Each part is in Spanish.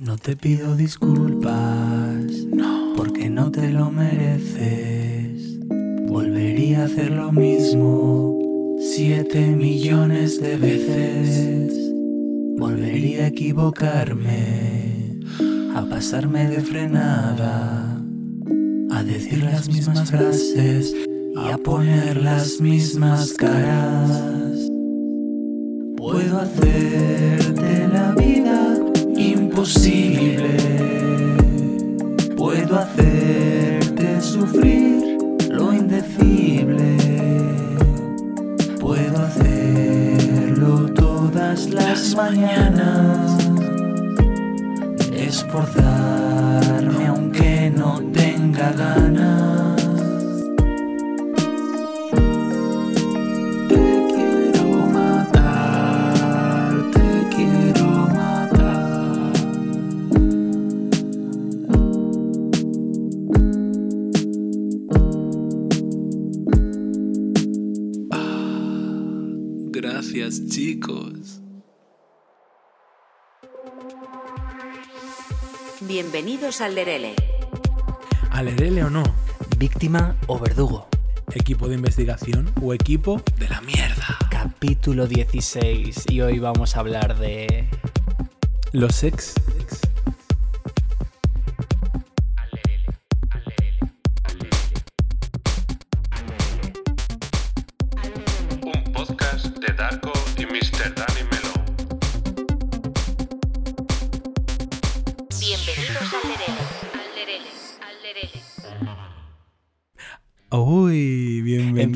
No te pido disculpas, no, porque no te lo mereces. Volvería a hacer lo mismo siete millones de veces. Volvería a equivocarme, a pasarme de frenada, a decir las mismas frases y a poner las mismas caras. Puedo vida imposible. Puedo hacerte sufrir lo indecible. Puedo hacerlo todas las mañanas. Esforzarme aunque no tenga ganas. Bienvenidos al Lerele. Alerele o no, Víctima o verdugo. equipo de investigación o equipo de la mierda. Capítulo 16. Y hoy vamos a hablar de. Los ex.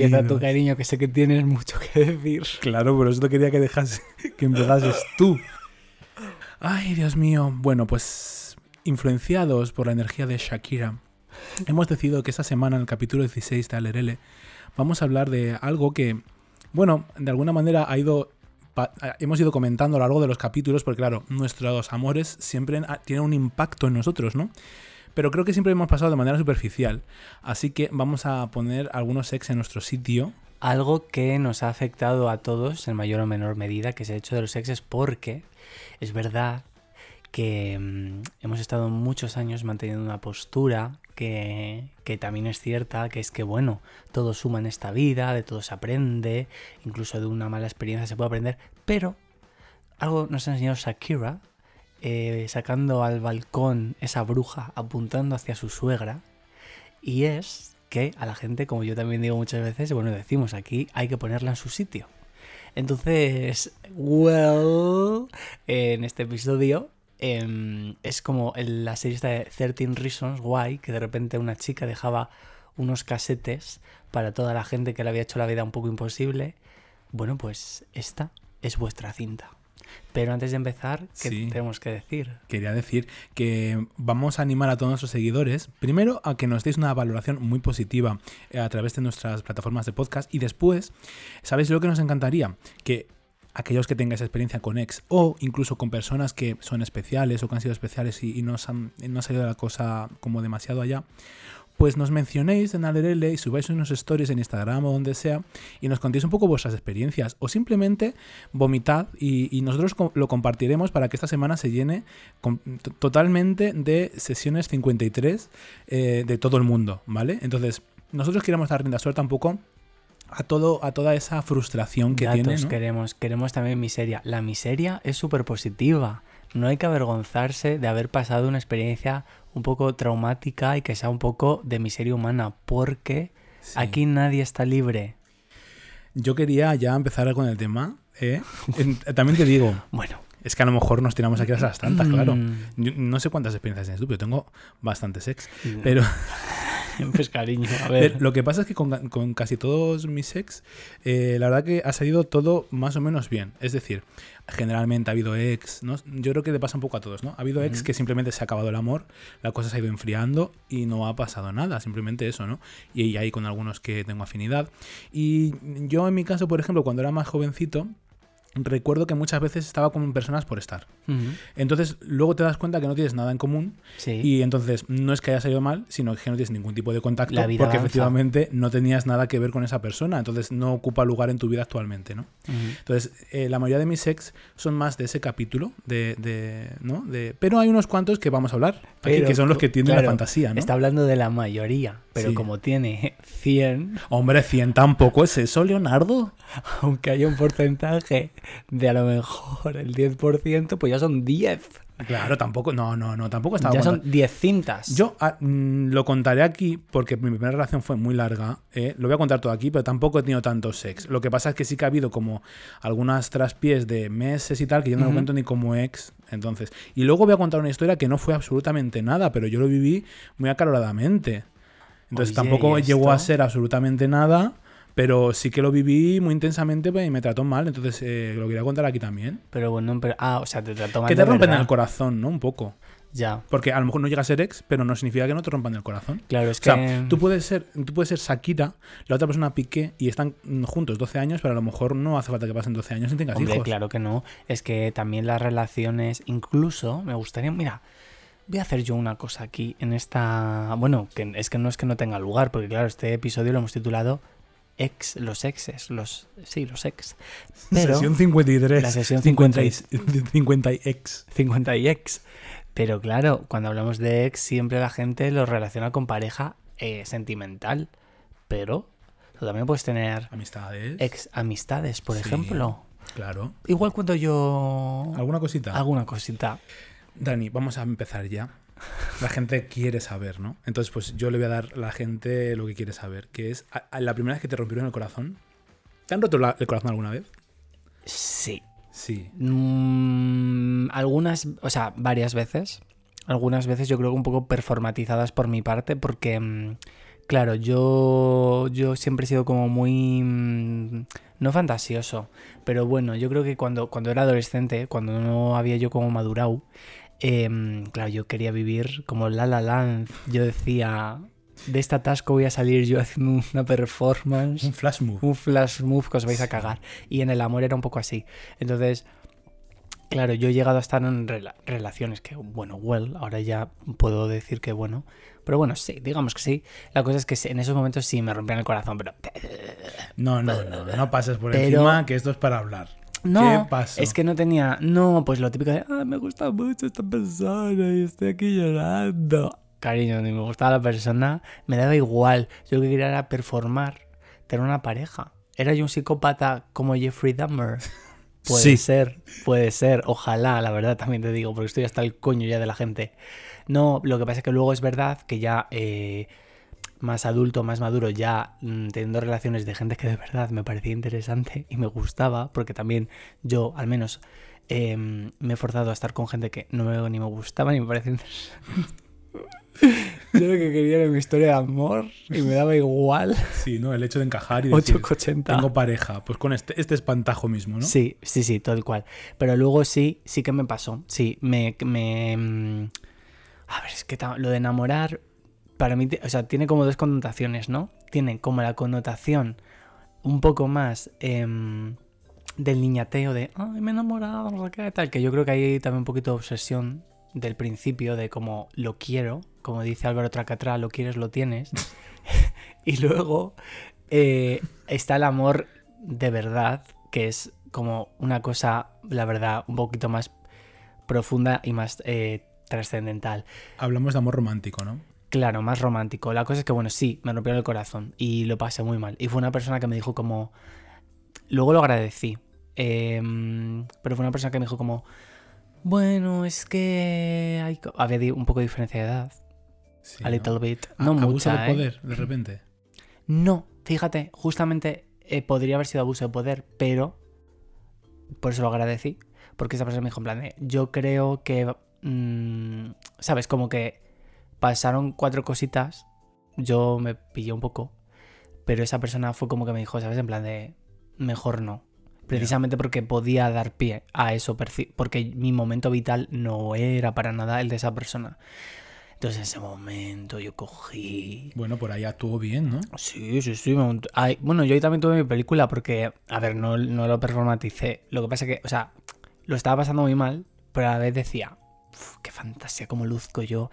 Empieza tu cariño, que sé que tienes mucho que decir. Claro, pero eso quería que dejase que empezases tú. Ay, Dios mío. Bueno, pues influenciados por la energía de Shakira, hemos decidido que esta semana, en el capítulo 16 de Alerele, vamos a hablar de algo que, bueno, de alguna manera ha ido pa- hemos ido comentando a lo largo de los capítulos, porque claro, nuestros amores siempre tienen un impacto en nosotros, ¿no? Pero creo que siempre hemos pasado de manera superficial. Así que vamos a poner algunos ex en nuestro sitio. Algo que nos ha afectado a todos en mayor o menor medida, que es el hecho de los sexes, porque es verdad que mm, hemos estado muchos años manteniendo una postura que, que también es cierta, que es que, bueno, todo suma en esta vida, de todo se aprende, incluso de una mala experiencia se puede aprender, pero algo nos ha enseñado Shakira, eh, sacando al balcón esa bruja apuntando hacia su suegra, y es que a la gente, como yo también digo muchas veces, bueno, decimos aquí, hay que ponerla en su sitio. Entonces, well, en este episodio em, es como en la serie esta de 13 Reasons Why, que de repente una chica dejaba unos casetes para toda la gente que le había hecho la vida un poco imposible. Bueno, pues esta es vuestra cinta. Pero antes de empezar, ¿qué Sí. tenemos que decir? Quería decir que vamos a animar a todos nuestros seguidores, primero a que nos deis una valoración muy positiva eh, a través de nuestras plataformas de podcast y después, ¿sabéis lo que nos encantaría? Que aquellos que tengáis experiencia con ex o incluso con personas que son especiales o que han sido especiales y, y no, os han, y no ha salido la cosa como demasiado allá, pues nos mencionéis en Alerele y subáis unos stories en Instagram o donde sea y nos contéis un poco vuestras experiencias o simplemente vomitad y, y nosotros lo compartiremos para que esta semana se llene to- totalmente de sesiones 53 eh, de todo el mundo, ¿vale? Entonces, nosotros queremos dar rienda suelta un poco a, todo, a toda esa frustración que Datos tiene. ¿no? queremos, queremos también miseria. La miseria es súper positiva. No hay que avergonzarse de haber pasado una experiencia un poco traumática y que sea un poco de miseria humana, porque Sí. aquí nadie está libre. Yo quería ya empezar con el tema. ¿eh? También te digo, Bueno, es que a lo mejor nos tiramos aquí hasta las tantas, claro. Mm. Yo no sé cuántas experiencias tienes tú, pero tengo bastantes ex. Pero, pues cariño, a ver. lo que pasa es que con, con casi todos mis ex, eh, la verdad que ha salido todo más o menos bien. Es decir, generalmente ha habido ex, ¿no? Yo creo que le pasa un poco a todos, ¿no? Ha habido ex que simplemente se ha acabado el amor, la cosa se ha ido enfriando y no ha pasado nada, simplemente eso, ¿no? Y hay con algunos que tengo afinidad. Y yo en mi caso, por ejemplo, cuando era más jovencito, recuerdo que muchas veces estaba con personas por estar. Entonces, luego te das cuenta que no tienes nada en común Sí. y entonces no es que haya salido mal, sino que no tienes ningún tipo de contacto porque avanza. efectivamente no tenías nada que ver con esa persona, entonces no ocupa lugar en tu vida actualmente, ¿no? Entonces, eh, la mayoría de mis ex son más de ese capítulo, de, de- ¿no? De, pero hay unos cuantos que vamos a hablar, aquí, que son los que tienen la fantasía, ¿no? Está hablando de la mayoría, pero Sí. como tiene 100, Hombre, 100 tampoco es eso, Leonardo. aunque haya un porcentaje de a lo mejor el 10%, pues ya son 10. Claro, tampoco, no, no, no, tampoco estaba Ya son 10 cintas. Yo ah, mm, lo contaré aquí porque mi primera relación fue muy larga. ¿eh? Lo voy a contar todo aquí, pero tampoco he tenido tanto sex. Lo que pasa es que sí que ha habido como algunas traspiés de meses y tal que yo no lo Ujú. cuento ni como ex. Entonces, y luego voy a contar una historia que no fue absolutamente nada, pero yo lo viví muy acaloradamente. Entonces Oye, tampoco ¿y llegó a ser absolutamente nada, pero sí que lo viví muy intensamente pues, y me trató mal. Entonces eh, lo quería contar aquí también. Pero bueno, pero, ah, o sea, te trató mal Que te rompen verdad. el corazón, ¿no? Un poco. Ya, Porque a lo mejor no llega a ser ex, pero no significa que no te rompan el corazón. claro, es O que... sea, tú puedes ser, tú puedes ser Shakira, la otra persona Piqué, y están juntos 12 años, pero a lo mejor no hace falta que pasen 12 años y tengas Hombre, hijos. claro que no. Es que también las relaciones, incluso me gustaría, mira, voy a hacer yo una cosa aquí en esta, bueno, que es que no es que no tenga lugar, porque claro, este episodio lo hemos titulado ex, los exes, los, sí, los ex. Pero sesión 53. la sesión 50 50 y, 50 y ex. 50 y ex. Pero claro, cuando hablamos de ex, siempre la gente lo relaciona con pareja eh, sentimental. Pero tú también puedes tener Amistades. ex amistades, por Sí. ejemplo. Claro. Igual cuento yo ¿Alguna cosita? alguna cosita. Dani, vamos a empezar ya. La gente quiere saber, ¿no? Entonces, pues yo le voy a dar a la gente lo que quiere saber, que es a- a la primera vez que te rompieron el corazón. ¿Te han roto la- el corazón alguna vez? Sí. Sí. Mm, algunas, o sea, varias veces. Algunas veces yo creo que un poco performatizadas por mi parte, porque, mm, claro, yo, yo siempre he sido como muy... mm, no fantasioso, pero bueno, yo creo que cuando, cuando era adolescente, cuando no había yo como madurado, em, claro, yo quería vivir como La La Land. Yo decía, de esta atasco voy a salir yo haciendo una performance Un flash move. un flash move que os vais a cagar. Y en el amor era un poco así. Entonces, claro, yo he llegado a estar en rela- relaciones que, bueno, well, ahora ya puedo decir que bueno. Pero bueno, sí, digamos que sí. La cosa es que en esos momentos sí me rompían el corazón, pero... No, no, no. No pases por Pero- encima, que esto es para hablar. No, ¿Qué pasó? es que no tenía... No, pues lo típico de, ah, me gusta mucho esta persona y estoy aquí llorando. Cariño, ni me gustaba la persona, me daba igual. Yo lo que quería era performar, tener una pareja. ¿Era yo un psicópata como Jeffrey Dahmer? Puede Sí. ser, puede ser. Ojalá, la verdad, también te digo, porque estoy hasta el coño ya de la gente. No, lo que pasa es que luego es verdad que ya eh, más adulto, más maduro, ya mm, teniendo relaciones de gente que de verdad me parecía interesante y me gustaba, porque también yo, al menos, em, me he forzado a estar con gente que no me, ni me gustaba ni me parecía interesante. Yo lo que quería era mi historia de amor y me daba igual. Sí, ¿no? El hecho de encajar y decir, 8,80. tengo pareja, pues con este, este espantajo mismo, ¿no? Sí, sí, sí, tal cual. Pero luego sí, sí que me pasó. Sí, me. me mm, a ver, es que lo de enamorar, para mí, o sea, tiene como dos connotaciones, ¿no? Tiene como la connotación un poco más em, del niñateo de, ay, me he enamorado, no tal, que yo creo que hay también un poquito de obsesión del principio de como lo quiero, como dice Álvaro Tracatra, lo quieres, lo tienes. y luego eh, está el amor de verdad, que es como una cosa, la verdad, un poquito más profunda y más eh, trascendental. Hablamos de amor romántico, ¿no? Claro, más romántico. La cosa es que, bueno, sí, me rompió el corazón y lo pasé muy mal. Y fue una persona que me dijo como... Luego lo agradecí. em, pero fue una persona que me dijo como... Bueno, es que hay... co-". Había un poco de diferencia de edad. Sí, a ¿no? little bit. A- No abuso mucha, de ¿eh? poder, de repente. No, fíjate, justamente eh, podría haber sido abuso de poder, pero por eso lo agradecí. Porque esa persona me dijo en plan yo creo que, mm, ¿sabes? Como que pasaron cuatro cositas, yo me pillé un poco, pero esa persona fue como que me dijo, ¿sabes? En plan de, mejor no. Precisamente porque podía dar pie a eso, porque mi momento vital no era para nada el de esa persona. Entonces en ese momento yo cogí... Bueno, por ahí actuó bien, ¿no? Sí, sí, sí. Ay, bueno, yo ahí también tuve mi película porque, a ver, no, no lo performaticé. Lo que pasa que, o sea, lo estaba pasando muy mal, pero a la vez decía, "Uf, qué fantasía, cómo luzco yo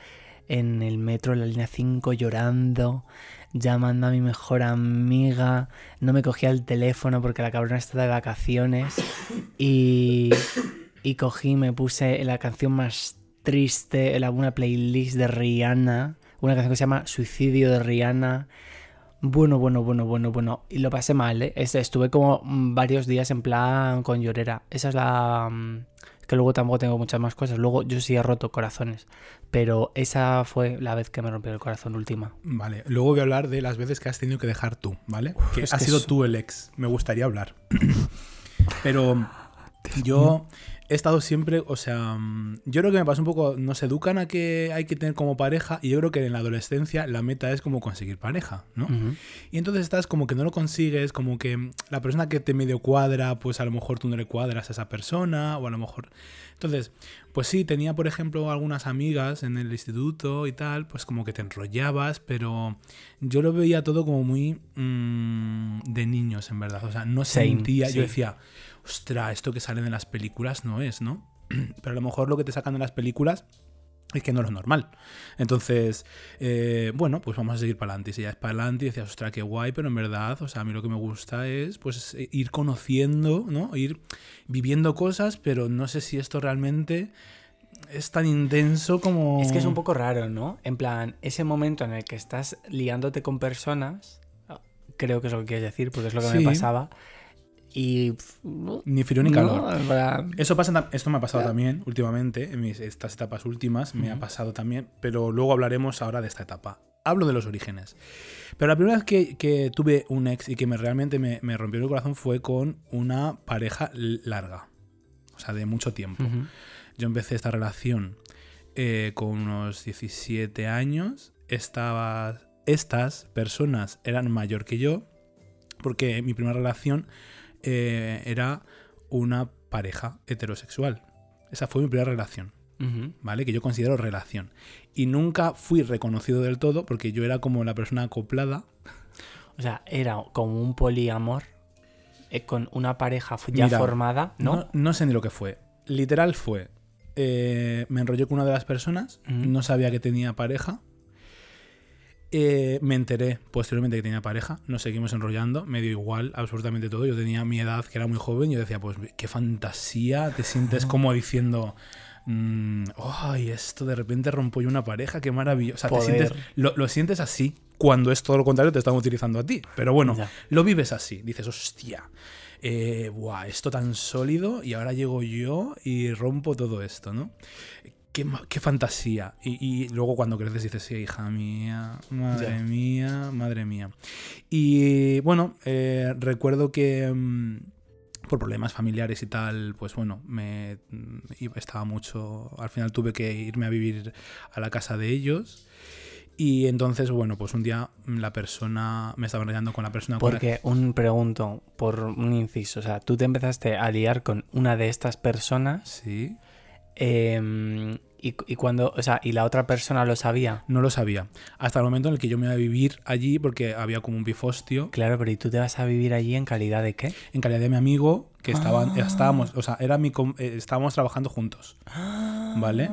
en el metro, en la línea 5, llorando, llamando a mi mejor amiga. No me cogía el teléfono porque la cabrona está de vacaciones. Y, y cogí, me puse la canción más triste, en una playlist de Rihanna. Una canción que se llama Suicidio de Rihanna. Bueno, bueno, bueno, bueno, bueno. Y lo pasé mal, ¿eh? Es- Estuve como varios días en plan con llorera. Esa es la... mm, Que luego tampoco tengo muchas más cosas. Luego yo sí he roto corazones. Pero esa fue la vez que me rompió el corazón última. Vale, luego voy a hablar de las veces que has tenido que dejar tú, ¿vale? que has que sido eso- tú el ex. Me gustaría hablar. Pero yo he estado siempre, o sea, yo creo que me pasa un poco, nos educan a que hay que tener como pareja y yo creo que en la adolescencia la meta es como conseguir pareja, ¿no? Y entonces estás como que no lo consigues, como que la persona que te medio cuadra, pues a lo mejor tú no le cuadras a esa persona, o a lo mejor... Entonces, pues sí, tenía por ejemplo algunas amigas en el instituto y tal, pues como que te enrollabas, pero yo lo veía todo como muy mm, de niños, en verdad. O sea, no sentía, sí. yo decía, ostra, esto que sale de las películas no es, ¿no? Pero a lo mejor lo que te sacan de las películas es que no es lo normal. Entonces, eh, bueno, pues vamos a seguir para adelante. Y si ya es para adelante y decías, ostras, qué guay, pero en verdad, o sea, a mí lo que me gusta es pues eh, ir conociendo, ¿no? Ir viviendo cosas, pero no sé si esto realmente es tan intenso como... Es que es un poco raro, ¿no? En plan, ese momento en el que estás liándote con personas, creo que es lo que quieres decir, porque es lo que Sí. me pasaba. Y. Ni frío ni calor. no, plan, Eso pasa, esto me ha pasado también últimamente, en mis, estas etapas últimas me ha pasado también, pero luego hablaremos ahora de esta etapa. Hablo de los orígenes. Pero la primera vez que, que tuve un ex y que me, realmente me, me rompió el corazón fue con una pareja larga, o sea, de mucho tiempo. ujú. Yo empecé esta relación eh, con unos 17 años. Estaba, estas personas eran mayor que yo, porque mi primera relación eh, era una pareja heterosexual. Esa fue mi primera relación. ¿vale? Que yo considero relación. Y nunca fui reconocido del todo porque yo era como la persona acoplada. O sea, era como un poliamor eh, con una pareja ya Mira, formada, ¿no? No, no sé ni lo que fue. Literal fue. eh, me enrollé con una de las personas, no sabía que tenía pareja. Eh, me enteré posteriormente que tenía pareja, nos seguimos enrollando, me dio igual absolutamente todo. Yo tenía mi edad, que era muy joven, y yo decía, pues qué fantasía, te sientes como diciendo, mm, ay, esto de repente rompo yo una pareja, qué maravilloso. O sea, te Poder. sientes, lo, lo sientes así, cuando es todo lo contrario, te están utilizando a ti. Pero bueno, Ya. lo vives así, dices, hostia, eh, buah, esto tan sólido y ahora llego yo y rompo todo esto, ¿no? Qué, fantasía. Y, y luego cuando creces dices, sí, hija mía, madre mía, madre mía. Y bueno, eh, recuerdo que mm, por problemas familiares y tal, pues bueno, me mm, estaba mucho. Al final tuve que irme a vivir a la casa de ellos. Y entonces, bueno, pues un día la persona me estaba enrollando con la persona con la- Porque un pregunto por un inciso, o sea, tú te empezaste a liar con una de estas personas Sí. Em, y, y cuando, o sea, y la otra persona lo sabía. No lo sabía. Hasta el momento en el que yo me iba a vivir allí porque había como un pifostio Claro, pero ¿y tú te vas a vivir allí en calidad de qué? en calidad de mi amigo que estaban, Ah. estábamos, o sea, era mi eh, estábamos trabajando juntos. ¿Vale?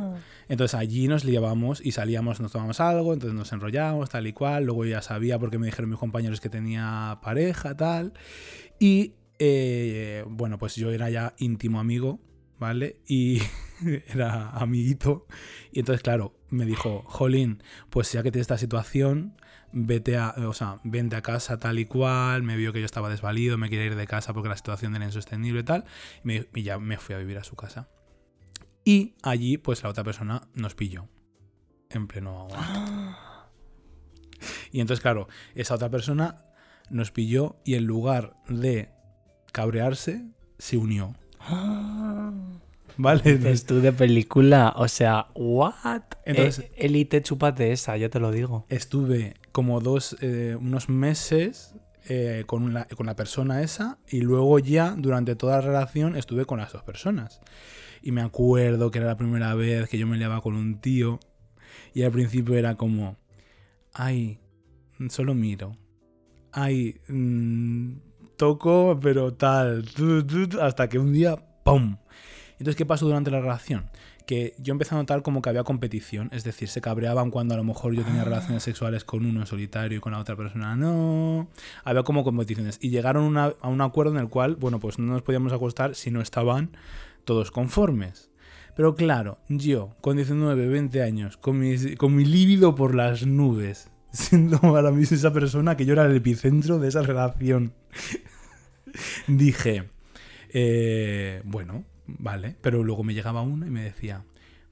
Entonces allí nos liábamos y salíamos, nos tomamos algo, entonces nos enrollábamos, tal y cual. Luego ya sabía porque me dijeron mis compañeros que tenía pareja, tal. Y eh, bueno, pues yo era ya íntimo amigo, ¿vale? Y era amiguito. Y entonces, claro, me dijo, Jolín, pues ya que tienes esta situación, vete a, o sea, vente a casa tal y cual. Me vio que yo estaba desvalido, me quería ir de casa porque la situación era insostenible y tal. Y, me- y ya me fui a vivir a su casa. Y allí, pues la otra persona nos pilló. En pleno acto. Y entonces, claro, esa otra persona nos pilló y en lugar de cabrearse, se unió. ¿Vale? Dices tú de película, o sea, ¿what? Entonces- Eh, Elite, chúpate esa, yo te lo digo. Estuve como dos, eh, unos meses eh, con, la, con la persona esa y luego ya durante toda la relación estuve con las dos personas. Y me acuerdo que era la primera vez que yo me liaba con un tío Y al principio era como, ay, solo miro. Ay, mm, toco, pero tal. tu, tu, tu", hasta que un día, ¡pum! Entonces, ¿qué pasó durante la relación? Que yo empecé a notar como que había competición, es decir, se cabreaban cuando a lo mejor yo tenía relaciones sexuales con uno en solitario y con la otra persona no. Había como competiciones. Y llegaron una- a un acuerdo en el cual, bueno, pues no nos podíamos acostar si no estaban todos conformes. Pero claro, yo, con 19, 20 años, con mi, con mi líbido por las nubes, siendo para mí esa persona que yo era el epicentro de esa relación, dije, eh, bueno, vale. Pero luego me llegaba una y me decía,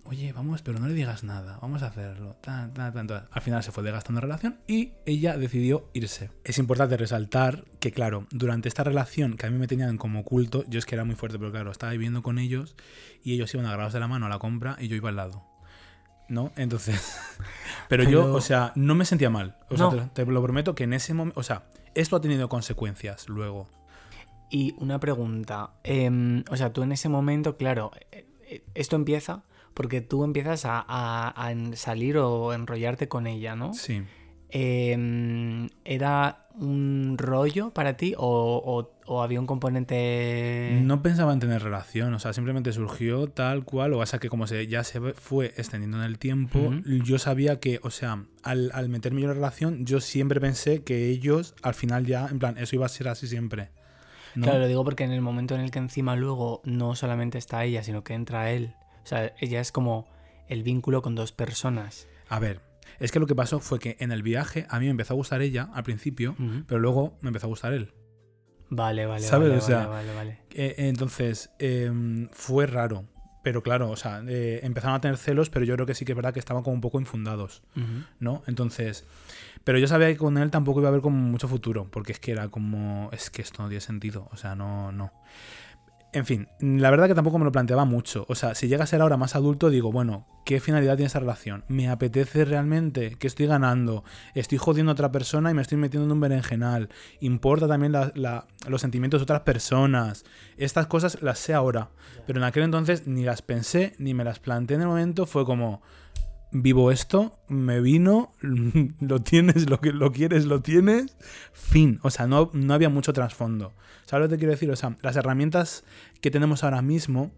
oye, vamos, pero no le digas nada, vamos a hacerlo. ta, ta, ta, ta". Al final se fue desgastando la relación y ella decidió irse. Es importante resaltar que, claro, durante esta relación que a mí me tenían como oculto, yo es que era muy fuerte, pero claro, estaba viviendo con ellos y ellos iban agarrados de la mano a la compra y yo iba al lado. ¿No? Entonces. Pero, yo, o sea, no me sentía mal. O sea, No. te, te lo prometo que en ese momento. O sea, esto ha tenido consecuencias luego. Y una pregunta. em, o sea, tú en ese momento, claro, eh, eh, esto empieza porque tú empiezas a, a- a en- salir o enrollarte con ella, ¿no? Sí. Em, ¿Era un rollo para ti o, o- o había un componente... No pensaba en tener relación, o sea, simplemente surgió tal cual, o sea que como se, ya se fue extendiendo en el tiempo, yo sabía que, o sea, al, al meterme yo en la relación, yo siempre pensé que ellos, al final ya, en plan, eso iba a ser así siempre. ¿No? Claro, lo digo porque en el momento en el que encima luego no solamente está ella, sino que entra él. O sea, ella es como el vínculo con dos personas. A ver, es que lo que pasó fue que en el viaje a mí me empezó a gustar ella al principio, pero luego me empezó a gustar él. Vale, vale, ¿Sabes? vale, O sea, vale, vale, vale. Eh, entonces, em, fue raro. Pero claro, o sea, eh, empezaron a tener celos, pero yo creo que sí que es verdad que estaban como un poco infundados. ¿no? Entonces, pero yo sabía que con él tampoco iba a haber como mucho futuro, porque es que era como, es que esto no tiene sentido, o sea, no, no. En fin, la verdad que tampoco me lo planteaba mucho. O sea, si llega a ser ahora más adulto, digo, bueno, ¿qué finalidad tiene esa relación? ¿Me apetece realmente? ¿Qué estoy ganando? ¿Estoy jodiendo a otra persona y me estoy metiendo en un berenjenal? ¿Importa también la- la- los sentimientos de otras personas? Estas cosas las sé ahora. Pero en aquel entonces ni las pensé, ni me las planteé en el momento. Fue como, vivo esto, me vino, lo tienes, lo que lo quieres, lo tienes, fin. O sea, no, no había mucho trasfondo. ¿Sabes lo que te quiero decir? O sea, las herramientas que tenemos ahora mismo,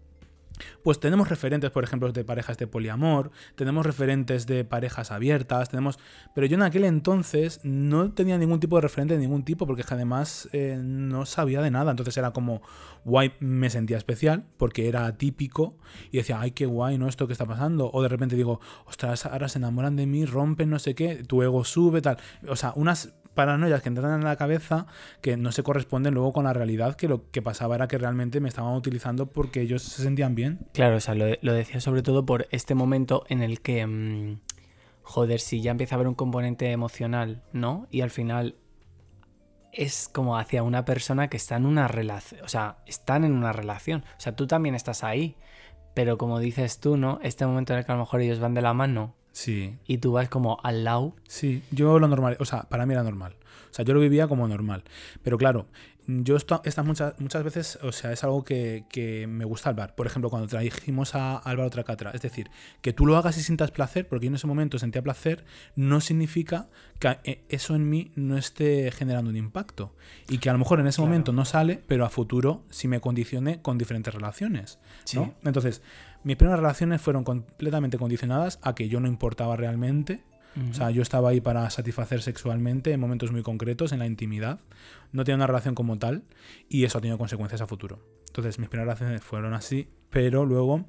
pues tenemos referentes, por ejemplo, de parejas de poliamor, tenemos referentes de parejas abiertas, tenemos... Pero yo en aquel entonces no tenía ningún tipo de referente de ningún tipo, porque es que además eh, no sabía de nada. Entonces era como, guay, me sentía especial, porque era atípico, y decía, ay, qué guay, ¿no? Esto que está pasando. O de repente digo, ostras, ahora se enamoran de mí, rompen, no sé qué, tu ego sube, tal. O sea, unas paranoias que entran en la cabeza que no se corresponden luego con la realidad, que lo que pasaba era que realmente me estaban utilizando porque ellos se sentían bien. Claro, o sea, lo, decía sobre todo por este momento en el que, mm, joder, si ya empieza a haber un componente emocional, ¿no? Y al final es como hacia una persona que está en una relación, o sea, están en una relación. O sea, tú también estás ahí, pero como dices tú, ¿no? Este momento en el que a lo mejor ellos van de la mano Sí, y tú vas como al lado. sí, yo lo normal, o sea, para mí era normal. O sea, yo lo vivía como normal. Pero claro, yo esto, estas muchas, muchas veces, o sea, es algo que, que me gusta Álvaro. Por ejemplo, cuando trajimos a Álvaro Tracatra, es decir, que tú lo hagas y sientas placer, porque yo en ese momento sentía placer, no significa que eh, eso en mí no esté generando un impacto. Y que a lo mejor en ese Claro. momento no sale, pero a futuro sí me condicione con diferentes relaciones. ¿no? Sí. Entonces, mis primeras relaciones fueron completamente condicionadas a que yo no importaba realmente. O sea, yo estaba ahí para satisfacer sexualmente en momentos muy concretos, en la intimidad. No tenía una relación como tal y eso ha tenido consecuencias a futuro. Entonces, mis primeras relaciones fueron así, pero luego,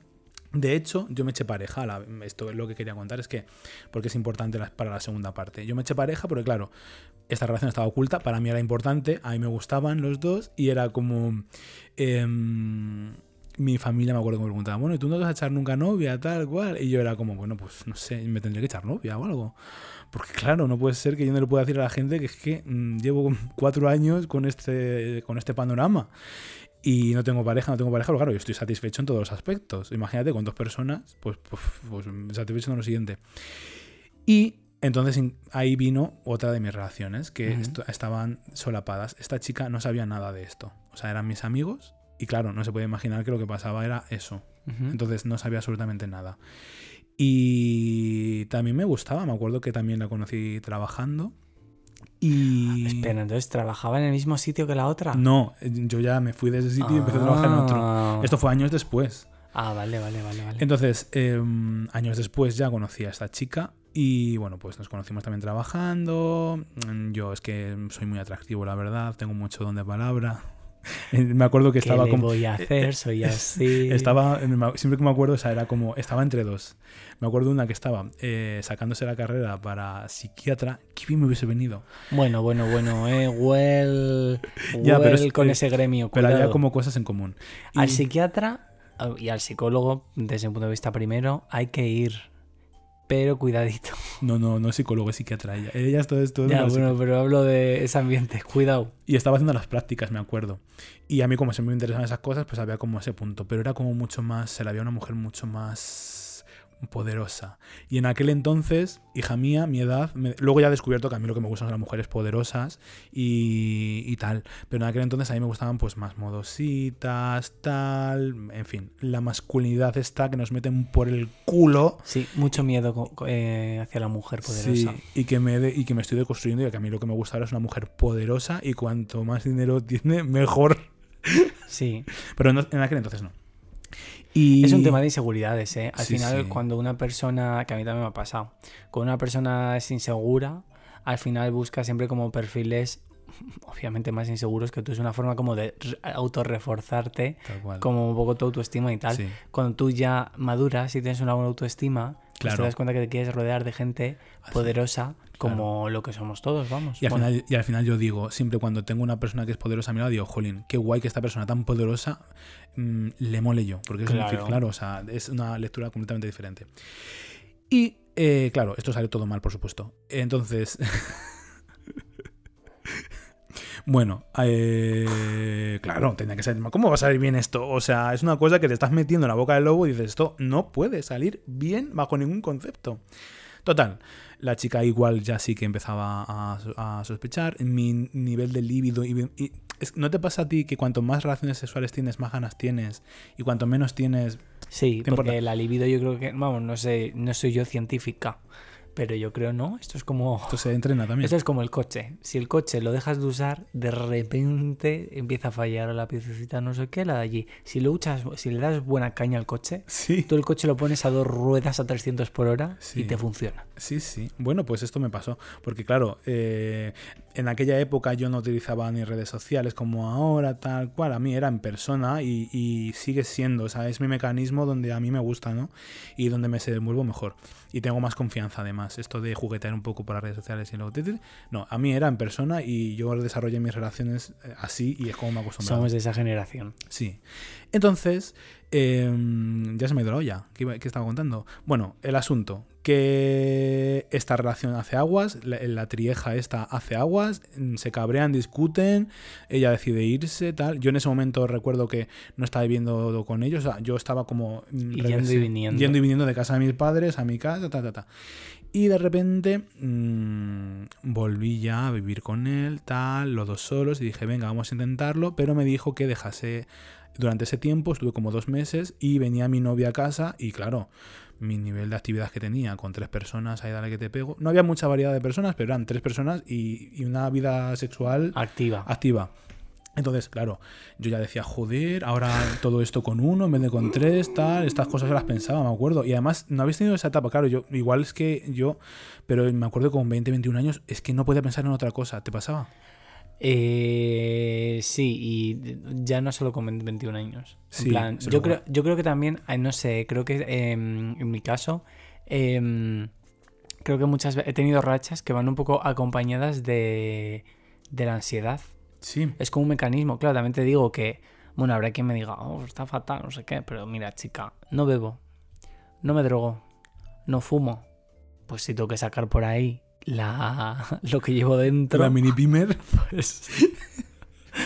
de hecho, yo me eché pareja. esto es lo que quería contar, es que, porque es importante para la segunda parte. Yo me eché pareja porque, claro, esta relación estaba oculta, para mí era importante, a mí me gustaban los dos y era como... em, mi familia me acuerdo que me preguntaba, bueno, ¿y tú no te vas a echar nunca novia, tal cual? Y yo era como, bueno, pues no sé, me tendré que echar novia o algo. Porque claro, no puede ser que yo no le pueda decir a la gente que es que mm, llevo cuatro años con este, con este panorama. Y no tengo pareja, no tengo pareja, pero claro, yo estoy satisfecho en todos los aspectos. Imagínate, con dos personas, pues, pues, pues satisfecho en lo siguiente. Y entonces ahí vino otra de mis relaciones, que Ujú. esto- estaban solapadas. Esta chica no sabía nada de esto. O sea, eran mis amigos y claro, no se puede imaginar que lo que pasaba era eso. Ujú. Entonces no sabía absolutamente nada. Y también me gustaba, me acuerdo que también la conocí trabajando. Y... Espera, entonces trabajaba en el mismo sitio que la otra. No, yo ya me fui de ese sitio y empecé a trabajar en otro. Ah. Esto fue años después. Ah, vale, vale, vale, vale. Entonces, eh, años después ya conocí a esta chica y bueno, pues nos conocimos también trabajando. Yo es que soy muy atractivo, la verdad, tengo mucho don de palabra. Eh, Me acuerdo que ¿Qué estaba le como... voy a hacer? Soy así. Estaba, siempre que me acuerdo, o sea, era como, estaba entre dos. Me acuerdo una que estaba eh, sacándose la carrera para psiquiatra. Qué bien me hubiese venido. Bueno, bueno, bueno, eh. Well, Ya, pero well es- con eh, ese gremio. Pero había cuidado. como cosas en común. Al Y- psiquiatra ah, y al psicólogo, desde un punto de vista primero, hay que ir. Pero cuidadito. No, no, no es psicólogo, es psiquiatra ella. Ella es todo esto. Ya, bueno, pero hablo de ese ambiente. Cuidado. Y estaba haciendo las prácticas, me acuerdo. Y a mí, como siempre me interesaban esas cosas, pues había como ese punto. Pero era como mucho más, se la veía una mujer mucho más poderosa. Y en aquel entonces, hija mía, mi edad, me- luego ya he descubierto que a mí lo que me gustan son las mujeres poderosas y, y tal. Pero en aquel entonces a mí me gustaban pues más modositas, tal, en fin, la masculinidad está que nos meten por el culo. Sí, mucho miedo eh, hacia la mujer poderosa. Sí, y que, me de- y que me estoy deconstruyendo y que a mí lo que me gusta ahora es una mujer poderosa y cuanto más dinero tiene, mejor. Sí. Pero en aquel entonces no. Y... Es un tema de inseguridades, ¿eh? Al Sí, final, sí. cuando una persona, que a mí también me ha pasado, cuando una persona es insegura, al final busca siempre como perfiles, obviamente más inseguros que tú. Es una forma como de re- autorreforzarte, como un poco tu autoestima y tal. Sí. Cuando tú ya maduras y tienes una buena autoestima, pues Claro. te das cuenta que te quieres rodear de gente Así. poderosa como lo que somos todos, vamos. Y al, Bueno, final, y al final yo digo, siempre cuando tengo una persona que es poderosa a mi lado, digo, jolín, qué guay que esta persona tan poderosa mm, le mole yo. Porque es Claro. claro, o sea, es una lectura completamente diferente. Y, eh, claro, esto sale todo mal, por supuesto. Entonces... Bueno, eh, claro, tendría que salir. ¿Cómo va a salir bien esto? O sea, es una cosa que te estás metiendo en la boca del lobo y dices, esto no puede salir bien bajo ningún concepto. Total, la chica igual ya sí que empezaba a, a sospechar. Mi nivel de líbido. Y, y- ¿No te pasa a ti que cuanto más relaciones sexuales tienes, más ganas tienes? Y cuanto menos tienes. Sí, ¿Te porque importa? la libido yo creo que, vamos, no sé, no soy yo científica, pero yo creo no, esto es como... Esto se entrena también. Esto es como el coche. Si el coche lo dejas de usar, de repente empieza a fallar la piececita, no sé qué, la de allí. Si lo uchas, si le das buena caña al coche, Sí. tú el coche lo pones a dos ruedas a 300 por hora Sí. y te funciona. Sí, sí. Bueno, pues esto me pasó. Porque claro, eh, en aquella época yo no utilizaba ni redes sociales como ahora, tal cual. A mí era en persona y, y sigue siendo. O sea, es mi mecanismo donde a mí me gusta, ¿no? Y donde me se desenvuelvo mejor. Y tengo más confianza además. Esto de juguetear un poco por las redes sociales y luego... No, a mí era en persona y yo desarrollé mis relaciones eh, así y es como me acostumbrado. Somos de esa generación. Sí. Entonces, eh, ya se me ha ido la olla. ¿Qué, iba- qué estaba contando? Bueno, el asunto. Que esta relación hace aguas, la, la trieja esta hace aguas, mm, se cabrean, discuten, ella decide irse, tal. Yo en ese momento recuerdo que no estaba viviendo con ellos, o sea, yo estaba como... mm, Y yendo y viniendo. Yendo y viniendo de casa de mis padres a mi casa, ta, ta, ta. Y de repente mm, volví ya a vivir con él, tal, los dos solos, y dije, venga, vamos a intentarlo, pero me dijo que dejase, durante ese tiempo, estuve como dos meses, y venía mi novia a casa, y claro, mi nivel de actividad que tenía con tres personas, ahí dale que te pego, no había mucha variedad de personas, pero eran tres personas y, y una vida sexual Activa. activa. Entonces, claro, yo ya decía, joder, ahora todo esto con uno en vez de con tres, tal, estas cosas yo las pensaba, me acuerdo. Y además, no habéis tenido esa etapa, claro, yo, igual es que yo, pero me acuerdo con 20, 21 años, es que no podía pensar en otra cosa, ¿te pasaba? Eh, sí, y ya no solo con 20, 21 años. En plan, yo creo, yo creo que también, no sé, creo que em, en mi caso, em, creo que muchas veces he tenido rachas que van un poco acompañadas de, de la ansiedad. Sí, Es como un mecanismo. Claro, también te digo que, bueno, habrá quien me diga, oh, está fatal, no sé qué, pero mira, chica, no bebo, no me drogo, no fumo. Pues si tengo que sacar por ahí la, lo que llevo dentro. la mini pimer. Pues,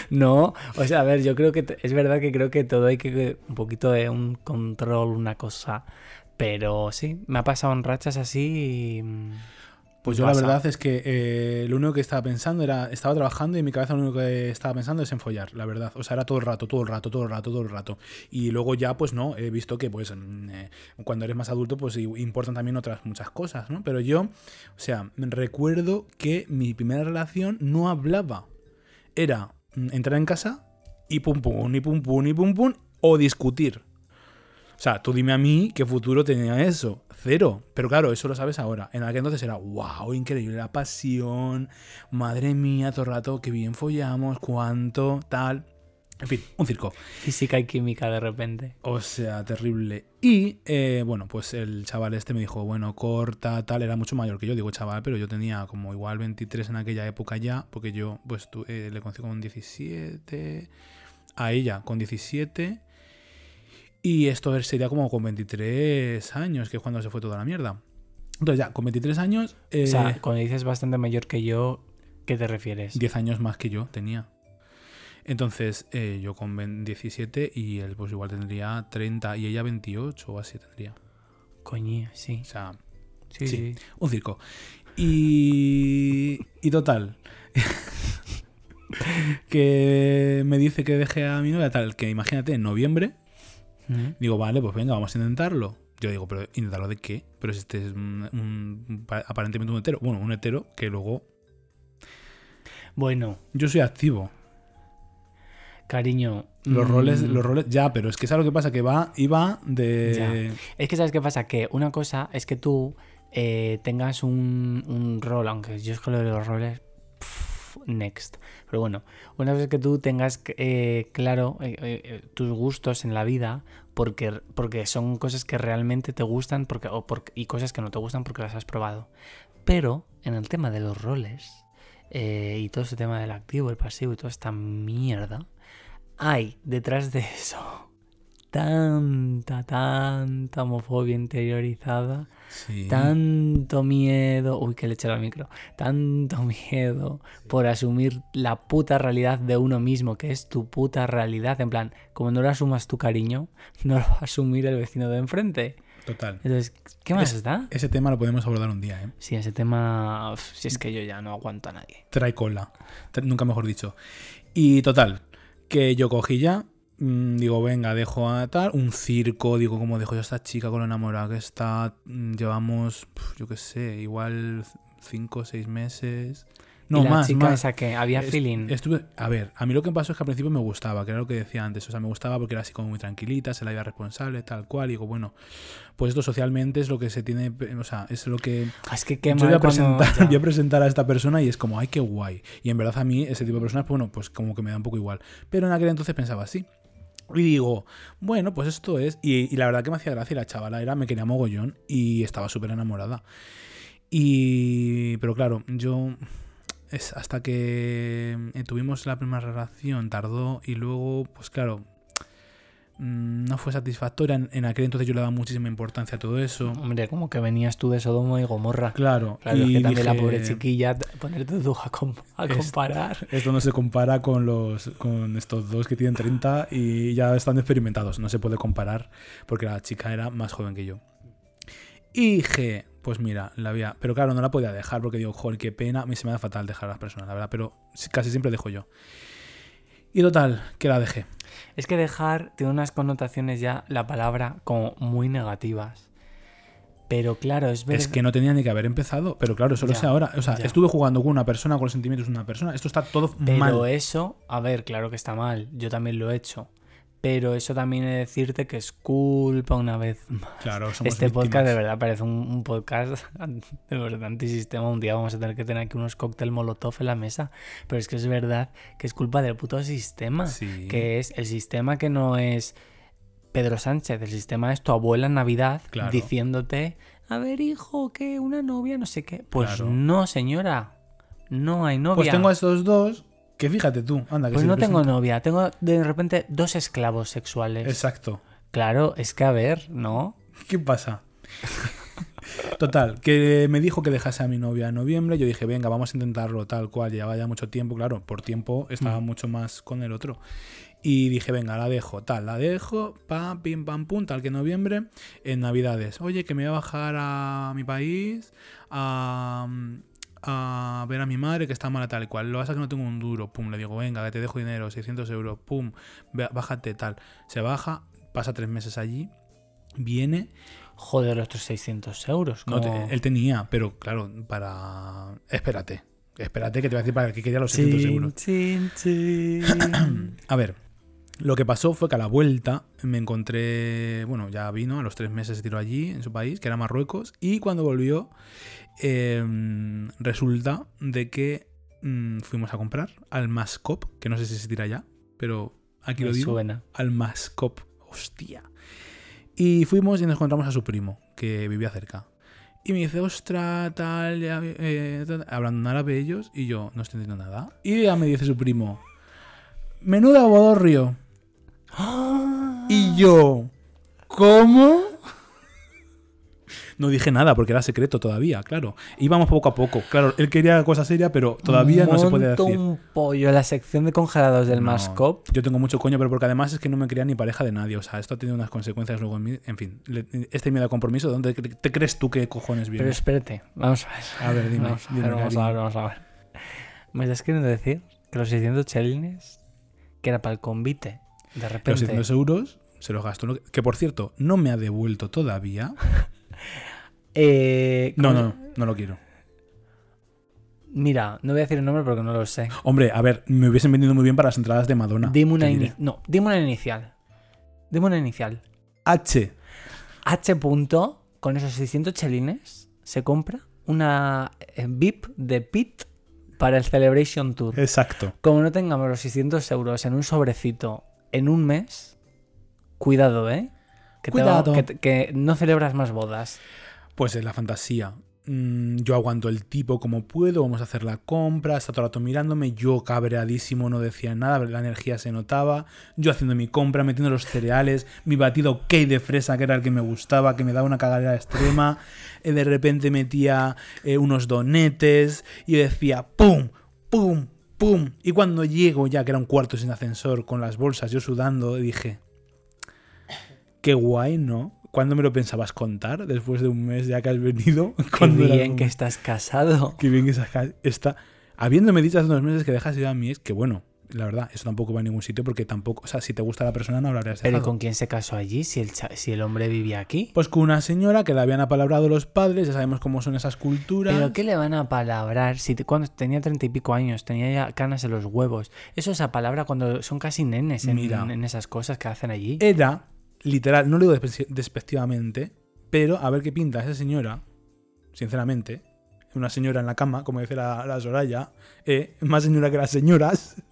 no, o sea, a ver, yo creo que es verdad que creo que todo hay que un poquito de un control, una cosa. Pero sí, me ha pasado en rachas así y, mm, Pues yo la verdad es que eh, lo único que estaba pensando era, estaba trabajando y en mi cabeza lo único que estaba pensando es en follar, la verdad. O sea, era todo el rato, todo el rato, todo el rato, todo el rato. Y luego ya, pues no, he visto que pues mm, eh, cuando eres más adulto, pues importan también otras muchas cosas, ¿no? Pero yo, o sea, recuerdo que mi primera relación no hablaba. Era mm, entrar en casa y pum pum, y pum pum, y pum pum, o discutir. O sea, tú dime a mí qué futuro tenía eso. Cero. Pero claro, eso lo sabes ahora. En aquel entonces era, wow, increíble la pasión. Madre mía, todo el rato, qué bien follamos, cuánto, tal. En fin, un circo. Física y química de repente. O sea, terrible. Y eh, bueno, pues el chaval este me dijo, bueno, corta, tal, era mucho mayor que yo, digo chaval, pero yo tenía como igual 23 en aquella época ya, porque yo pues tu- eh, le conocí con 17, a ella con 17, y esto sería como con 23 años, que es cuando se fue toda la mierda. Entonces ya, con 23 años, eh, O sea, cuando dices bastante mayor que yo, ¿qué te refieres? 10 años más que yo tenía. Entonces, eh, yo con 20 17 y él pues igual tendría 30 y ella 28 o así tendría. Coño, sí. O sea, Sí, sí. sí. un circo. Y, y total. que me dice que deje a mi novia tal, que imagínate, en noviembre, Digo, vale, pues venga, vamos a intentarlo. Yo digo, pero ¿intentarlo de qué? Pero si este es un, un- pa- aparentemente un hetero. Bueno, un hetero que luego... Bueno, Yo soy activo. cariño. Los mm, roles, los roles, ya, pero es que sabes lo que pasa, que va, iba de. Es que sabes qué pasa, que una cosa es que tú eh, tengas un, un rol, aunque yo es que lo de los roles, pff, next. Pero bueno, una es que tú tengas eh, claro eh, eh, tus gustos en la vida, porque, porque son cosas que realmente te gustan porque, o y cosas que no te gustan porque las has probado. Pero en el tema de los roles y todo ese tema del activo, el pasivo y toda esta mierda, hay detrás de eso tanta, tanta homofobia interiorizada, Sí. tanto miedo, uy, que le eché al micro, tanto miedo por asumir la puta realidad de uno mismo, que es tu puta realidad, en plan, como no lo asumas tu cariño, no lo va a asumir el vecino de enfrente. Total. Entonces, ¿qué más Es- da? Ese tema lo podemos abordar un día, ¿eh? Sí, ese tema, uf, si es que yo ya no aguanto a nadie. Trae cola. Nunca mejor dicho. Y total, que yo cogí ya. Mm, Digo, venga, dejo a tal. Un circo, digo, como dejo yo a esta chica con lo enamorada que está. mm, Llevamos, yo qué sé, igual cinco o seis meses. No, ¿Y la más, chica más. esa que había Est- feeling. Estuve, a ver, a mí lo que pasó es que al principio me gustaba, que era lo que decía antes. O sea, me gustaba porque era así como muy tranquilita, se la iba responsable, tal cual. Y digo, bueno, pues esto socialmente es lo que se tiene. O sea, es lo que. Ah, es que qué yo mal voy a, cuando- presentar, ya. voy a presentar a esta persona y es como, ay, qué guay. Y en verdad a mí ese tipo de personas, pues, bueno, pues como que me da un poco igual. Pero en aquel entonces pensaba así. Y digo, bueno, pues esto es. Y, la verdad que me hacía gracia. La chavala era, me quería mogollón y estaba súper enamorada. Y. Pero claro, yo. Es hasta que eh, tuvimos la primera relación, tardó y luego, pues claro, no fue satisfactoria. En, aquel entonces yo le daba muchísima importancia a todo eso. Hombre, como que venías tú de Sodoma y Gomorra. Claro, Claro, es y que también la pobre chiquilla, ponerte tú a, com- a Es- comparar. Esto no se compara con los con estos dos que tienen 30 y ya están experimentados. No se puede comparar porque la chica era más joven que yo. Y dije, pues mira, la había. Pero claro, no la podía dejar porque digo, joder, qué pena. A mí se me da fatal dejar a las personas, la verdad. Pero casi siempre dejo yo. Y total, que la dejé. Es que dejar tiene unas connotaciones ya, la palabra, como muy negativas. Pero claro, es verdad. Es que no tenía ni que haber empezado. Pero claro, eso lo sé ahora. O sea, ya. estuve jugando con una persona, con los sentimientos de una persona. Esto está todo Pero mal. eso, a ver, claro que está mal. Yo también lo he hecho. Pero eso también de decirte que es culpa una vez más. Claro, somos Este podcast de verdad parece un, un podcast de verdad antisistema. Un día vamos a tener que tener aquí unos cóctel molotov en la mesa. Pero es que es verdad que es culpa del puto sistema. Sí. Que es el sistema que no es Pedro Sánchez. El sistema es tu abuela en Navidad Claro. diciéndote, a ver hijo, que una novia, no sé qué. Pues Claro. no, señora. No hay novia. Pues tengo a estos dos que fíjate tú, anda, que Pues no tengo novia, tengo de repente dos esclavos sexuales. Exacto. Claro, es que a ver, ¿no? ¿Qué pasa? Total, que me dijo que dejase a mi novia en noviembre. Yo dije, venga, vamos a intentarlo tal cual. Llevaba ya mucho tiempo, claro, por tiempo estaba Mm. mucho más con el otro. Y dije, venga, la dejo, tal, la dejo, pam, pim, pam, pum, tal que en noviembre, en Navidades. Oye, que me voy a bajar a mi país a, a ver a mi madre que está mala tal y cual. Lo pasa que no tengo un duro, pum, le digo, venga, que te dejo dinero, 600 euros, pum, bájate tal. Se baja, pasa tres meses allí, viene, Joder, los otros 600 euros. no, te- él tenía, pero claro, para... Espérate, espérate que te voy a decir para qué quería los 600 euros. A ver, lo que pasó fue que a la vuelta me encontré, bueno, ya vino, a los tres meses se tiró allí, en su país, que era Marruecos, y cuando volvió, eh, resulta de que mm, fuimos a comprar al Mascop, que no sé si se tira ya, pero aquí Me lo digo, suena. al Mascop, hostia. Y fuimos y nos encontramos a su primo, que vivía cerca. Y me dice, ostra, tal, ya, eh, tal", hablando en árabe ellos, y yo no estoy entendiendo nada. Y ya me dice su primo, menuda bodorrio. Y yo, ¿cómo? No dije nada porque era secreto todavía, claro. Íbamos poco a poco. Claro, él quería cosa seria, pero todavía no se podía decir. un pollo la sección de congelados del No, Mascop. Yo tengo mucho coño, pero porque además es que no me quería ni pareja de nadie. O sea, esto ha tenido unas consecuencias luego en mí. En fin, este miedo a compromiso, ¿dónde te crees tú que cojones viene? Pero espérate, vamos a ver. A ver, dime, Vamos a ver, vamos a ver, vamos a ver. ¿Me estás queriendo decir que los 600 chelines, que era para el convite, de Los repente... 600 euros se los gastó. que, por cierto, no me ha devuelto todavía. Eh, No, ¿cómo no, no lo quiero. Mira, no voy a decir el nombre porque no lo sé. Hombre, a ver, me hubiesen vendido muy bien para las entradas de Madonna. dime una. No, dime una inicial. Dime una inicial. H. H. punto, con esos 600 chelines, se compra una eh, VIP de Pit para el Celebration Tour. Exacto. Como no tengamos los 600 euros en un sobrecito en un mes, cuidado, ¿eh? Que, te va- Cuidado. que no celebras más bodas. Pues es la fantasía. Mm, yo aguanto el tipo como puedo, vamos a hacer la compra, está todo el rato mirándome, yo cabreadísimo no decía nada, la energía se notaba, yo haciendo mi compra, metiendo los cereales, mi batido cake de fresa que era el que me gustaba, que me daba una cagadera extrema, eh, de repente metía eh, unos donetes y decía ¡pum! ¡pum! ¡pum! Y cuando llego ya, que era un cuarto sin ascensor, con las bolsas, yo sudando, dije, qué guay, ¿no? ¿Cuándo me lo pensabas contar? Después de un mes ya que has venido. Qué ¿Cuándo era bien que estás casado. Qué bien que esa- está. Habiéndome dicho hace unos meses que dejas ir a mi ex, que bueno, la verdad, eso tampoco va a ningún sitio porque tampoco, o sea, si te gusta la persona no hablarías Pero ¿y dejado. con quién se casó allí si el, si el hombre vivía aquí? Pues con una señora que le habían apalabrado los padres, ya sabemos cómo son esas culturas. ¿Pero qué le van a palabrar? Si te- cuando tenía treinta y pico años, tenía ya canas en los huevos. Eso es a palabra cuando son casi nenes en, Mira. en esas cosas que hacen allí. Era, literal, no lo digo despe- despectivamente, pero a ver qué pinta esa señora, sinceramente, una señora en la cama, como dice la, la Soraya, eh, más señora que las señoras.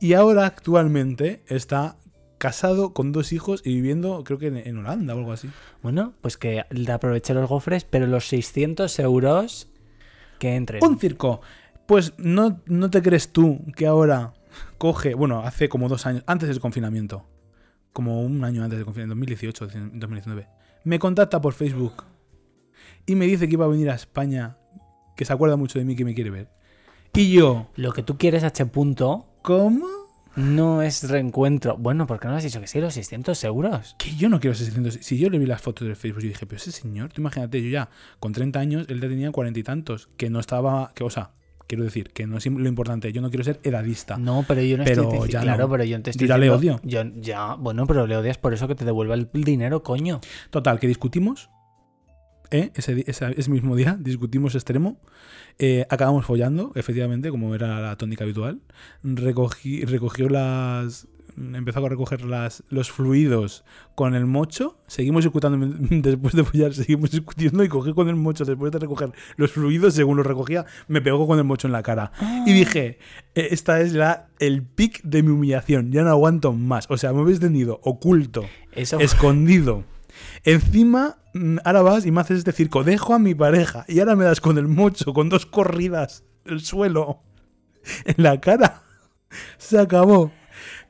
Y ahora actualmente está casado con dos hijos y viviendo, creo que en, en Holanda o algo así. Bueno, pues que le aproveche los gofres, pero los 600 euros que entren. Un circo. Pues no, no te crees tú que ahora coge, bueno, hace como dos años, antes del confinamiento, como un año antes del confinamiento, 2018, 2019, me contacta por Facebook y me dice que iba a venir a España, que se acuerda mucho de mí, que me quiere ver. Y yo, Lo que tú quieres, H. punto, ¿cómo? no es reencuentro. Bueno, ¿por qué no has dicho que sí, los 600 euros? Que yo no quiero 600. Si yo le vi las fotos del Facebook y dije, pero ese señor, tú imagínate, yo ya con 30 años, él ya tenía cuarenta y tantos, que no estaba, que, o sea, quiero decir, que no es lo importante, yo no quiero ser edadista. No, pero yo no Pero estoy diciendo. ya Claro, no. pero yo te Yo estoy ya le odio. Yo, ya, bueno, pero le odias por eso que te devuelva el dinero, coño. Total, que discutimos. ¿eh? Ese mismo día discutimos extremo. eh, acabamos follando, efectivamente, como era la tónica habitual. Recogí, recogió las. Empezó a recoger las, los fluidos con el mocho. Seguimos discutiendo después de follar, seguimos discutiendo y cogí con el mocho después de recoger los fluidos, según los recogía, me pegó con el mocho en la cara. Y dije, "Eh, esta es la, el pic de mi humillación, ya no aguanto más. O sea, me habéis tenido oculto, Eso escondido. Encima, mm, ahora vas y me haces este circo. Dejo a mi pareja y ahora me das con el mocho, con dos corridas del suelo en la cara. Se acabó.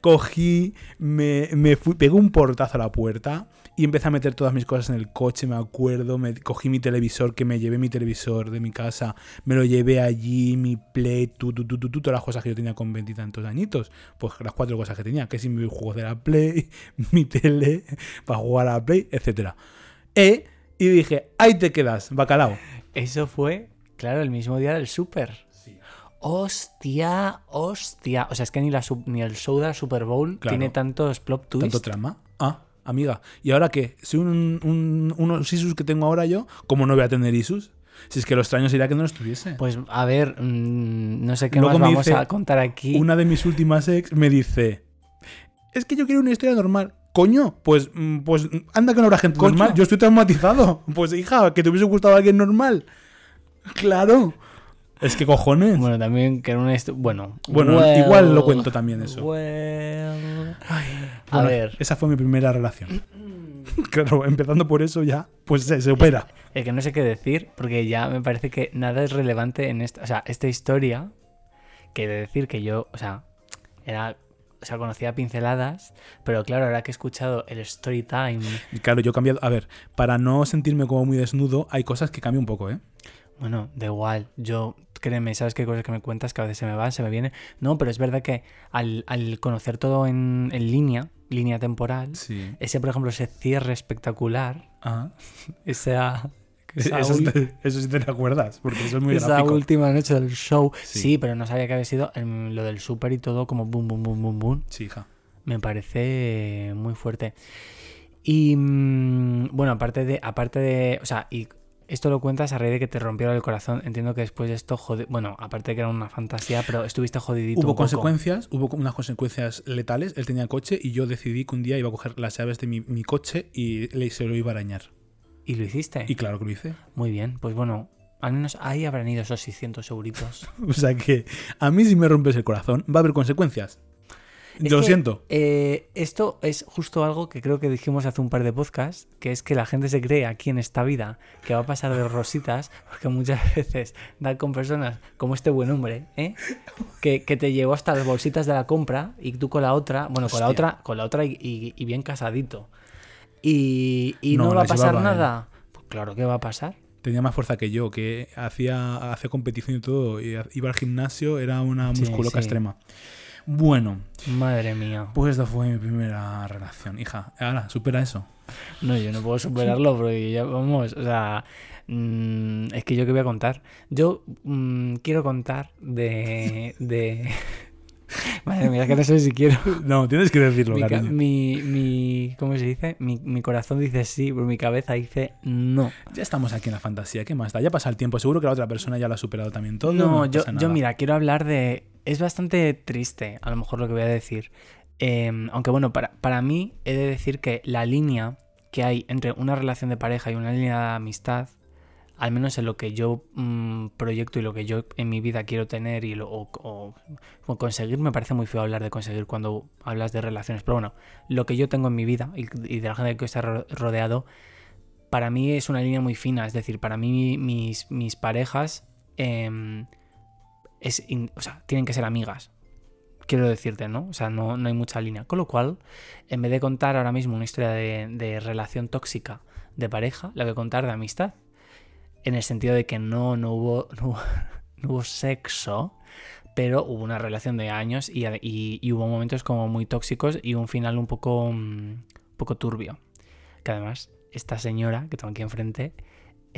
Cogí, me, me fui, pegué un portazo a la puerta y empecé a meter todas mis cosas en el coche, me acuerdo, me cogí mi televisor, que me llevé mi televisor de mi casa, me lo llevé allí, mi play, tu, tu, tu, todas las cosas que yo tenía con veintitantos añitos, pues las cuatro cosas que tenía, que si mi juego de la play, mi tele, para jugar a la play, etcétera. E, y dije, ahí te quedas, bacalao. Eso fue, claro, el mismo día del Super. Hostia, hostia. O sea, es que ni, la, sub- ni el show de la Super Bowl Claro. tiene tantos plot twists. ¿Tanto trama? Ah, amiga. ¿Y ahora qué? ¿Soy un, un- unos Isus que tengo ahora yo? ¿Cómo no voy a tener Isus? Si es que lo extraño sería que no estuviese. Pues a ver, mm, no sé qué Luego más vamos dice a contar aquí. Una de mis últimas ex me dice: Es que yo quiero una historia normal. Coño, pues, mm, pues anda que no habrá gente Coño. normal. Yo estoy traumatizado. Pues hija, que te hubiese gustado alguien normal. Claro. Es que cojones. Bueno, también que era una Bueno, Bueno, well, igual lo cuento también eso. well. a Bueno, ver, Esa fue mi primera relación. claro, empezando por eso ya, pues se, se opera. el que no sé qué decir, porque ya me parece que nada es relevante en esta. O sea, esta historia, que de decir que yo, o sea, era. O sea, conocía pinceladas, pero claro, ahora que he escuchado el story time, claro, yo he cambiado. A ver, para no sentirme como muy desnudo, hay cosas que cambio un poco, ¿eh? bueno, da igual. Yo, créeme, sabes qué cosas que me cuentas que a veces se me van, se me vienen. No, pero es verdad que al, al conocer todo en, en línea, línea temporal, Sí. ese, por ejemplo, ese cierre espectacular, Ah. esa. esa Eso, sí- eso sí te acuerdas, porque eso es muy esa gráfico. última noche del show. Sí. Sí. pero no sabía que había sido lo del súper y todo como boom, boom, boom, boom, boom. Sí, hija. Me parece muy fuerte. Y mm, bueno, aparte de, aparte de, o sea, y esto lo cuentas a raíz de que te rompieron el corazón. Entiendo que después de esto, jode- bueno, aparte de que era una fantasía, pero estuviste jodidito. Hubo un poco. consecuencias, hubo unas consecuencias letales. Él tenía coche y yo decidí que un día iba a coger las llaves de mi, mi coche y le, se lo iba a arañar. ¿Y lo hiciste? Y claro que lo hice. Muy bien, pues bueno, al menos ahí habrán ido esos 600 euritos. O sea que a mí si me rompes el corazón va a haber consecuencias. Es lo que, siento. eh, esto es justo algo que creo que dijimos hace un par de podcasts, que es que la gente se cree aquí en esta vida que va a pasar de rositas, porque muchas veces da con personas como este buen hombre, ¿eh? que, que te llevó hasta las bolsitas de la compra y tú con la otra, bueno, con la otra, con la otra y, y- y bien casadito. Y, y no, No, va a pasar llevaba nada. Pues claro que va a pasar. Tenía más fuerza que yo, que hacía, hacía competición y todo. y iba al gimnasio, era una Sí, musculoca sí. extrema. Bueno, Madre mía. pues esta fue mi primera relación. Hija, ahora, supera eso. No, yo no puedo superarlo porque ya vamos, o sea, mm, es que yo qué voy a contar. Yo mm, quiero contar de, de... Madre mía, es que no sé si quiero. No, tienes que decirlo, Mi, cariño. mi, mi- ¿cómo se dice? Mi, mi corazón dice sí, pero mi cabeza dice no. Ya estamos aquí en la fantasía, ¿qué más da? Ya pasa el tiempo, seguro que la otra persona ya lo ha superado también todo. No, yo, pasa yo nada. mira, quiero hablar de... Es bastante triste, a lo mejor lo que voy a decir. Em, aunque bueno, para, para mí he de decir que la línea que hay entre una relación de pareja y una línea de amistad, al menos en lo que yo mm, proyecto y lo que yo en mi vida quiero tener y lo, o, conseguir, me parece muy feo hablar de conseguir cuando hablas de relaciones, pero bueno, lo que yo tengo en mi vida y, de la gente que está ro- rodeado, para mí es una línea muy fina, es decir, para mí mis, mis parejas em, es o sea, tienen que ser amigas. Quiero decirte, ¿no? O sea, no, no hay mucha línea. Con lo cual, en vez de contar ahora mismo una historia de, relación tóxica de pareja, la voy a contar de amistad. En el sentido de que no, no, hubo, no hubo sexo, pero hubo una relación de años y, y- y hubo momentos como muy tóxicos y un final un poco, mm, un poco turbio. Que además, esta señora que tengo aquí enfrente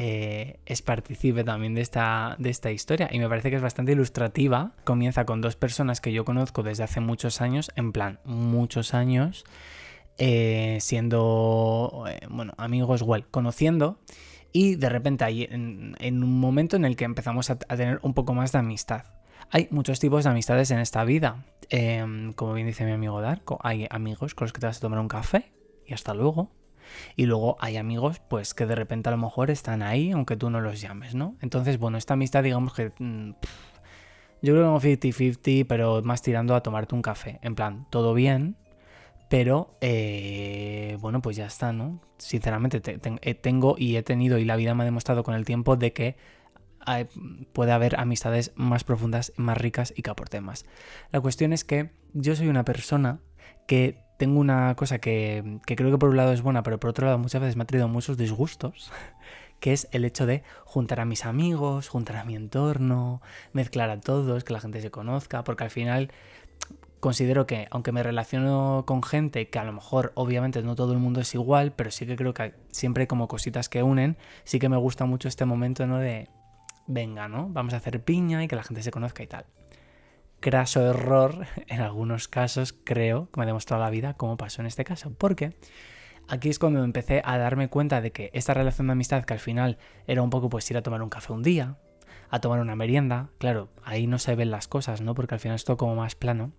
eh, es partícipe también de esta, de esta historia y me parece que es bastante ilustrativa. Comienza con dos personas que yo conozco desde hace muchos años, en plan, muchos años, eh, siendo, eh, bueno, amigos, well, conociendo. Y de repente hay en, un momento en el que empezamos a, a tener un poco más de amistad. Hay muchos tipos de amistades en esta vida. Em, como bien dice mi amigo Darko, hay amigos con los que te vas a tomar un café y hasta luego. Y luego hay amigos, pues que de repente a lo mejor están ahí, aunque tú no los llames, ¿no? Entonces, bueno, esta amistad, digamos que. mm, yo creo que como 50-50, pero más tirando a tomarte un café. En plan, todo bien, pero eh, bueno, pues ya está, ¿no? Sinceramente, te- te- eh, tengo y he tenido, y la vida me ha demostrado con el tiempo, de que puede haber amistades más profundas, más ricas y que aporten más. La cuestión es que yo soy una persona que tengo una cosa que, que creo que por un lado es buena, pero por otro lado muchas veces me ha traído muchos disgustos, que es el hecho de juntar a mis amigos, juntar a mi entorno, mezclar a todos, que la gente se conozca, porque al final considero que aunque me relaciono con gente que a lo mejor obviamente no todo el mundo es igual, pero sí que creo que siempre hay como cositas que unen, sí que me gusta mucho este momento, ¿no? De, venga, ¿no? Vamos a hacer piña y que la gente se conozca y tal. Craso error, en algunos casos creo me ha demostrado la vida cómo pasó en este caso, porque aquí es cuando empecé a darme cuenta de que esta relación de amistad que al final era un poco pues ir a tomar un café un día, a tomar una merienda, claro, ahí no se ven las cosas, ¿no? Porque al final es todo como más plano.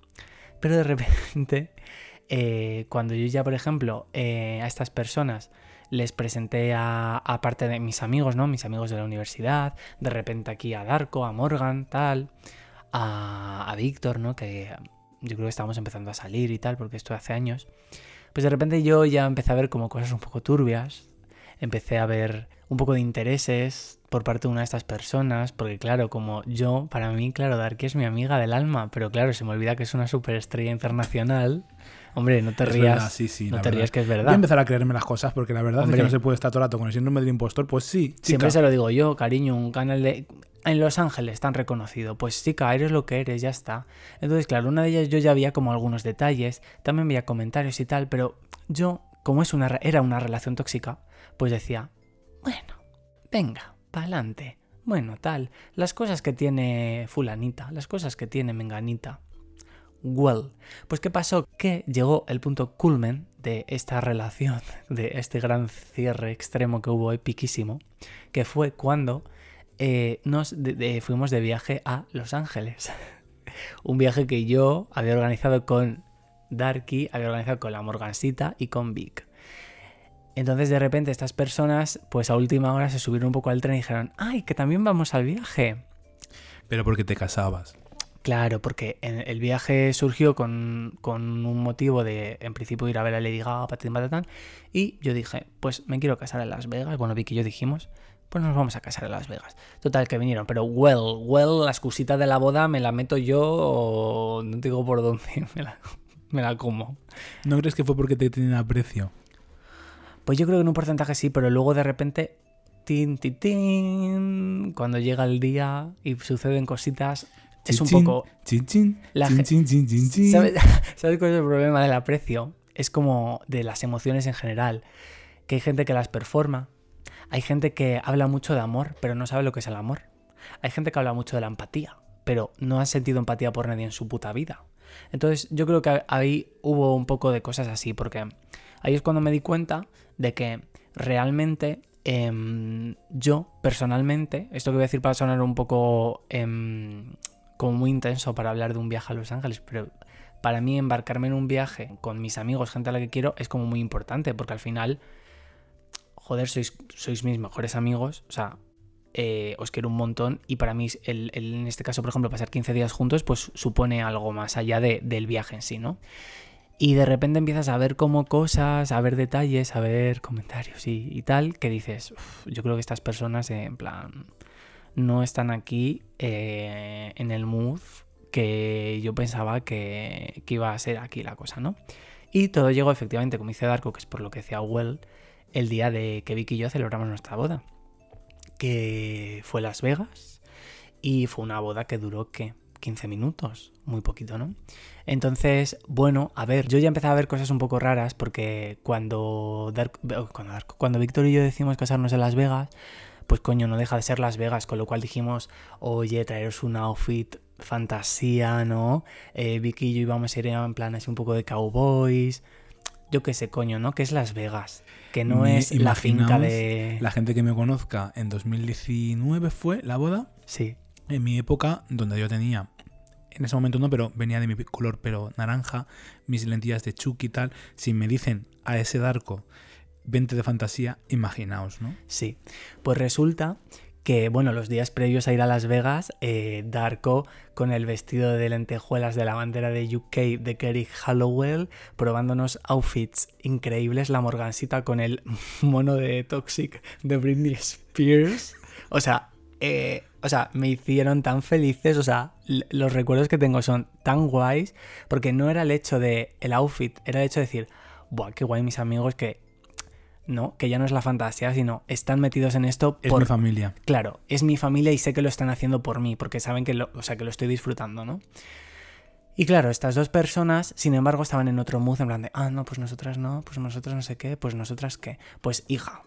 Pero de repente, eh, cuando yo ya, por ejemplo, eh, a estas personas les presenté a, a parte de mis amigos, ¿no? Mis amigos de la universidad, de repente aquí a Darko, a Morgan, tal, a, a Víctor, ¿no? Que yo creo que estábamos empezando a salir y tal, porque esto hace años. Pues de repente yo ya empecé a ver como cosas un poco turbias, empecé a ver un poco de intereses por parte de una de estas personas, porque claro, como yo, para mí, claro, Darky es mi amiga del alma, pero claro, se me olvida que es una superestrella internacional. Hombre, no te Es rías, verdad, sí, sí, no te verdad. rías que es Voy a verdad. empezar a creerme las cosas porque la verdad Hombre. es que no se puede estar todo el rato con el síndrome del impostor. Pues sí, chica. Siempre se lo digo yo, cariño, un canal de... En Los Ángeles tan reconocido. Pues chica, eres lo que eres, ya está. Entonces, claro, una de ellas yo ya había como algunos detalles, también veía comentarios y tal, pero yo, como es una, era una relación tóxica, pues decía, bueno, venga, pa'lante. Bueno, tal, las cosas que tiene fulanita, las cosas que tiene menganita. Well, pues ¿qué pasó? Que llegó el punto culmen de esta relación, de este gran cierre extremo que hubo epiquísimo, que fue cuando eh, nos fuimos de viaje a Los Ángeles. Un viaje que yo había organizado con Darky, había organizado con la Morgansita y con Vic. Entonces de repente estas personas, pues a última hora se subieron un poco al tren y dijeron, ¡ay, que también vamos al viaje! Pero porque te casabas. Claro, porque en- el viaje surgió con, con un motivo de, en principio, ir a ver a Lady Gaga, patatín, patatán, y yo dije, pues me quiero casar en Las Vegas. Bueno, Vicky y yo dijimos, pues nos vamos a casar en Las Vegas. Total, que vinieron, pero well, well, la excusita de la boda me la meto yo o no te digo por dónde, me la, me la como. ¿No crees que fue porque te tienen aprecio? Pues yo creo que en un porcentaje sí, pero luego de repente, tin, tin, tin, cuando llega el día y suceden cositas, es un poco... La. ¿Sabes, ¿Sabes cuál es el problema del aprecio? Es como de las emociones en general. Que hay gente que las performa. Hay gente que habla mucho de amor, pero no sabe lo que es el amor. Hay gente que habla mucho de la empatía, pero no ha sentido empatía por nadie en su puta vida. Entonces yo creo que ahí hubo un poco de cosas así, porque ahí es cuando me di cuenta de que realmente em, yo, personalmente, esto que voy a decir para sonar un poco em, como muy intenso para hablar de un viaje a Los Ángeles, pero para mí embarcarme en un viaje con mis amigos, gente a la que quiero, es como muy importante, porque al final, joder, sois, sois mis mejores amigos, o sea, eh, os quiero un montón y para mí, el, el- en este caso, por ejemplo, pasar 15 días juntos, pues supone algo más allá de- del viaje en sí, ¿no? Y de repente empiezas a ver como cosas, a ver detalles, a ver comentarios y, tal, que dices, "Uf, yo creo que estas personas, eh, en plan, no están aquí eh, en el mood que yo pensaba que, que iba a ser aquí la cosa, ¿no? Y todo llegó efectivamente, como dice Darko, que es por lo que decía Well, el día de que Vicky y yo celebramos nuestra boda, que fue Las Vegas y fue una boda que duró, ¿qué? 15 minutos, muy poquito, ¿no? Entonces, bueno, a ver, yo ya empecé a ver cosas un poco raras porque cuando, Dark, cuando, cuando Víctor y yo decimos casarnos en Las Vegas, pues coño, no deja de ser Las Vegas, con lo cual dijimos, oye, traeros un outfit fantasía, ¿no? Eh, Vicky y yo íbamos a ir en plan así un poco de cowboys, yo qué sé, coño, ¿no? Que es Las Vegas, que no es la finca de... La gente que me conozca en 2019 fue la boda. Sí. En mi época, donde yo tenía, en ese momento no, pero venía de mi color pero naranja, mis lentillas de Chucky y tal, si me dicen a ese darco 20 de fantasía, imaginaos, ¿no? Sí, pues resulta que, bueno, los días previos a ir a Las Vegas, eh, Darko, con el vestido de lentejuelas de la bandera de UK de Kerry Hallowell, probándonos outfits increíbles, la morgancita con el mono de Toxic de Britney Spears. O sea, eh, o sea, me hicieron tan felices, o sea, los recuerdos que tengo son tan guays, porque no era el hecho de el outfit, era el hecho de decir, buah, qué guay mis amigos que no, que ya no es la fantasía, sino están metidos en esto Es por mi familia. claro, es mi familia y sé que lo están haciendo por mí, porque saben que lo, o sea, que lo estoy disfrutando, ¿no? Y claro, estas dos personas, sin embargo, estaban en otro mood, en plan de, ah, no, pues nosotras no, pues nosotras no sé qué, pues nosotras qué. Pues hija,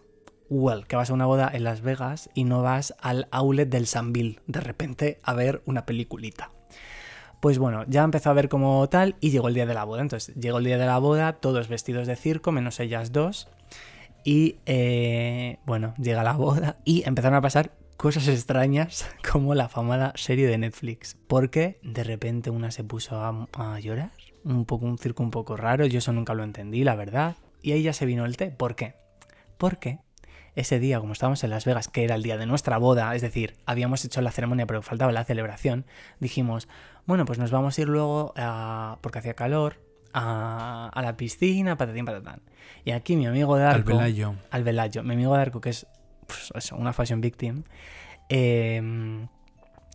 well, que vas a una boda en Las Vegas y no vas al outlet del Sanville, de repente, a ver una peliculita. Pues bueno, ya empezó a ver como tal y llegó el día de la boda. Entonces, llegó el día de la boda, todos vestidos de circo, menos ellas dos. Y eh, bueno, llega la boda y empezaron a pasar cosas extrañas como la famada serie de Netflix. Porque de repente una se puso a, llorar. Un poco un circo un poco raro. Yo eso nunca lo entendí, la verdad. Y ahí ya se vino el té. ¿Por qué? Porque ese día, como estábamos en Las Vegas, que era el día de nuestra boda, es decir, habíamos hecho la ceremonia pero faltaba la celebración, dijimos, bueno, pues nos vamos a ir luego, a- porque hacía calor, a, a la piscina, patatín, patatán. Y aquí mi amigo Darko... Al Velayo. Al Velayo. Mi amigo Darko, que es pues, eso, una fashion victim, eh,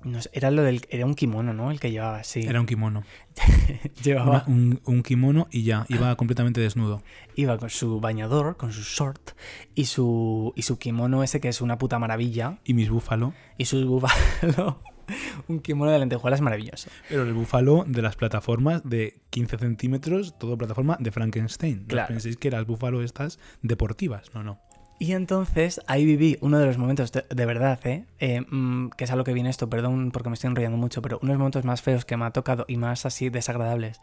no sé, era lo del... Era un kimono, ¿no? El que llevaba, sí. Era un kimono. llevaba... Una- un, un kimono y ya, iba completamente desnudo. Iba con su bañador, con su short y su, y su kimono ese que es una puta maravilla. Y mis búfalo. Y su búfalo. un kimono de lentejuelas maravilloso. Pero el búfalo de las plataformas de 15 centímetros, todo plataforma de Frankenstein. No Claro. penséis que las búfalo estas deportivas. No, no. Y entonces ahí viví uno de los momentos, de, de verdad, ¿eh? Eh, mm, que es a lo que viene esto, perdón porque me estoy enrollando mucho, pero uno de los momentos más feos que me ha tocado y más así desagradables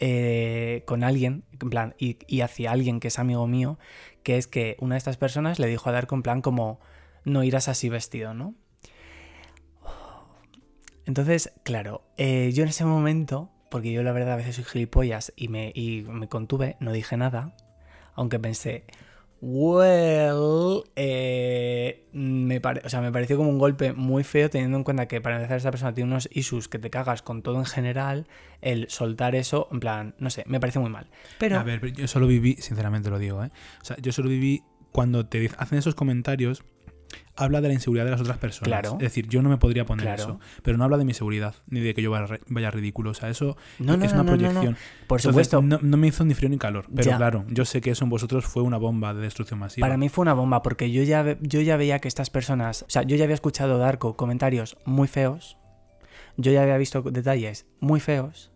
eh, con alguien, en plan, y, y hacia alguien que es amigo mío, que es que una de estas personas le dijo a Darko en plan como, no irás así vestido, ¿no? Entonces, claro, eh, yo en ese momento, porque yo la verdad a veces soy gilipollas y me, contuve, no dije nada, aunque pensé, well, eh, me, o sea, me pareció como un golpe muy feo teniendo en cuenta que para empezar esta persona tiene unos issues que te cagas con todo en general, el soltar eso, en plan, no sé, me parece muy mal. Pero, A ver, yo solo viví, sinceramente lo digo, ¿eh? O sea, yo solo viví cuando te hacen esos comentarios, habla de la inseguridad de las otras personas. Claro. Es decir, yo no me podría poner Claro. eso, pero no habla de mi seguridad, ni de que yo vaya, ridículo. O sea, eso no, es no, una no, proyección. por Entonces, supuesto, no, me hizo ni frío ni calor. Pero Ya. claro, yo sé que eso en vosotros fue una bomba de destrucción masiva. Para mí fue una bomba porque yo ya, yo ya veía que estas personas, o sea, yo ya había escuchado Darko comentarios muy feos, yo ya había visto detalles muy feos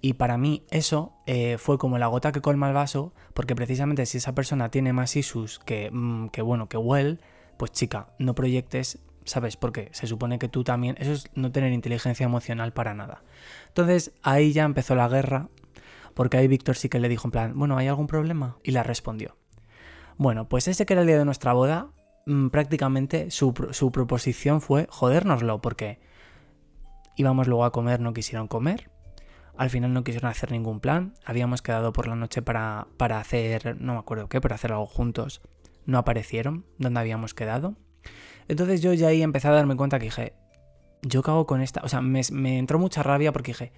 y para mí eso eh, fue como la gota que colma el vaso porque precisamente si esa persona tiene más issues que, mm, que bueno, que well, pues chica, no proyectes, ¿sabes? Porque se supone que tú también, eso es no tener inteligencia emocional para nada. Entonces ahí ya empezó la guerra porque ahí Víctor sí que le dijo en plan, bueno, ¿hay algún problema? Y la respondió. Bueno, pues ese que era el día de nuestra boda, mm, prácticamente su, su proposición fue jodérnoslo, porque íbamos luego a comer, no quisieron comer. Al final no quisieron hacer ningún plan. Habíamos quedado por la noche para, para hacer, no me acuerdo qué, para hacer algo juntos. No aparecieron donde habíamos quedado. Entonces yo ya ahí empecé a darme cuenta que dije, ¿yo qué hago con esta? O sea, me, entró mucha rabia porque dije,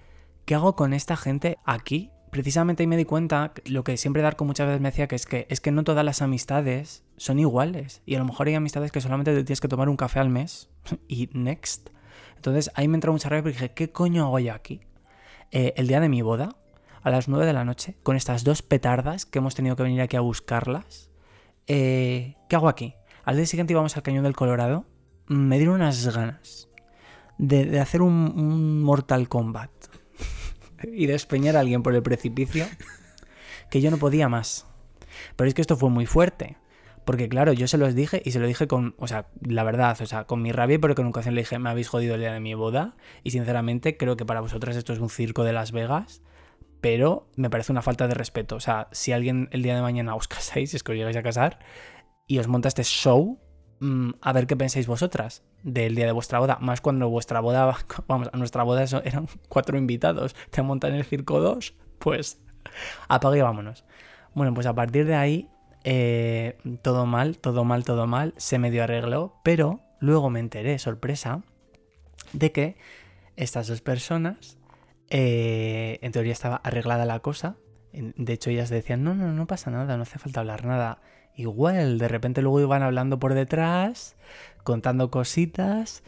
¿qué hago con esta gente aquí? Precisamente ahí me di cuenta lo que siempre Darko muchas veces me decía que es que es que no todas las amistades son iguales y a lo mejor hay amistades que solamente te tienes que tomar un café al mes y next. Entonces ahí me entró mucha rabia porque dije, ¿qué coño hago yo aquí? Eh, el día de mi boda, a las 9 de la noche, con estas dos petardas que hemos tenido que venir aquí a buscarlas, eh, ¿qué hago aquí? Al día siguiente íbamos al Cañón del Colorado, me dieron unas ganas de, hacer un, Mortal Kombat y despeñar a alguien por el precipicio que yo no podía más. Pero es que esto fue muy fuerte. Porque claro, yo se los dije y se lo dije con, o sea, la verdad, o sea, con mi rabia, pero con ocasión le dije, me habéis jodido el día de mi boda. Y sinceramente creo que para vosotras esto es un circo de Las Vegas. Pero me parece una falta de respeto. O sea, si alguien el día de mañana os casáis, si es que os llegáis a casar, y os monta este show, mm, a ver qué pensáis vosotras del día de vuestra boda. Más cuando vuestra boda, vamos, a nuestra boda eran cuatro invitados. Te montan el circo dos, pues apague y vámonos. Bueno, pues a partir de ahí, eh, todo mal, todo mal, todo mal, se medio arregló, pero luego me enteré, sorpresa, de que estas dos personas, eh, en teoría estaba arreglada la cosa, de hecho ellas decían, no, no, no pasa nada, no hace falta hablar nada. Igual, de repente luego iban hablando por detrás, contando cositas,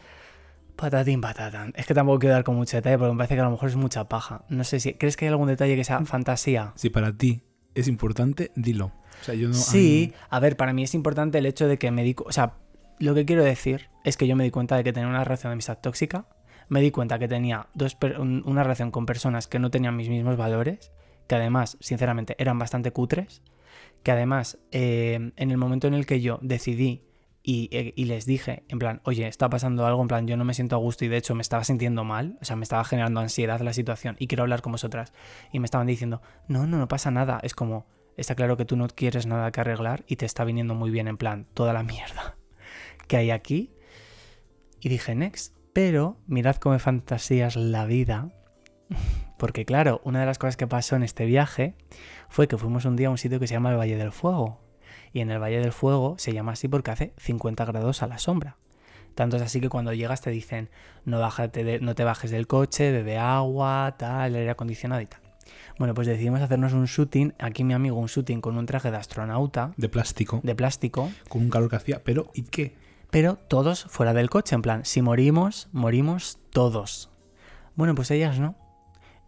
Patatín, patatán. Es que tampoco quiero dar con mucho detalle porque me parece que a lo mejor es mucha paja. No sé si. ¿Crees que hay algún detalle que sea fantasía? Si para ti es importante, dilo. O sea, yo no. Sí, a ver, para mí es importante el hecho de que me di. O sea, lo que quiero decir es que yo me di cuenta de que tenía una relación de amistad tóxica. Me di cuenta que tenía dos una relación con personas que no tenían mis mismos valores. Que además, sinceramente, eran bastante cutres. Que además, eh, en el momento en el que yo decidí y, eh, y les dije, en plan, oye, está pasando algo, en plan, yo no me siento a gusto y de hecho me estaba sintiendo mal, o sea, me estaba generando ansiedad la situación y quiero hablar con vosotras. Y me estaban diciendo, no, no, no pasa nada. Es como, está claro que tú no quieres nada que arreglar y te está viniendo muy bien, en plan, toda la mierda que hay aquí. Y dije, next. Pero mirad cómo fantasías la vida. Porque claro, una de las cosas que pasó en este viaje fue que fuimos un día a un sitio que se llama el Valle del Fuego. Y en el Valle del Fuego se llama así porque hace 50 grados a la sombra. Tanto es así que cuando llegas te dicen, no, bájate de- no te bajes del coche, bebe agua, tal, aire acondicionado y tal. Bueno, pues decidimos hacernos un shooting, aquí mi amigo un shooting con un traje de astronauta, De plástico, de plástico, con un calor que hacía. Pero, ¿y qué? Pero todos fuera del coche, en plan, si morimos, morimos todos. Bueno, pues ellas no.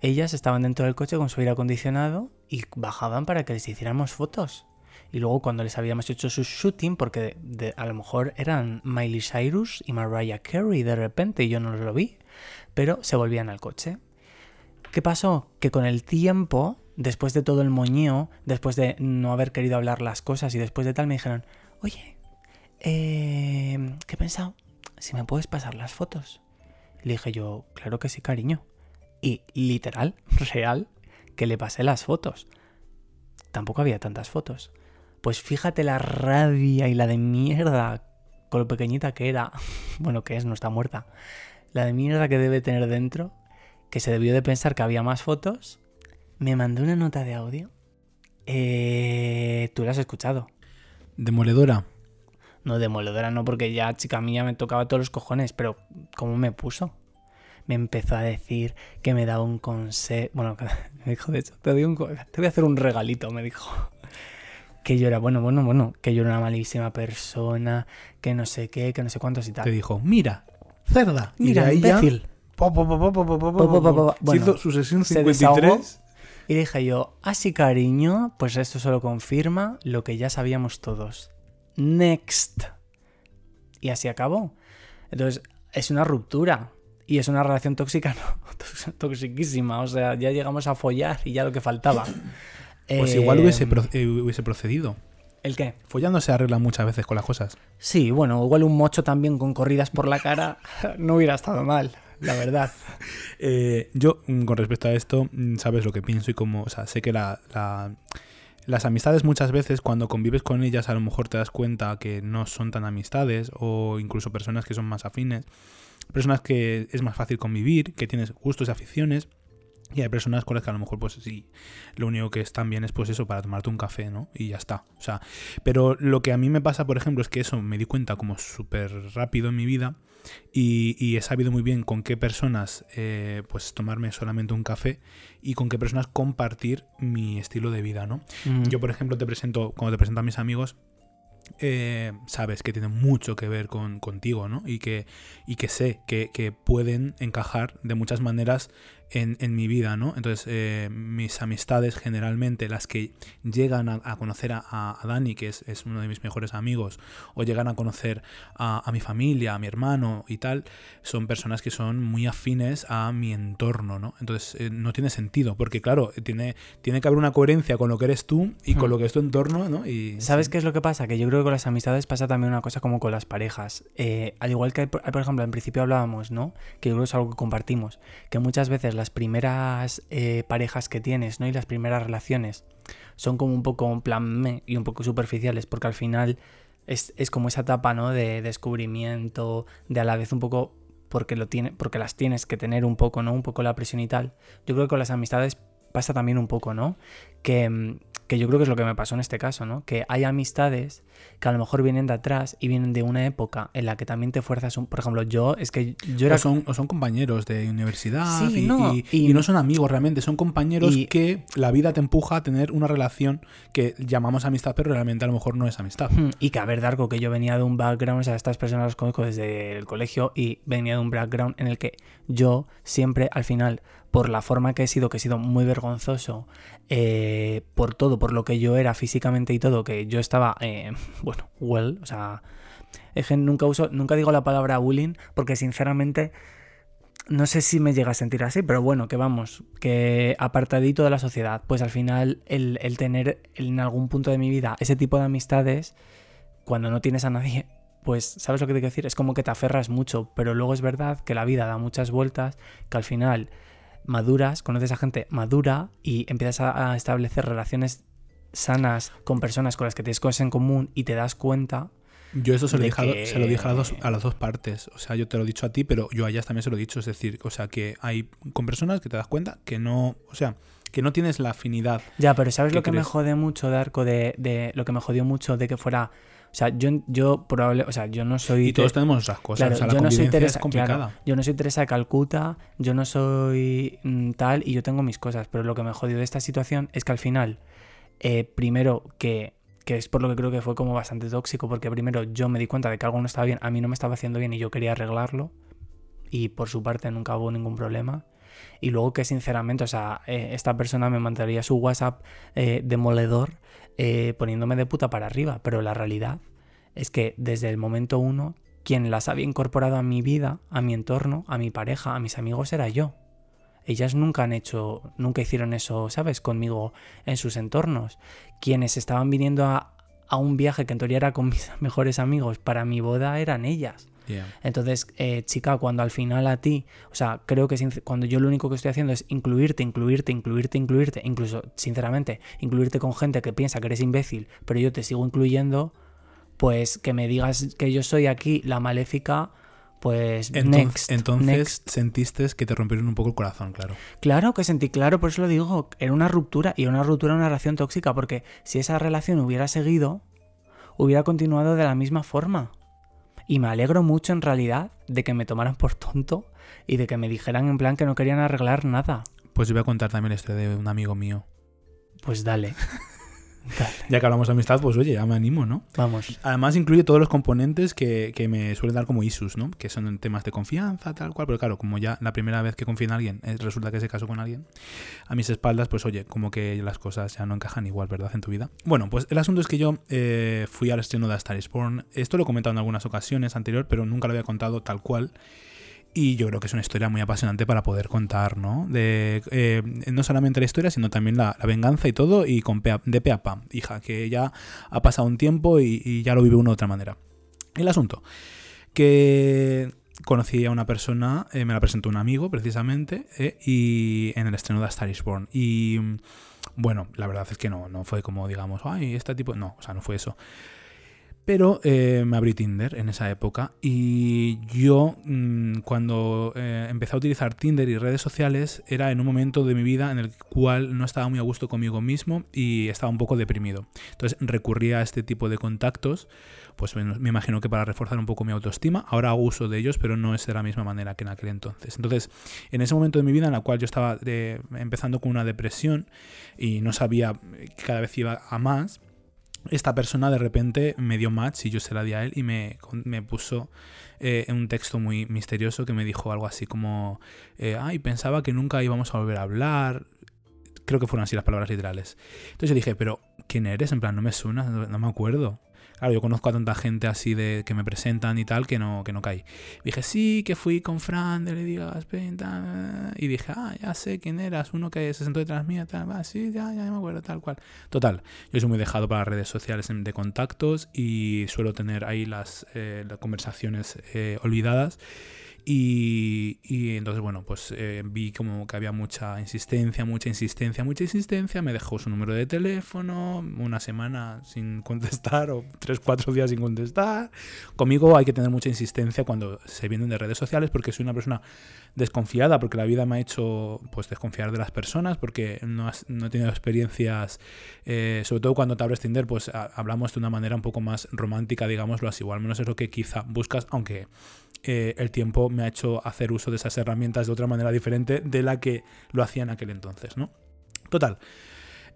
Ellas estaban dentro del coche con su aire acondicionado y bajaban para que les hiciéramos fotos. Y luego cuando les habíamos hecho su shooting, porque de- a lo mejor eran Miley Cyrus y Mariah Carey de repente y yo no lo vi, pero se volvían al coche. ¿Qué pasó? Que con el tiempo, después de todo el moñeo, después de no haber querido hablar las cosas y después de tal, me dijeron, oye, eh, ¿qué he pensado? Si me puedes pasar las fotos. Le dije yo, claro que sí, cariño. Y literal, real, que le pasé las fotos. Tampoco había tantas fotos. Pues fíjate la rabia y la de mierda, con lo pequeñita que era, bueno, que es, no está muerta, la de mierda que debe tener dentro, que se debió de pensar que había más fotos, me mandó una nota de audio. Eh, Tú la has escuchado. Demoledora. No, demoledora no, porque ya chica mía me tocaba todos los cojones, pero ¿cómo me puso? Me empezó a decir que me daba un consejo. Bueno, me dijo, de hecho, te, doy un te voy a hacer un regalito, me dijo. Que yo era, bueno, bueno, bueno, que yo era una malísima persona, que no sé qué, que no sé cuántos y tal. Te dijo, mira, cerda. Y Mira, ya, imbécil. Bueno, hizo su sesión se desahogó. 53. Y dije yo, así cariño, pues esto solo confirma lo que ya sabíamos todos. Next. Y así acabó. Entonces, es una ruptura. Y es una relación tóxica, no, toxiquísima. O sea, ya llegamos a follar y ya lo que faltaba. Pues Eh, igual hubiese, pro- eh, hubiese procedido. ¿El qué? Follando se arregla muchas veces con las cosas. Sí, bueno, igual un mocho también con corridas por la cara no hubiera estado mal, la verdad. Eh, yo, mm, con respecto a esto, mm, sabes lo que pienso y como, o sea, sé que la, la- las amistades muchas veces cuando convives con ellas a lo mejor te das cuenta que no son tan amistades o incluso personas que son más afines, personas que es más fácil convivir, que tienes gustos y aficiones. Y hay personas con las que a lo mejor, pues sí, lo único que están bien es pues eso, para tomarte un café, ¿no? Y ya está. O sea, pero lo que a mí me pasa, por ejemplo, es que eso me di cuenta como súper rápido en mi vida y, y he sabido muy bien con qué personas eh, pues tomarme solamente un café y con qué personas compartir mi estilo de vida, ¿no? Mm. Yo, por ejemplo, te presento, cuando te presento a mis amigos, eh, sabes que tienen mucho que ver con, contigo, ¿no? Y que, y que sé que, que pueden encajar de muchas maneras en, en mi vida, ¿no? Entonces, eh, mis amistades, generalmente, las que llegan a, a conocer a, Dani, que es, es uno de mis mejores amigos, o llegan a conocer a, a mi familia, a mi hermano y tal, son personas que son muy afines a mi entorno, ¿no? Entonces, eh, no tiene sentido, porque claro, tiene, tiene que haber una coherencia con lo que eres tú y con Hmm. lo que es tu entorno, ¿no? Y, ¿Sabes sí. qué es lo que pasa? Que yo creo que con las amistades pasa también una cosa como con las parejas. Eh, al igual que, hay, por hay, por ejemplo, en principio hablábamos, ¿no? Que yo creo que es algo que compartimos. Que muchas veces las primeras eh, parejas que tienes, ¿no? Y las primeras relaciones son como un poco en plan me y un poco superficiales, porque al final es, es como esa etapa, ¿no? De descubrimiento, de a la vez un poco porque lo tiene, porque las tienes que tener un poco, ¿no? Un poco la presión y tal. Yo creo que con las amistades pasa también un poco, ¿no? Que, mm, que yo creo que es lo que me pasó en este caso, ¿no? Que hay amistades que a lo mejor vienen de atrás y vienen de una época en la que también te fuerzas un... Por ejemplo, yo, es que yo era... O son, o son compañeros de universidad Sí, y, no, y- y- y no son amigos realmente, son compañeros que la vida te empuja a tener una relación que llamamos amistad, pero realmente a lo mejor no es amistad. Hmm, Y que a ver, Darko, que yo venía de un background, o sea, estas personas las conozco desde el colegio y venía de un background en el que yo siempre, al final, por la forma que he sido, que he sido muy vergonzoso, eh, por todo, por lo que yo era físicamente y todo, que yo estaba, eh, bueno, well, o sea, es que nunca uso, nunca digo la palabra bullying porque sinceramente no sé si me llega a sentir así, pero bueno, que vamos, que apartadito de la sociedad, pues al final el, el tener en algún punto de mi vida ese tipo de amistades, cuando no tienes a nadie, pues sabes lo que te quiero decir, es como que te aferras mucho, pero luego es verdad que la vida da muchas vueltas, que al final maduras, conoces a gente madura y empiezas a, a establecer relaciones sanas con personas con las que tienes cosas en común y te das cuenta Yo eso se lo, dije que- se lo dije a las, dos, a las dos partes. O sea, yo te lo he dicho a ti, pero yo a ellas también se lo he dicho. Es decir, o sea, que hay con personas que te das cuenta que no, o sea, que no tienes la afinidad. Ya, pero ¿sabes ¿Qué lo que me jode mucho de Arco? De, de- lo que me jodió mucho de que fuera. O sea, yo, yo probable, o sea, yo no soy. Y todos te- tenemos esas cosas. claro, o sea, la yo no soy Teresa, es complicada. claro, yo no soy Teresa de Calcuta, yo no soy mm, tal y yo tengo mis cosas. Pero lo que me jodió de esta situación es que al final, eh, primero que, que es por lo que creo que fue como bastante tóxico, porque primero yo me di cuenta de que algo no estaba bien, a mí no me estaba haciendo bien y yo quería arreglarlo. Y por su parte nunca hubo ningún problema. Y luego que sinceramente, o sea, eh, esta persona me mandaría su WhatsApp eh, demoledor eh, poniéndome de puta para arriba. Pero la realidad es que desde el momento uno, quien las había incorporado a mi vida, a mi entorno, a mi pareja, a mis amigos, era yo. Ellas nunca han hecho, nunca hicieron eso, ¿sabes? Conmigo en sus entornos. Quienes estaban viniendo a, a un viaje que en teoría era con mis mejores amigos para mi boda eran ellas. Yeah. Entonces, eh, chica, cuando al final a ti, o sea, creo que cuando yo lo único que estoy haciendo es incluirte, incluirte, incluirte, incluirte, incluso, sinceramente, incluirte con gente que piensa que eres imbécil, pero yo te sigo incluyendo, pues que me digas que yo soy aquí la maléfica, pues Entonces, next, entonces next. sentiste que te rompieron un poco el corazón, claro. Claro que sentí, claro, por eso lo digo, era una ruptura y era una ruptura, una relación tóxica, porque si esa relación hubiera seguido, hubiera continuado de la misma forma. Y me alegro mucho en realidad de que me tomaran por tonto y de que me dijeran en plan que no querían arreglar nada. Pues yo voy a contar también historia de un amigo mío. Pues dale. dale. Ya que hablamos de amistad, pues oye, ya me animo, ¿no? Vamos. Además incluye todos los componentes que, que me suelen dar como issues, ¿no? Que son temas de confianza, tal cual, pero claro, como ya la primera vez que confío en alguien, eh, resulta que se casó con alguien, a mis espaldas, pues oye, como que las cosas ya no encajan igual, ¿verdad? En tu vida. Bueno, pues el asunto es que yo eh, fui al estreno de A Star is Born. Esto lo he comentado en algunas ocasiones anterior, pero nunca lo había contado tal cual. Y yo creo que es una historia muy apasionante para poder contar, ¿no? De, eh, no solamente la historia, sino también la, venganza y todo, y con pe a- de pe a pa, hija, que ya ha pasado un tiempo y, ya lo vive uno de otra manera. El asunto, que conocí a una persona, eh, me la presentó un amigo precisamente, eh, y en el estreno de A Born. Y mm, bueno, la verdad es que no, no fue como digamos, ay, este tipo, no, o sea, no fue eso. Pero eh, me abrí Tinder en esa época y yo mm, cuando eh, empecé a utilizar Tinder y redes sociales era en un momento de mi vida en el cual no estaba muy a gusto conmigo mismo y estaba un poco deprimido. Entonces recurría a este tipo de contactos, pues me, me imagino que para reforzar un poco mi autoestima. Ahora hago uso de ellos, pero no es de la misma manera que en aquel entonces. Entonces, en ese momento de mi vida en la cual yo estaba eh, empezando con una depresión y no sabía que cada vez iba a más, esta persona de repente me dio match y yo se la di a él y me, me puso eh, un texto muy misterioso que me dijo algo así como, eh, ay, pensaba que nunca íbamos a volver a hablar. Creo que fueron así las palabras literales. Entonces yo dije, pero ¿quién eres? En plan, no me suena, no, no me acuerdo. Claro, yo conozco a tanta gente así de que me presentan y tal que no, que no caí. Dije, sí, que fui con Fran de Spain, tal", Y dije, ah, ya sé quién eras, uno que se sentó detrás mía, tal, ah, sí, ya, ya me acuerdo, tal cual. Total, yo soy muy dejado para redes sociales de contactos y suelo tener ahí las, eh, las conversaciones eh, olvidadas. Y, y entonces, bueno, pues eh, vi como que había mucha insistencia, mucha insistencia, mucha insistencia. Me dejó su número de teléfono, una semana sin contestar o tres, cuatro días sin contestar. Conmigo hay que tener mucha insistencia cuando se vienen de redes sociales porque soy una persona desconfiada, porque la vida me ha hecho pues desconfiar de las personas, porque no, has- no he tenido experiencias, eh, sobre todo cuando te abres Tinder, pues hablamos de una manera un poco más romántica, digámoslo así, o al menos es lo que quizá buscas, aunque eh, el tiempo me ha hecho hacer uso de esas herramientas de otra manera diferente de la que lo hacía en aquel entonces, ¿no? Total.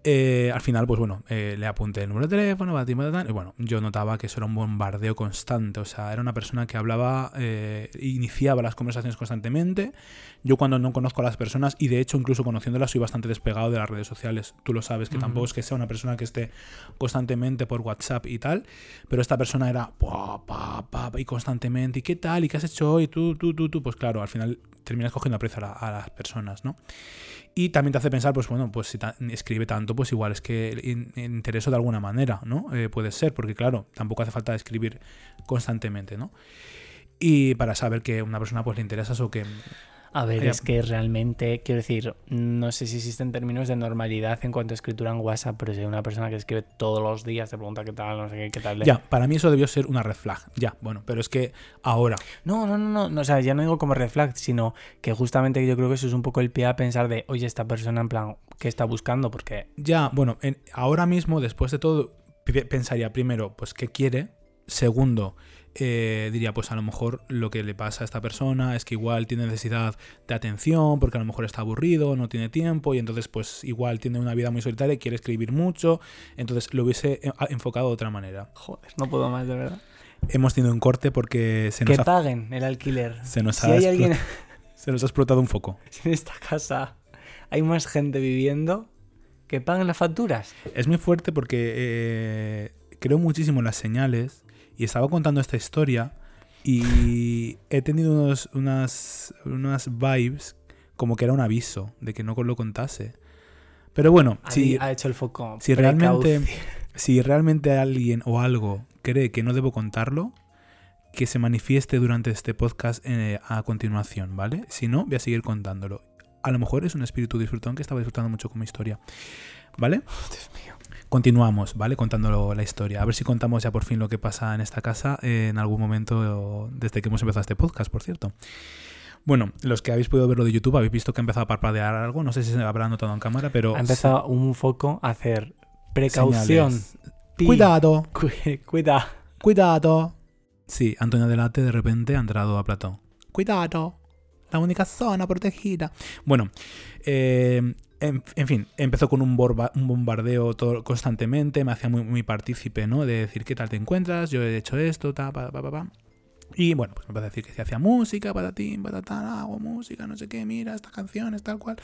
Eh, al final, pues bueno, eh, le apunté el número de teléfono, y bueno, yo notaba que eso era un bombardeo constante, o sea, era una persona que hablaba, eh, iniciaba las conversaciones constantemente. Yo cuando no conozco a las personas, y de hecho incluso conociéndolas, soy bastante despegado de las redes sociales, tú lo sabes, que Ujú. tampoco es que sea una persona que esté constantemente por WhatsApp y tal, pero esta persona era pa, pa, pa, y constantemente, ¿y qué tal? ¿Y qué has hecho hoy? Tú, tú, tú, tú. Pues claro, al final terminas cogiendo aprecio a, la- a las personas, ¿no? Y también te hace pensar, pues bueno, pues si escribe tanto, pues igual es que in- intereso de alguna manera, ¿no? Eh, puede ser, porque claro, tampoco hace falta escribir constantemente, ¿no? Y para saber que una persona pues le interesas o que... A ver, Ya. es que realmente, quiero decir, no sé si existen términos de normalidad en cuanto a escritura en WhatsApp, pero si hay una persona que escribe todos los días, te pregunta qué tal, no sé qué, qué tal. Ya, para mí eso debió ser una red flag, ya, bueno, pero es que ahora, No, no, no, no, o sea, ya no digo como red flag, sino que justamente yo creo que eso es un poco el pie a pensar de, oye, esta persona en plan, ¿qué está buscando? Porque ya, bueno, en- ahora mismo, después de todo, pensaría primero, pues, ¿qué quiere? Segundo, eh, diría, pues a lo mejor lo que le pasa a esta persona es que igual tiene necesidad de atención, porque a lo mejor está aburrido, no tiene tiempo, y entonces, pues igual tiene una vida muy solitaria y quiere escribir mucho. Entonces lo hubiese eh, enfocado de otra manera. Joder, no puedo más, de verdad. Hemos tenido un corte porque se Que nos, ha, paguen el alquiler. se nos si ha hay explot- alguien se nos ha explotado un foco. si en esta casa, hay más gente viviendo que paguen las facturas. Es muy fuerte porque eh, creo muchísimo en las señales y estaba contando esta historia y he tenido unos, unas, unas vibes como que era un aviso de que no lo contase. Pero bueno, si, ha hecho el foco. si realmente, si realmente alguien o algo cree que no debo contarlo, que se manifieste durante este podcast eh, a continuación, ¿vale? Si no, voy a seguir contándolo. A lo mejor es un espíritu disfrutón que estaba disfrutando mucho con mi historia, ¿vale? Dios mío. Continuamos, ¿vale? Contándolo la historia. A ver si contamos ya por fin lo que pasa en esta casa en algún momento desde que hemos empezado este podcast, por cierto. Bueno, los que habéis podido verlo de YouTube habéis visto que ha empezado a parpadear algo. No sé si se habrá notado en cámara, pero. Ha empezado un foco a hacer precaución. pi- Cuidado, cu- Cuida. cuidado. Sí, Antonio Delate de repente ha entrado a Platón. Cuidado, la única zona protegida. Bueno, eh, en, fin, empezó con un, bombardeo constantemente, me hacía muy, muy partícipe, ¿no? De decir, ¿qué tal te encuentras? Yo he hecho esto, ta, pa, pa, pa, pa. Y bueno, pues me empezó a decir que se hacía música, patatín, patatán, hago música, no sé qué, mira, estas canciones, tal cual.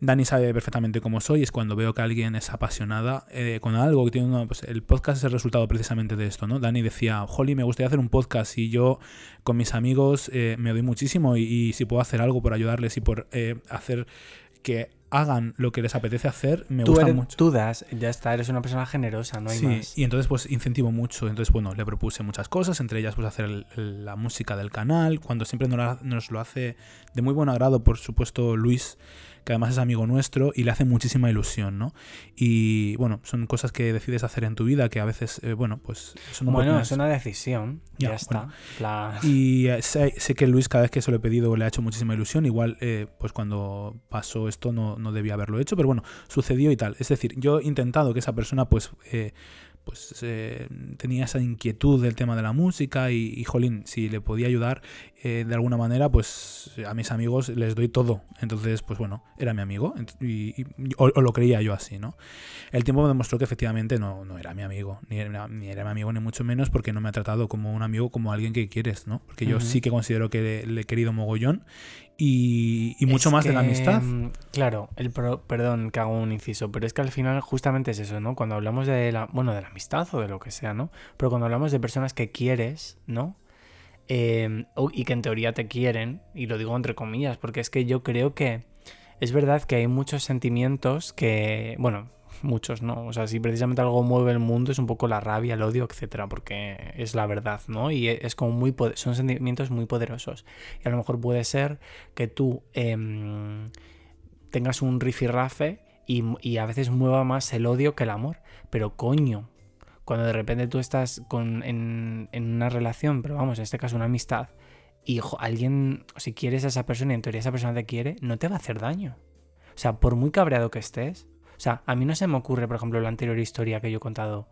Dani sabe perfectamente cómo soy, es cuando veo que alguien es apasionada eh, con algo, que tiene pues el podcast es el resultado precisamente de esto, ¿no? Dani decía, Holly, me gustaría hacer un podcast y yo con mis amigos eh, me doy muchísimo y, y si puedo hacer algo por ayudarles y por eh, hacer que hagan lo que les apetece hacer, me Tú, gusta eres- mucho. tú das, ya está, eres una persona generosa, no hay sí, más. y entonces pues incentivo mucho. Entonces, bueno, le propuse muchas cosas, entre ellas pues hacer el- el- la música del canal, cuando siempre nos, la- nos lo hace de muy buen agrado, por supuesto, Luis, que además es amigo nuestro y le hace muchísima ilusión, ¿no? Y bueno, son cosas que decides hacer en tu vida que a veces, eh, bueno, pues son Bueno, oportunidades. es una decisión. Ya, Ya, está. La- Y eh, sé, sé que Luis cada vez que se lo he pedido le ha hecho muchísima ilusión. Igual, eh, pues cuando pasó esto no, no debía haberlo hecho, pero bueno, sucedió y tal. Es decir, yo he intentado que esa persona pues... pues eh, tenía esa inquietud del tema de la música y, y, jolín, si le podía ayudar eh, de alguna manera, pues a mis amigos les doy todo. Entonces, pues bueno, era mi amigo y, y- o, o lo creía yo así, ¿no? El tiempo me demostró que efectivamente no, no era mi amigo, ni era, ni era mi amigo ni mucho menos porque no me ha tratado como un amigo, como alguien que quieres, ¿no? Porque yo sí que considero que le, le he querido mogollón y, y mucho Es más de la amistad. mm, Claro, el pro- perdón que hago un inciso, pero es que al final justamente es eso, ¿no? Cuando hablamos de la, bueno, de la amistad o de lo que sea, ¿no? Pero cuando hablamos de personas que quieres, ¿no? Eh, y que en teoría te quieren, y lo digo entre comillas, porque es que yo creo que es verdad que hay muchos sentimientos que, bueno, muchos, ¿no? O sea, si precisamente algo mueve el mundo es un poco la rabia, el odio, etcétera, porque es la verdad, ¿no? Y es como muy son sentimientos muy poderosos. Y a lo mejor puede ser que tú em, tengas un rifirrafe y, y a veces mueva más el odio que el amor. Pero coño, cuando de repente tú estás con, en, una relación, pero vamos, en este caso una amistad, y alguien, si quieres a esa persona y en teoría esa persona te quiere, no te va a hacer daño. O sea, por muy cabreado que estés, sea, a mí no se me ocurre, por ejemplo, la anterior historia que yo he contado,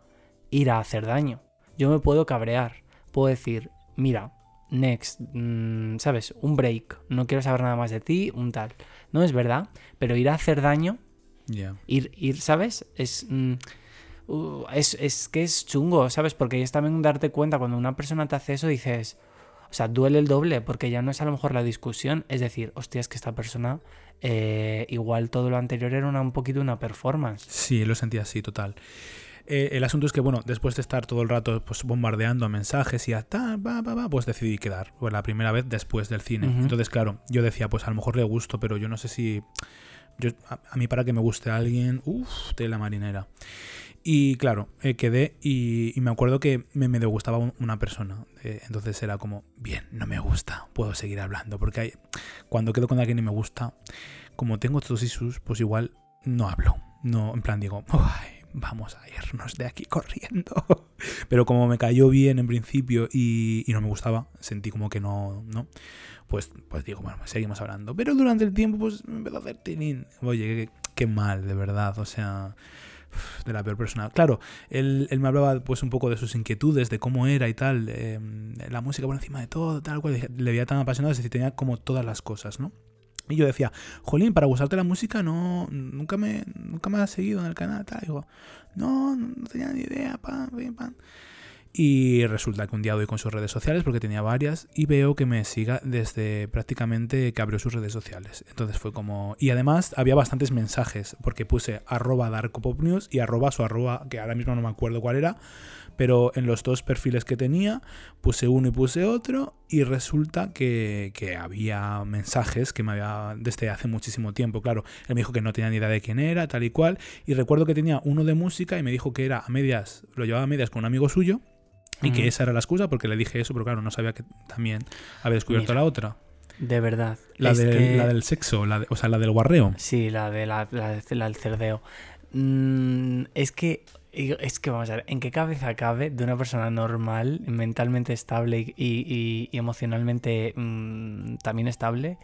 ir a hacer daño. Yo me puedo cabrear, puedo decir, mira, next, mm, ¿sabes? Un break, no quiero saber nada más de ti, un tal. No es verdad, pero ir a hacer daño, ir, ir ¿sabes? Es, mm, uh, es, es que es chungo, ¿sabes? Porque es también darte cuenta cuando una persona te hace eso, dices, o sea, duele el doble, porque ya no es a lo mejor la discusión, es decir, hostia, es que esta persona, eh, igual todo lo anterior era una, un poquito una performance. Sí, lo sentí así, total. Eh, el asunto es que, bueno, después de estar todo el rato pues, bombardeando mensajes y a tal, va, va, va, pues decidí quedar. Fue la primera vez después del cine. Entonces, claro, yo decía, pues a lo mejor le gusto, pero yo no sé si. Yo, a, a mí, para que me guste a alguien, uff, la marinera. Y claro, eh, quedé y, me acuerdo que me medio gustaba un- una persona. Eh, entonces era como, bien, no me gusta, puedo seguir hablando. Porque hay- cuando quedo con alguien y me gusta, como tengo estos issues, pues igual no hablo. No, en plan digo, "Ay, vamos a irnos de aquí corriendo. Pero como me cayó bien en principio y, no me gustaba, sentí como que no, ¿no? Pues, pues digo, bueno, seguimos hablando. Pero durante el tiempo, pues me empezó a hacer tinín. Oye, qué mal, de verdad. O sea, de la peor persona. Claro, él, él me hablaba pues un poco de sus inquietudes, de cómo era y tal, eh, la música por encima de todo, tal cual, le veía tan apasionado, es decir, tenía como todas las cosas, ¿no? Y yo decía, Jolín, para gustarte la música no, nunca me, nunca me has seguido en el canal, tal. Y digo, no, no tenía ni idea, pam, pim, pam. Y resulta que un día doy con sus redes sociales, porque tenía varias, y veo que me siga desde prácticamente que abrió sus redes sociales. Entonces fue como... Y además había bastantes mensajes, porque puse arroba darkopopnews y arroba su arroba, que ahora mismo no me acuerdo cuál era, pero en los dos perfiles que tenía puse uno y puse otro y resulta que, que había mensajes que me había desde hace muchísimo tiempo, claro, él me dijo que no tenía ni idea de quién era, tal y cual, y recuerdo que tenía uno de música y me dijo que era a medias, lo llevaba a medias con un amigo suyo y que Ujú. esa era la excusa porque le dije eso, pero claro, no sabía que también había descubierto Mira, la otra, De verdad. la, que- la del sexo, la de- o sea, la del guarreo. Sí, la de la, la, de- la del cerdeo. Mm, es que es que vamos a ver, ¿en qué cabeza cabe de una persona normal, mentalmente estable y, y- y emocionalmente mm, también estable,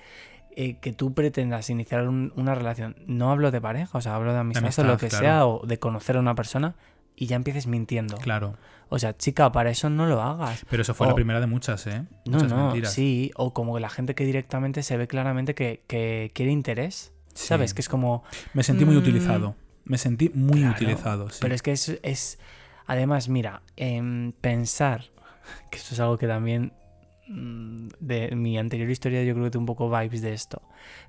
eh, que tú pretendas iniciar un- una relación? No hablo de pareja, o sea, hablo de amistad, o lo que claro. sea, o de conocer a una persona y ya empieces mintiendo. Claro, O sea, chica, para eso no lo hagas. pero eso fue O- la primera de muchas, ¿eh? No, Muchas no, mentiras. sí, o como la gente que directamente se ve claramente que, que quiere interés. Sí. ¿Sabes? Que es como, Me sentí muy Mm. utilizado. Me sentí muy Claro, utilizado. sí. Pero es que es, es- además, mira, em, pensar, que esto es algo que también mm, de mi anterior historia yo creo que tengo un poco vibes de esto.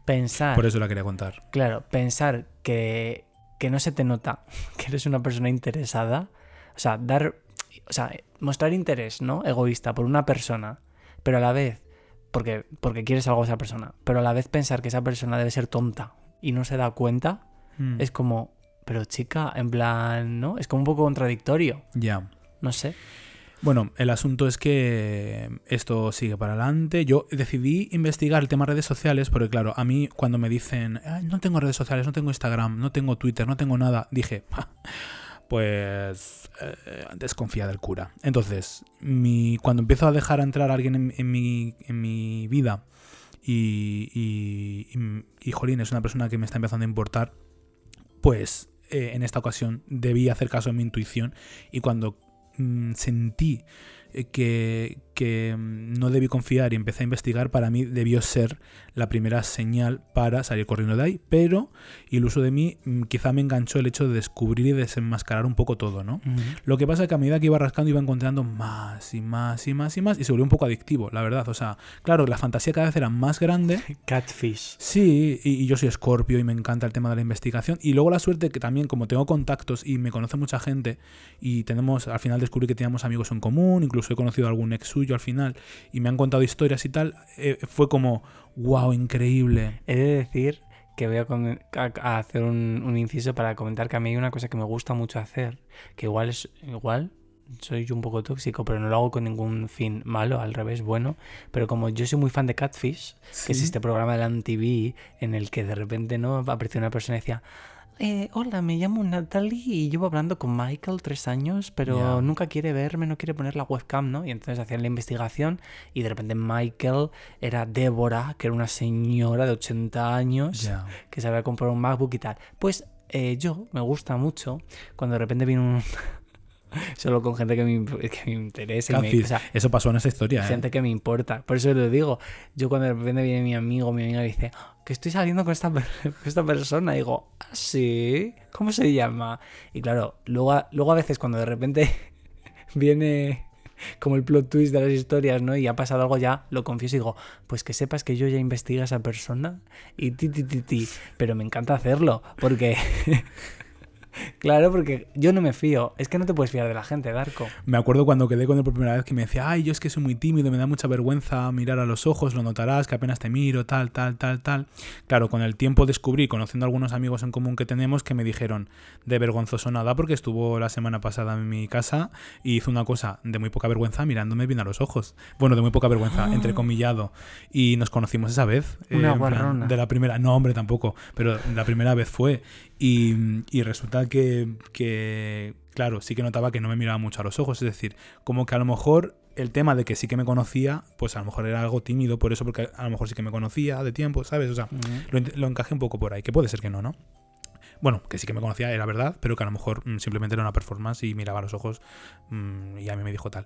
Pensar, Por eso la quería contar. claro, pensar que, que no se te nota que eres una persona interesada, o sea, dar, o sea, mostrar interés, ¿no? Egoísta por una persona, pero a la vez, porque, porque quieres algo a esa persona, pero a la vez pensar que esa persona debe ser tonta y no se da cuenta, Mm, es como, pero chica, en plan, ¿no? Es como un poco contradictorio. Ya. No sé. Bueno, el asunto es que esto sigue para adelante. Yo decidí investigar el tema redes sociales porque, claro, a mí cuando me dicen, "Ay, no tengo redes sociales, no tengo Instagram, no tengo Twitter, no tengo nada, dije, "Ja, pues eh, desconfía del cura. Entonces, mi, cuando empiezo a dejar entrar a alguien en, mi, en mi vida y, y, y, jolín, es una persona que me está empezando a importar, pues eh, en esta ocasión debí hacer caso a mi intuición y cuando sentí eh, que, que mm, no debí confiar y empecé a investigar, para mí debió ser la primera señal para salir corriendo de ahí, pero iluso de mí mm, quizá me enganchó el hecho de descubrir y desenmascarar un poco todo, ¿no? Lo que pasa es que a medida que iba rascando iba encontrando más y más y más y más y se volvió un poco adictivo, la verdad. O sea, claro, la fantasía cada vez era más grande. Catfish. Sí, y, y yo soy escorpio y me encanta el tema de la investigación. Y luego la suerte que también, como tengo contactos y me conoce mucha gente y tenemos, al final descubrí que teníamos amigos en común, incluso he conocido a algún ex suyo al final y me han contado historias y tal, eh, fue como, wow, increíble. He de decir que voy a, hacer un, un inciso para comentar que a mí hay una cosa que me gusta mucho hacer, que igual es igual soy yo un poco tóxico, pero no lo hago con ningún fin malo, al revés, bueno. Pero como yo soy muy fan de Catfish, que es este programa de la MTV en el que de repente no apareció una persona y decía, "Eh, hola, me llamo Natalie y llevo hablando con Michael tres años, pero nunca quiere verme, no quiere poner la webcam, ¿no? Y entonces hacían la investigación y de repente Michael era Débora, que era una señora de 80 años que se había comprado un MacBook y tal. Pues eh, yo me gusta mucho cuando de repente viene un... Solo con gente que me, que me interesa. y me- o sea, eso pasó en esa historia, ¿eh? gente que me importa. Por eso lo digo. Yo cuando de repente viene mi amigo, mi amiga y dice "Ah, que estoy saliendo con esta, con esta persona, digo, ¿ah, sí? ¿Cómo se llama? Y claro, luego, luego a veces cuando de repente viene como el plot twist de las historias, ¿no? Y ha pasado algo ya, lo confieso y digo, pues que sepas que yo ya investigué a esa persona y ti, ti, ti, ti. Pero me encanta hacerlo, porque... Claro, porque yo no me fío. Es que no te puedes fiar de la gente, Darko. Me acuerdo cuando quedé con él por primera vez que me decía, ay, yo es que soy muy tímido, me da mucha vergüenza mirar a los ojos, lo notarás, que apenas te miro, tal, tal, tal, tal. Claro, con el tiempo descubrí, conociendo a algunos amigos en común que tenemos, que me dijeron, de vergonzoso nada, porque estuvo la semana pasada en mi casa y hizo una cosa de muy poca vergüenza mirándome bien a los ojos. Bueno, de muy poca vergüenza, entrecomillado. Y nos conocimos esa vez. Ah. Una guarrona. De la primera, no, hombre, tampoco, pero la primera vez fue. Y, y resulta que, que, claro, sí que notaba que no me miraba mucho a los ojos. Es decir, como que a lo mejor el tema de que sí que me conocía, pues a lo mejor era algo tímido por eso, porque a lo mejor sí que me conocía de tiempo, ¿sabes? O sea, lo, lo encajé un poco por ahí, que puede ser que no, ¿no? Bueno, que sí que me conocía, era verdad, pero que a lo mejor mm, simplemente era una performance y miraba a los ojos mm, y a mí me dijo tal.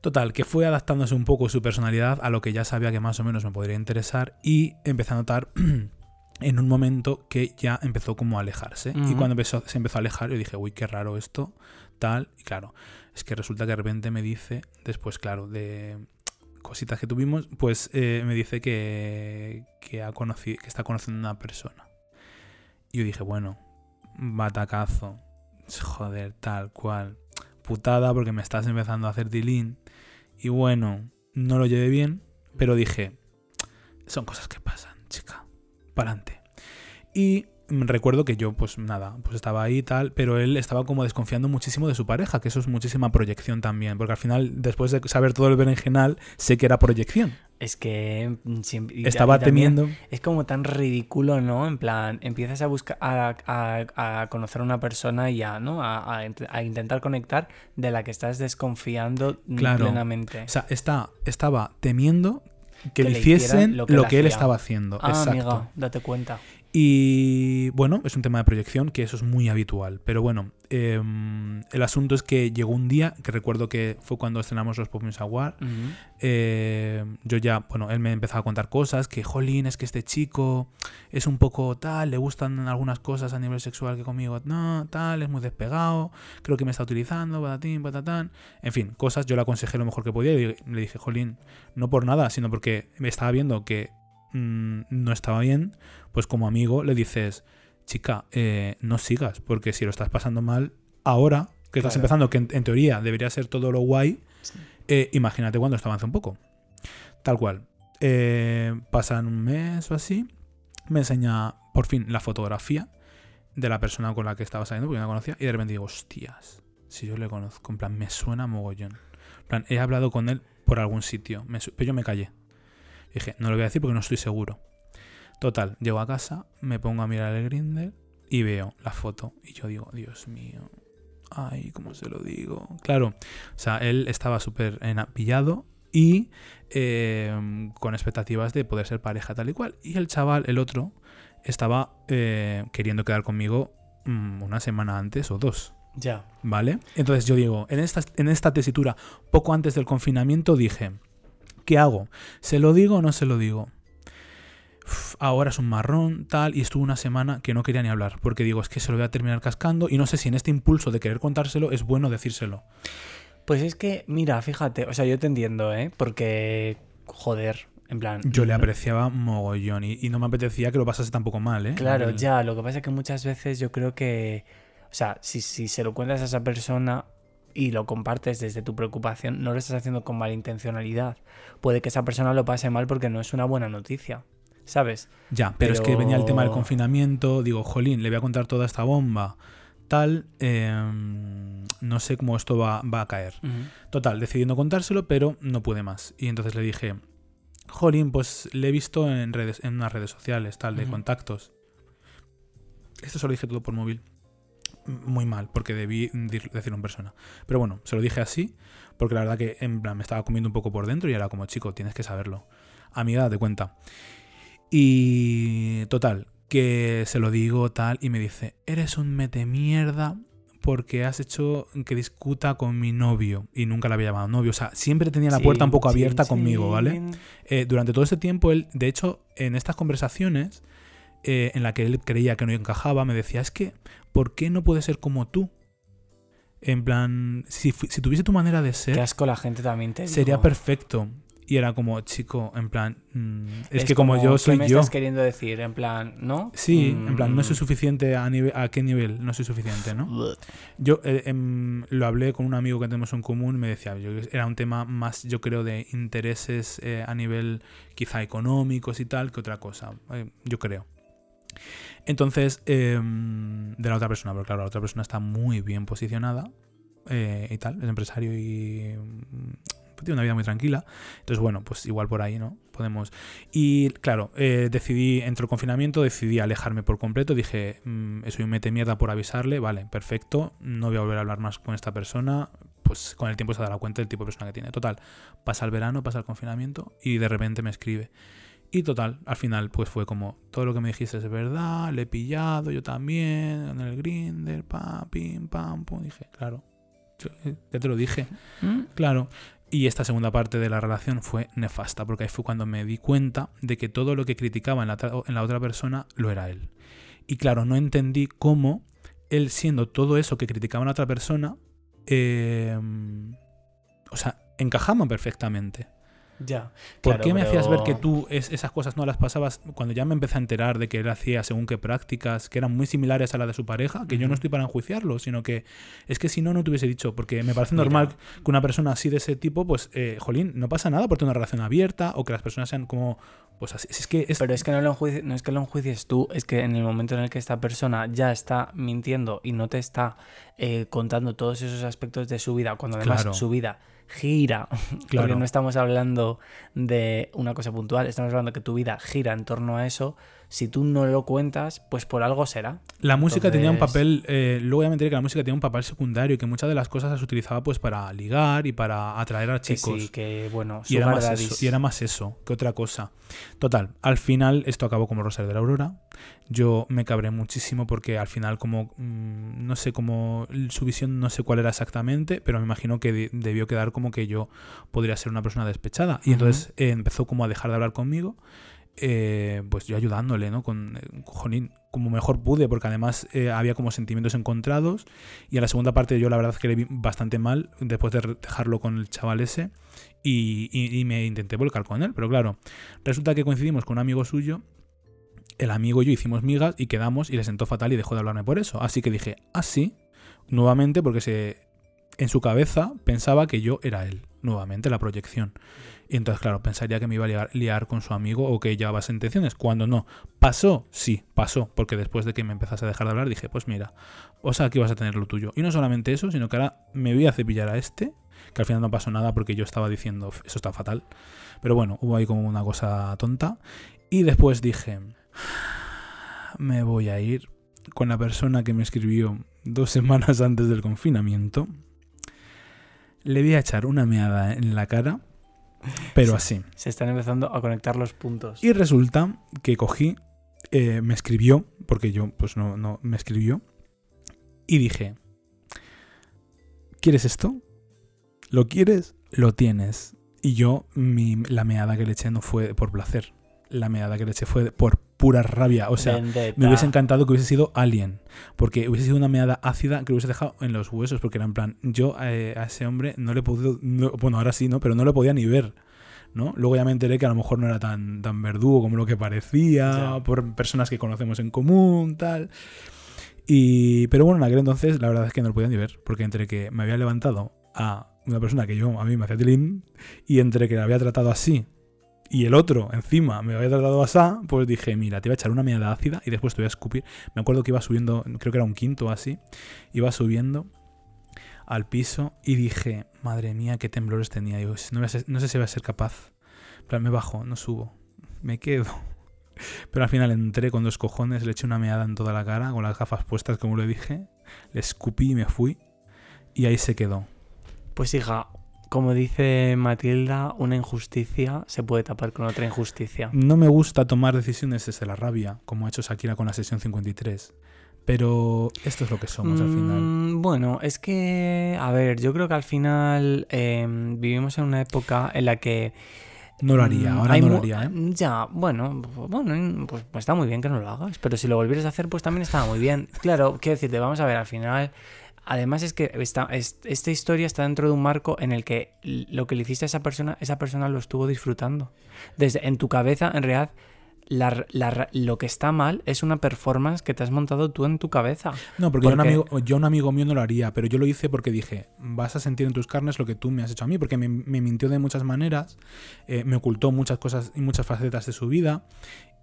Total, que fue adaptándose un poco su personalidad a lo que ya sabía que más o menos me podría interesar y empecé a notar en un momento que ya empezó como a alejarse. Y cuando empezó, se empezó a alejar, yo dije, uy, qué raro esto, tal. Y claro, es que resulta que de repente me dice, después, claro, de cositas que tuvimos, pues eh, me dice que, que, ha conocido, que está conociendo a una persona. Y yo dije, bueno, batacazo, joder, tal cual, putada porque me estás empezando a hacer tilín. Y bueno, no lo llevé bien, pero dije, son cosas que pasan, chica, pa'lante. Y mm, recuerdo que yo, pues nada, pues estaba ahí y tal, pero él estaba como desconfiando muchísimo de su pareja, que eso es muchísima proyección también, porque al final, después de saber todo el berenjenal, sé que era proyección. Es que mm, siempre, y- Estaba y también temiendo. Es como tan ridículo, ¿no? En plan, empiezas a buscar a, a- a conocer a una persona y a, ¿no? A, a int- a intentar conectar de la que estás desconfiando Claro. plenamente. O sea, está, estaba temiendo que, Que le hiciesen lo lo que, él estaba haciendo. ah, Exacto. amiga, date cuenta. Y bueno, es un tema de proyección que eso es muy habitual. Pero bueno, em, el asunto es que llegó un día, que recuerdo que fue cuando estrenamos los Pop Award, eh, yo ya, bueno, él me empezaba a contar cosas, que jolín, es que este chico es un poco tal, le gustan algunas cosas a nivel sexual que conmigo no, tal, es muy despegado, creo que me está utilizando, patatín, patatán. En fin, cosas, yo le aconsejé lo mejor que podía y le dije, jolín, no por nada, sino porque me estaba viendo que mm, no estaba bien, pues como amigo le dices, chica, eh, no sigas, porque si lo estás pasando mal ahora, que estás empezando, que en, en teoría debería ser todo lo guay, eh, imagínate cuando esto avance un poco. Tal cual. Eh, pasan un mes o así, me enseña por fin la fotografía de la persona con la que estaba saliendo, porque no la conocía, y de repente digo, hostias, si yo le conozco, en plan, me suena mogollón. En plan, he hablado con él por algún sitio, me pero yo me callé. Dije, no lo voy a decir porque no estoy seguro. Total, llego a casa, me pongo a mirar el Grindr y veo la foto. Y yo digo, Dios mío, ay, ¿cómo se lo digo? Claro, o sea, él estaba súper pillado y eh, con expectativas de poder ser pareja tal y cual. Y el chaval, el otro, estaba eh, queriendo quedar conmigo mm, una semana antes o dos. Ya. ¿Vale? Entonces yo digo, en esta, en esta tesitura, poco antes del confinamiento, dije, ¿qué hago? ¿Se lo digo o no se lo digo? Uf, ahora es un marrón, tal, y estuve una semana que no quería ni hablar, porque digo, es que se lo voy a terminar cascando, y no sé si en este impulso de querer contárselo es bueno decírselo. Pues es que, mira, fíjate, o sea, yo te entiendo, ¿eh? Porque, joder, en plan... Yo le no- apreciaba mogollón, y, y no me apetecía que lo pasase tampoco mal, ¿eh? Claro, El- ya, lo que pasa es que muchas veces yo creo que, o sea, si, si se lo cuentas a esa persona y lo compartes desde tu preocupación, no lo estás haciendo con malintencionalidad. Puede que esa persona lo pase mal porque no es una buena noticia. ¿sabes? Ya, pero, es que venía el tema del confinamiento. Digo, jolín, le voy a contar toda esta bomba. Tal, em, no sé cómo esto va, va a caer. Total, decidí no contárselo, pero no pude más. Y entonces le dije, jolín, pues le he visto en redes, en unas redes sociales, tal, de contactos. Esto se lo dije todo por móvil. Muy mal, porque debí decirlo en persona. Pero bueno, se lo dije así, porque la verdad que en plan me estaba comiendo un poco por dentro y era como, chico, tienes que saberlo. Amiga, date cuenta. Y total, que se lo digo tal y me dice, eres un mete mierda porque has hecho que discuta con mi novio y nunca la había llamado novio. O sea, siempre tenía la puerta un poco abierta conmigo, ¿vale? Eh, durante todo este tiempo, él, de hecho, en estas conversaciones eh, en la que él creía que no encajaba, me decía, es que, ¿por qué no puede ser como tú? En plan, si, si tuviese tu manera de Qué ser, asco la gente también te sería digo. perfecto. Y era como, chico, en plan, mm, es, que como, yo ¿qué soy me yo. estás queriendo decir? En plan, ¿no? Sí, en plan, no soy Mm. suficiente a nivel, ¿a qué nivel? No soy suficiente, ¿no? Yo eh, em, lo hablé con un amigo que tenemos en común, me decía, yo, era un tema más, yo creo, de intereses eh, a nivel quizá económicos y tal, que otra cosa, eh, yo creo. Entonces, em, de la otra persona, porque claro, la otra persona está muy bien posicionada eh, y tal, es empresario y mm, tiene una vida muy tranquila. Entonces, bueno, pues igual por ahí, ¿no? Podemos... Y claro, eh, decidí, entre el confinamiento, decidí alejarme por completo. Dije, mm, soy un mete mierda por avisarle, vale, perfecto, no voy a volver a hablar más con esta persona. Pues con el tiempo se dará cuenta del tipo de persona que tiene. Total, pasa el verano, pasa el confinamiento y de repente me escribe. Y total, al final pues fue como, todo lo que me dijiste es verdad, le he pillado, yo también, en el grinder, pam, pim, pam, pum. Dije, claro, eh, ya te lo dije. ¿Mm? Claro. Y esta segunda parte de la relación fue nefasta, porque ahí fue cuando me di cuenta de que todo lo que criticaba en la, en la otra persona lo era él. Y claro, no entendí cómo él siendo todo eso que criticaba en la otra persona, eh, o sea, encajaban perfectamente. Ya. ¿Por Claro, qué me hacías ver que tú es- esas cosas no las pasabas cuando ya me empecé a enterar de que él hacía según qué prácticas que eran muy similares a la de su pareja? Que yo no estoy para enjuiciarlo, sino que es que si no, no te hubiese dicho, porque me parece Mira. normal que una persona así de ese tipo, pues, eh, jolín, no pasa nada por tener una relación abierta o que las personas sean como, pues así. Es que es. Pero es que no, lo enjuici- no es que lo enjuicies tú, es que en el momento en el que esta persona ya está mintiendo y no te está eh, contando todos esos aspectos de su vida, cuando además Claro. su vida gira, porque no estamos hablando de una cosa puntual, estamos hablando que tu vida gira en torno a eso, si tú no lo cuentas, pues por algo será. La música tenía un papel, eh, luego ya me enteré que la música tenía un papel secundario y que muchas de las cosas las utilizaba pues para ligar y para atraer a Que chicos. sí, que bueno, Y era, más eso, y era más eso que otra cosa. Total, al final esto acabó como Rosario de la Aurora. Yo me cabré muchísimo porque al final como, mm, no sé cómo, su visión no sé cuál era exactamente, pero me imagino que de- debió quedar como que yo podría ser una persona despechada. Y entonces eh, empezó como a dejar de hablar conmigo, eh, pues yo ayudándole, ¿no? Con, eh, jolín, como mejor pude, porque además eh, había como sentimientos encontrados. Y a la segunda parte yo la verdad que le vi bastante mal después de dejarlo con el chaval ese y, me intenté volcar con él. Pero claro, resulta que coincidimos con un amigo suyo. El amigo y yo hicimos migas y quedamos y le sentó fatal y dejó de hablarme por eso. Así que dije, así, nuevamente, porque se, en su cabeza pensaba que yo era él, nuevamente, la proyección. Y entonces, claro, pensaría que me iba a liar, con su amigo o que llevaba intenciones. Cuando no. ¿Pasó? Sí, pasó. Porque después de que me empezase a dejar de hablar, dije, pues mira, o sea, aquí vas a tener lo tuyo. Y no solamente eso, sino que ahora me voy a cepillar a este, que al final no pasó nada porque yo estaba diciendo, eso está fatal. Pero bueno, hubo ahí como una cosa tonta. Y después dije, me voy a ir con la persona que me escribió dos semanas antes del confinamiento. Le voy a echar una meada en la cara, pero así. Se están empezando a conectar los puntos. Y resulta que cogí, eh, me escribió, porque yo pues no, no me escribió, y dije, ¿quieres esto? ¿Lo quieres? Lo tienes. Y yo, mi, la meada que le eché no fue por placer. La meada que le eché fue por pura rabia. O sea, Vendetta. me hubiese encantado que hubiese sido Alien, porque hubiese sido una meada ácida que lo hubiese dejado en los huesos, porque era en plan, yo eh, a ese hombre no le he podido, no- bueno, ahora sí, ¿no? Pero no lo podía ni ver, ¿no? Luego ya me enteré que a lo mejor no era tan, tan verdugo como lo que parecía, por personas que conocemos en común, tal. Y, pero bueno, en aquel entonces la verdad es que no lo podía ni ver, porque entre que me había levantado a una persona que yo, a mí me hacía tilín, y entre que la había tratado así, y el otro encima me había tratado asá, pues dije, mira, te voy a echar una meada ácida y después te voy a escupir. Me acuerdo que iba subiendo, creo que era un quinto así, iba subiendo al piso y dije, madre mía, qué temblores tenía. Digo, no, no sé si voy a ser capaz. Plan, me bajo, no subo, me quedo. Pero al final entré con dos cojones, le eché una meada en toda la cara, con las gafas puestas, como le dije, le escupí y me fui. Y ahí se quedó. Pues hija, como dice Matilda, una injusticia se puede tapar con otra injusticia. No me gusta tomar decisiones desde la rabia, como ha hecho Shakira con la sesión 53. Pero esto es lo que somos al final. Mm, Bueno, es que, a ver, yo creo que al final eh, vivimos en una época en la que... No lo haría, mm, ahora no lo haría, ¿eh? Ya, bueno, bueno, pues, pues está muy bien que no lo hagas, pero si lo volvieras a hacer, pues también estaba muy bien. Claro, quiero decirte, vamos a ver, al final... Además es que esta, es- esta historia está dentro de un marco en el que lo que le hiciste a esa persona, esa persona lo estuvo disfrutando. Desde en tu cabeza, en realidad, la- la- lo que está mal es una performance que te has montado tú en tu cabeza. No, porque, Yo, un amigo, yo un amigo mío no lo haría, pero yo lo hice porque dije, vas a sentir en tus carnes lo que tú me has hecho a mí, porque me, me mintió de muchas maneras, eh, me ocultó muchas cosas y muchas facetas de su vida.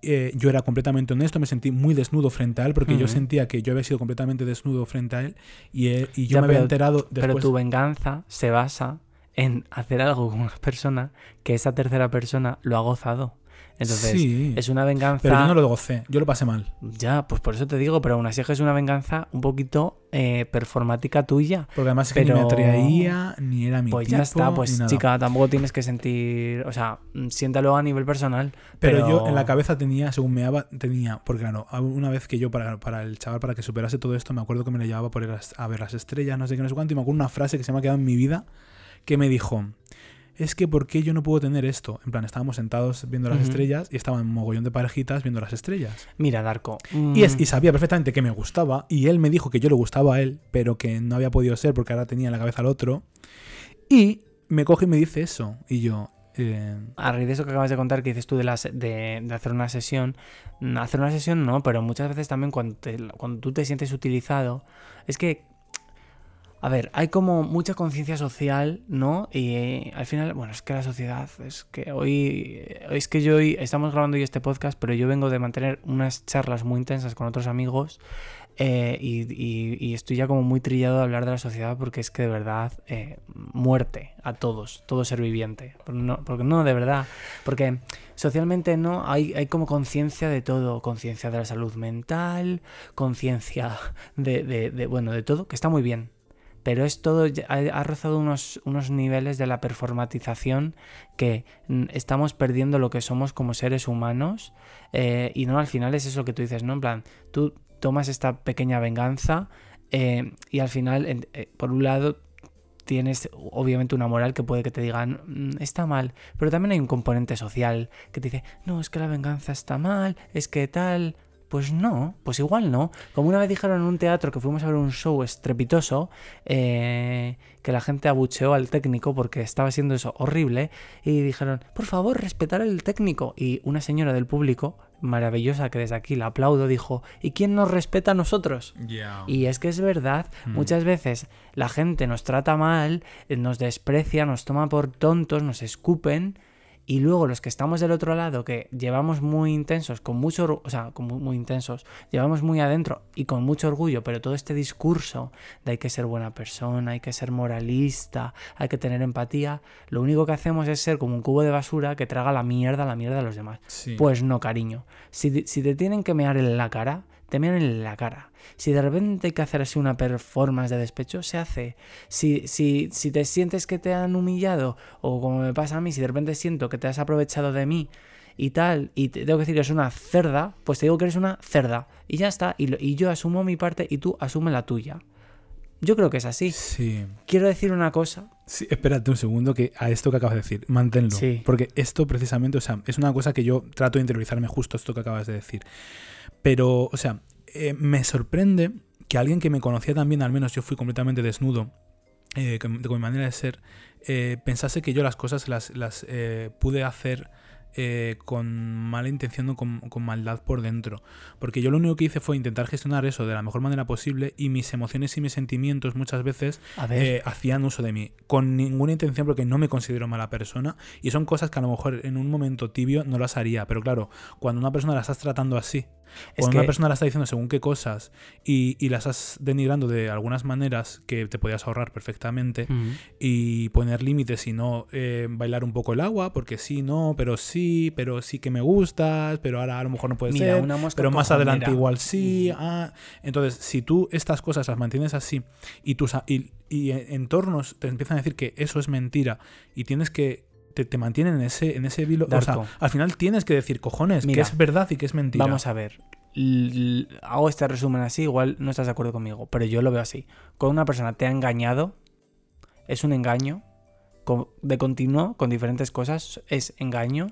Eh, yo era completamente honesto, me sentí muy desnudo frente a él, porque yo sentía que yo había sido completamente desnudo frente a él y, él- y yo Ya, me había pero- enterado Pero después. tu venganza se basa en hacer algo con una persona que esa tercera persona lo ha gozado. Entonces, sí, es una venganza. pero yo no lo gocé, yo lo pasé mal. Ya, pues por eso te digo, pero aún así es que es una venganza un poquito eh, performática tuya. Porque además es que ni me Pero- atraía, ni era mi Pues tipo, ya está, pues chica, tampoco tienes que sentir. O sea, mm, siéntalo a nivel personal. Pero, Pero, yo en la cabeza tenía, según me daba, tenía, porque claro, una vez que yo para, para el chaval, para que superase todo esto, me acuerdo que me le llevaba por ir a, a ver las estrellas, no sé qué, no sé cuánto, y me acuerdo una frase que se me ha quedado en mi vida, que me dijo, es que ¿por qué yo no puedo tener esto? En plan, estábamos sentados viendo las estrellas y estaban un mogollón de parejitas viendo las estrellas. Mira, Darko. Y, es, mm, y sabía perfectamente que me gustaba, y él me dijo que yo le gustaba a él, pero que no había podido ser porque ahora tenía en la cabeza al otro. Y me coge y me dice eso, y yo... eh, A raíz de eso que acabas de contar, que dices tú de, la de, de hacer una sesión, mm, hacer una sesión no, pero muchas veces también cuando, te- cuando tú te sientes utilizado, es que, a ver, hay como mucha conciencia social, ¿no? Y eh, al final, bueno, es que la sociedad, es que hoy, es que yo hoy, estamos grabando hoy este podcast, pero yo vengo de mantener unas charlas muy intensas con otros amigos eh, y, estoy ya como muy trillado de hablar de la sociedad porque es que de verdad, eh, muerte a todos, todo ser viviente. No, porque no, de verdad. Porque socialmente no hay, hay como conciencia de todo, conciencia de la salud mental, conciencia de, de- de, bueno, de todo, que está muy bien. Pero es todo, ha, rozado unos, unos niveles de la performatización que mm, estamos perdiendo lo que somos como seres humanos. eh, y no, al final es eso que tú dices, ¿no? En plan, tú tomas esta pequeña venganza eh, y al final, eh, por un lado, tienes obviamente una moral que puede que te digan, "Mm, está mal, pero también hay un componente social que te dice, no, es que la venganza está mal, es que tal. Pues no, pues igual no. Como una vez dijeron en un teatro que fuimos a ver un show estrepitoso, eh, que la gente abucheó al técnico porque estaba siendo eso horrible, y dijeron, por favor, respetar al técnico. Y una señora del público, maravillosa, que desde aquí la aplaudo, dijo, ¿y quién nos respeta a nosotros? Y es que es verdad, Mm. muchas veces la gente nos trata mal, eh, nos desprecia, nos toma por tontos, nos escupen. Y luego los que estamos del otro lado, que llevamos muy intensos, con mucho, o sea, con muy, muy intensos, llevamos muy adentro y con mucho orgullo, pero todo este discurso de hay que ser buena persona, hay que ser moralista, hay que tener empatía, lo único que hacemos es ser como un cubo de basura que traga la mierda, la mierda de los demás. sí. Pues no, cariño. Si, si te tienen que mear en la cara, te mean en la cara. Si de repente hay que hacer así una performance de despecho, se hace. Si, si, si te sientes que te han humillado, o como me pasa a mí, si de repente siento que te has aprovechado de mí y tal, y te tengo que decir que eres una cerda, pues te digo que eres una cerda. Y ya está. Y, y yo asumo mi parte y tú asume la tuya. Yo creo que es así. Sí. Quiero decir una cosa. Sí, espérate un segundo que a esto que acabas de decir, manténlo. Sí. Porque esto precisamente, o sea, es una cosa que yo trato de interiorizarme justo esto que acabas de decir. Pero, o sea, eh, me sorprende que alguien que me conocía también, al menos yo fui completamente desnudo, eh, con, con mi manera de ser, eh, pensase que yo las cosas las, las eh, pude hacer eh, con mala intención o con, con maldad por dentro. Porque yo lo único que hice fue intentar gestionar eso de la mejor manera posible y mis emociones y mis sentimientos muchas veces eh, hacían uso de mí. Con ninguna intención porque no me considero mala persona. Y son cosas que a lo mejor en un momento tibio no las haría. Pero claro, cuando una persona la estás tratando así, Es cuando una que- persona la está diciendo según qué cosas y, y las estás denigrando de algunas maneras que te podías ahorrar perfectamente y poner límites y no eh, bailar un poco el agua, porque sí, no, pero sí, pero sí que me gustas, pero ahora a lo mejor no puede Mira, ser, una mosca pero más cojonera. adelante igual sí. ah. Entonces, si tú estas cosas las mantienes así y tus y, y entornos te empiezan a decir que eso es mentira y tienes que te, te mantienen en ese en ese vilo, o sea, al final tienes que decir cojones que es verdad y que es mentira. Vamos a ver. L- hago este resumen así, igual no estás de acuerdo conmigo, pero yo lo veo así. Cuando una persona te ha engañado, es un engaño. De continuo, con diferentes cosas, es engaño.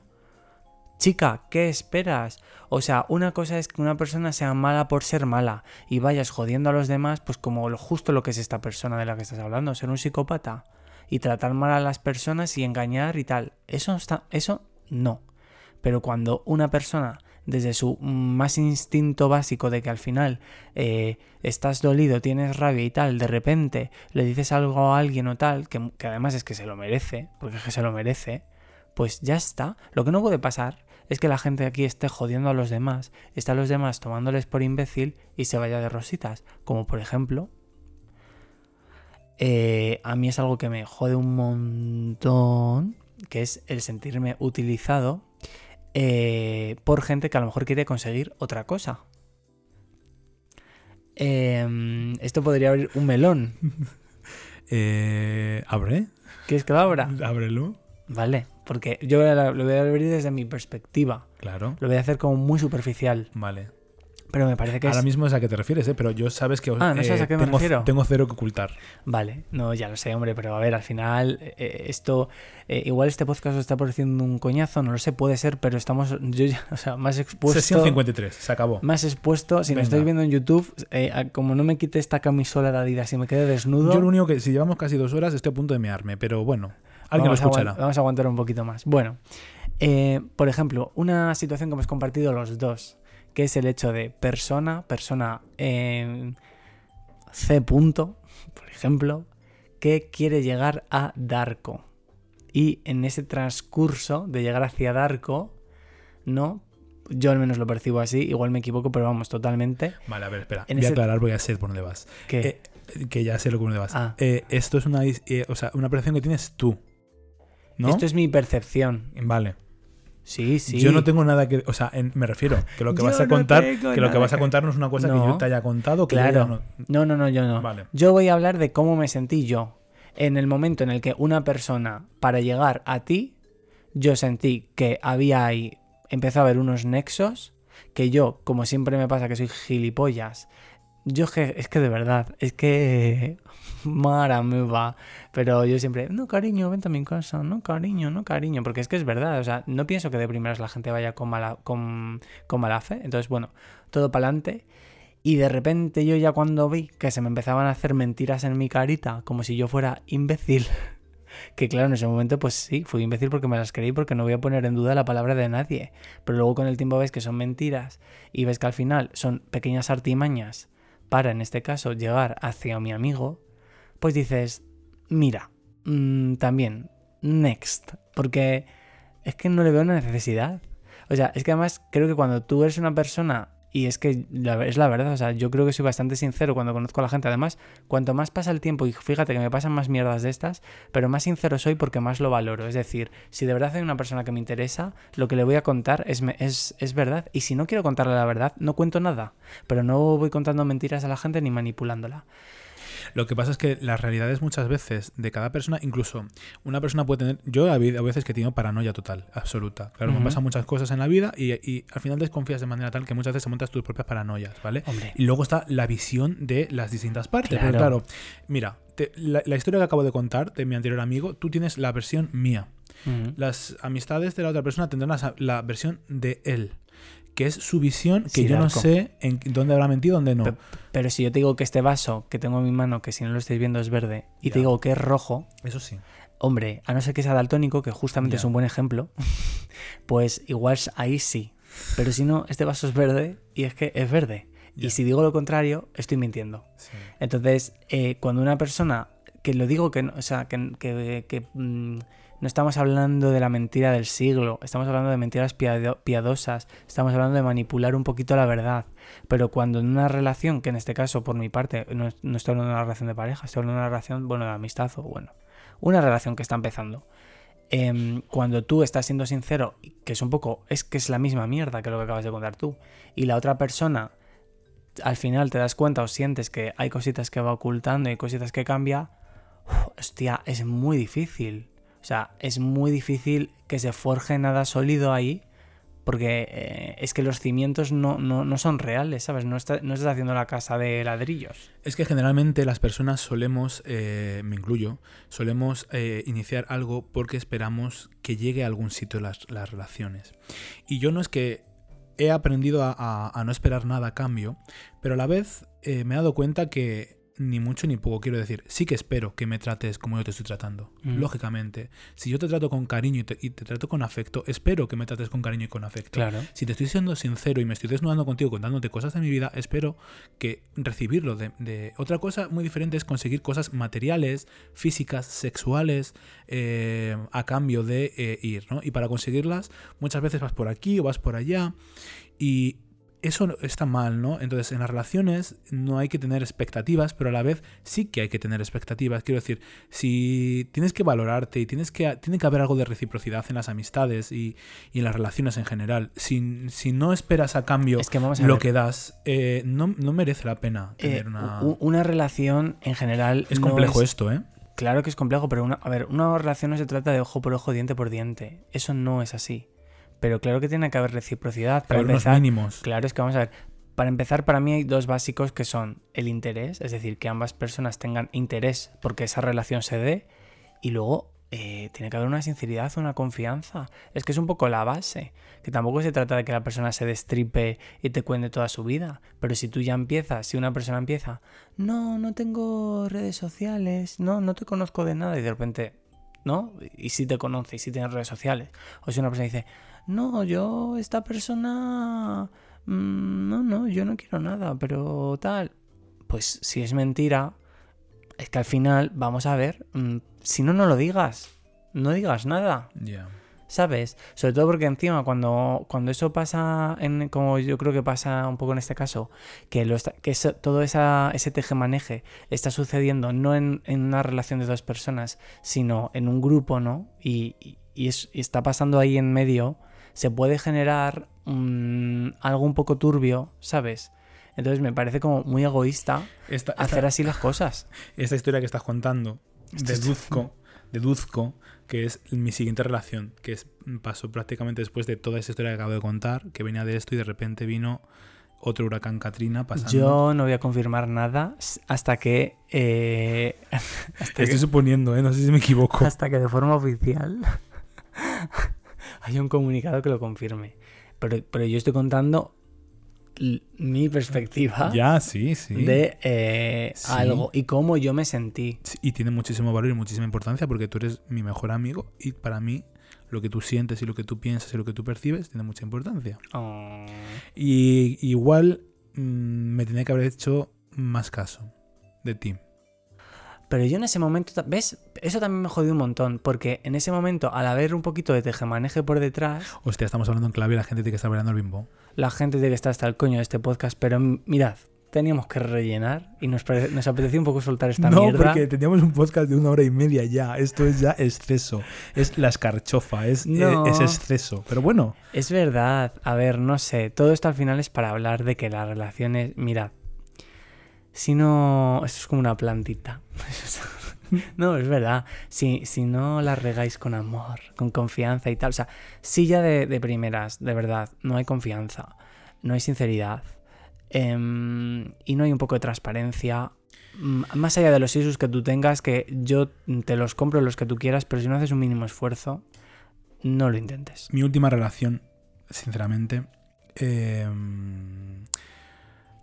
Chica, ¿qué esperas? O sea, una cosa es que una persona sea mala por ser mala y vayas jodiendo a los demás, pues como lo, justo lo que es esta persona de la que estás hablando, ser un psicópata y tratar mal a las personas y engañar y tal. Eso está, eso no. Pero cuando una persona, desde su más instinto básico de que al final eh, estás dolido, tienes rabia y tal, de repente le dices algo a alguien o tal, que, que además es que se lo merece, porque es que se lo merece, pues ya está. Lo que no puede pasar es que la gente aquí esté jodiendo a los demás, está a los demás tomándoles por imbécil y se vaya de rositas. Como por ejemplo, eh, a mí es algo que me jode un montón, que es el sentirme utilizado eh, por gente que a lo mejor quiere conseguir otra cosa. Em, esto podría abrir un melón. Eh, abre, ¿Quieres que lo abra? ábrelo, Vale, porque yo lo voy a abrir desde mi perspectiva. claro. Lo voy a hacer como muy superficial. Vale. Pero me parece que Ahora es... mismo es a qué te refieres, ¿eh? pero yo sabes que Ah, ¿no sabes eh, a qué me tengo, refiero? tengo cero que ocultar. Vale, no, ya lo sé, hombre, pero a ver, al final eh, esto, eh, igual este podcast os está pareciendo un coñazo, no lo sé, puede ser, pero estamos, yo ya, o sea, más expuesto, Sesión 53, se acabó. más expuesto, si me estáis viendo en YouTube, eh, como no me quite esta camisola de Adidas y me quede desnudo, Yo lo único que, si llevamos casi dos horas, estoy a punto de mearme, pero bueno, alguien lo vamos, a aguant- escuchará. vamos a aguantar un poquito más. Bueno, eh, por ejemplo, una situación que hemos compartido los dos, que es el hecho de persona, persona eh, C. Punto, por ejemplo, que quiere llegar a Darko. Y en ese transcurso de llegar hacia Darko, ¿no? Yo al menos lo percibo así, igual me equivoco, pero vamos, totalmente. Vale, a ver, espera. En Voy a aclarar, voy a sé por dónde vas. Que Eh, que ya sé lo dónde vas. Ah. Eh, esto es una, eh, o sea, una percepción que tienes tú. ¿No? esto es mi percepción. Vale. Sí, sí. Yo no tengo nada que. O sea, en- me refiero que lo que Yo vas a no contar. que lo que vas a contar no es una cosa que yo te haya contado. Que Claro. no- No, no, no, yo no. Vale. Yo voy a hablar de cómo me sentí yo. En el momento en el que una persona, para llegar a ti, yo sentí que había ahí, empezó a haber unos nexos, que yo, como siempre me pasa que soy gilipollas, yo es que de verdad, es que... Mara me va. Pero yo siempre, no cariño, vente a mi casa, no cariño, no cariño. Porque es que es verdad, o sea, no pienso que de primeras la gente vaya con mala, con, con mala fe. Entonces, bueno, todo para adelante. Y de repente yo ya cuando vi que se me empezaban a hacer mentiras en mi carita, como si yo fuera imbécil, que claro, en ese momento pues sí, fui imbécil porque me las creí, porque no voy a poner en duda la palabra de nadie. Pero luego con el tiempo ves que son mentiras y ves que al final son pequeñas artimañas para, en este caso, llegar hacia mi amigo, pues dices, mira, mm, también, next, porque es que no le veo una necesidad. O sea, es que además creo que cuando tú eres una persona, y es que la- es la verdad, o sea, yo creo que soy bastante sincero cuando conozco a la gente. Además, cuanto más pasa el tiempo, y fíjate que me pasan más mierdas de estas, pero más sincero soy porque más lo valoro. Es decir, si de verdad hay una persona que me interesa, lo que le voy a contar es, es, es verdad. Y si no quiero contarle la verdad, no cuento nada. Pero no voy contando mentiras a la gente ni manipulándola. Lo que pasa es que las realidades muchas veces de cada persona, incluso una persona puede tener. Yo habido veces que he tenido paranoia total, absoluta. Claro, me pasan muchas cosas en la vida y, y al final desconfías de manera tal que muchas veces te montas tus propias paranoias, ¿vale? Hombre. Y luego está la visión de las distintas partes. Pero Claro. claro, mira, te- la, la historia que acabo de contar de mi anterior amigo, tú tienes la versión mía. Las amistades de la otra persona tendrán la, la versión de él, que es su visión, que Sí, yo no sé en dónde habrá mentido, dónde no. Pe- Pero si yo te digo que este vaso que tengo en mi mano, que si no lo estáis viendo es verde, y te digo que es rojo, Eso sí. Hombre, a no ser que sea daltónico, que justamente es un buen ejemplo, pues igual ahí sí. Pero si no, este vaso es verde y es que es verde. Y si digo lo contrario, estoy mintiendo. Entonces, eh, cuando una persona, que lo digo que, no- o sea, que, que- que, mm, no estamos hablando de la mentira del siglo, estamos hablando de mentiras piado- piadosas, estamos hablando de manipular un poquito la verdad. Pero cuando en una relación, que en este caso por mi parte, no, no estoy hablando de una relación de pareja, estoy hablando de una relación, bueno, de amistad o bueno, una relación que está empezando. em, cuando tú estás siendo sincero, que es un poco, es que es la misma mierda que lo que acabas de contar tú, y la otra persona al final te das cuenta o sientes que hay cositas que va ocultando y cositas que cambia, uf, hostia, es muy difícil. O sea, es muy difícil que se forje nada sólido ahí, porque eh, es que los cimientos no, no, no son reales, ¿sabes? No, está- no estás haciendo la casa de ladrillos. Es que generalmente las personas solemos, eh, me incluyo, solemos eh, iniciar algo porque esperamos que llegue a algún sitio las, las relaciones. Y yo no es que he aprendido a, no esperar nada a cambio, pero a la vez me he dado cuenta que ni mucho ni poco quiero decir, sí que espero que me trates como yo te estoy tratando. Mm. Lógicamente, si yo te trato con cariño y te, y te trato con afecto, espero que me trates con cariño y con afecto. Claro. Si te estoy siendo sincero y me estoy desnudando contigo contándote cosas de mi vida, espero que recibirlo de, de- Otra cosa muy diferente es conseguir cosas materiales, físicas, sexuales, eh, a cambio de eh, ir, ¿no? Y para conseguirlas, muchas veces vas por aquí o vas por allá y eso no- está mal, ¿no? Entonces, en las relaciones no hay que tener expectativas, pero a la vez sí que hay que tener expectativas. Quiero decir, si tienes que valorarte y tienes que, tiene que haber algo de reciprocidad en las amistades y, y en las relaciones en general. Si, si no esperas a cambio Es que vamos a lo ver. que das, eh, no, no merece la pena Eh, tener una... una relación en general. Es no complejo es- esto, ¿eh? Claro que es complejo, pero una, a ver, una relación no se trata de ojo por ojo, diente por diente. Eso no es así. Pero claro que tiene que haber reciprocidad. Para haber unos empezar, mínimos. Claro, es que vamos a ver. Para empezar, para mí hay dos básicos que son el interés, es decir, que ambas personas tengan interés porque esa relación se dé, y luego eh, tiene que haber una sinceridad, una confianza. Es que es un poco la base, que tampoco se trata de que la persona se destripe y te cuente toda su vida, pero si tú ya empiezas, si una persona empieza, no, no tengo redes sociales, no, no te conozco de nada, y de repente, ¿no? Y si te conoce, y si tienes redes sociales, o si una persona dice, no, yo, esta persona... mm, No, no, yo no quiero nada, pero tal. Pues si es mentira, es que al final, vamos a ver, mm, si no, no lo digas. No digas nada, Ya. ¿sabes? Sobre todo porque encima cuando, cuando eso pasa, en, como yo creo que pasa un poco en este caso, que, lo está- que eso- todo esa, ese tejemaneje está sucediendo no en, en una relación de dos personas, sino en un grupo, ¿no? Y, y- y es- y está pasando ahí en medio, se puede generar mm, algo un poco turbio, ¿sabes? Entonces me parece como muy egoísta Esta, esta- hacer así las cosas. esta historia que estás contando, deduzco, deduzco que es mi siguiente relación, que es, pasó prácticamente después de toda esa historia que acabo de contar, que venía de esto y de repente vino otro huracán Katrina pasando. Yo no voy a confirmar nada hasta que... eh, hasta, Estoy que suponiendo, ¿eh? no sé si me equivoco. hasta que de forma oficial haya un comunicado que lo confirme. Pero, pero yo estoy contando mi perspectiva Ya, sí, sí. de eh, Sí. algo y cómo yo me sentí. Y tiene muchísimo valor y muchísima importancia porque tú eres mi mejor amigo y para mí lo que tú sientes y lo que tú piensas y lo que tú percibes tiene mucha importancia. Oh. Y igual mm, me tenía que haber hecho más caso de ti. Pero yo en ese momento, ¿ves? Eso también me jodió un montón, porque en ese momento, al haber un poquito de tejemaneje por detrás, Hostia, estamos hablando en clave y la gente tiene que estar bailando el bimbo. la gente tiene que estar hasta el coño de este podcast, pero mirad, teníamos que rellenar y nos, nos apetecía un poco soltar esta no, mierda. porque teníamos un podcast de una hora y media ya. Esto es ya exceso. Es la escarchofa, es, No. es exceso. Pero bueno, Es verdad, a ver, no sé, todo esto al final es para hablar de que las relaciones, mirad, si no, esto es como una plantita. no, es verdad, si, si no la regáis con amor, con confianza y tal, o sea, si ya de, de primeras, de verdad, no hay confianza, no hay sinceridad em, y no hay un poco de transparencia. Más allá de los issues que tú tengas, que yo te los compro los que tú quieras, pero si no haces un mínimo esfuerzo, no lo intentes. mi última relación, sinceramente, eh,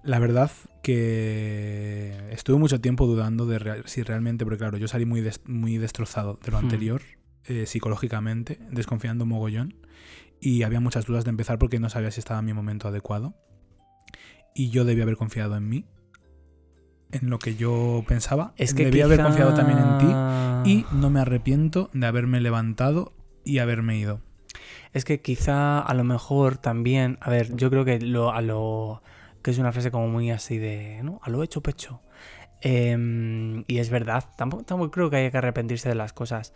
la verdad que estuve mucho tiempo dudando de real- si realmente, porque claro, yo salí muy, des- muy destrozado de lo Hmm. anterior, eh, psicológicamente, desconfiando mogollón, y había muchas dudas de empezar porque no sabía si estaba en mi momento adecuado. Y yo debía haber confiado en mí, en lo que yo pensaba. Es que debía haber confiado también en ti y no me arrepiento de haberme levantado y haberme ido. Es que quizá a lo mejor también, a ver, yo creo que lo, a lo que es una frase como muy así de, ¿no? A lo hecho pecho. Em, y es verdad, tampoco, creo que haya que arrepentirse de las cosas.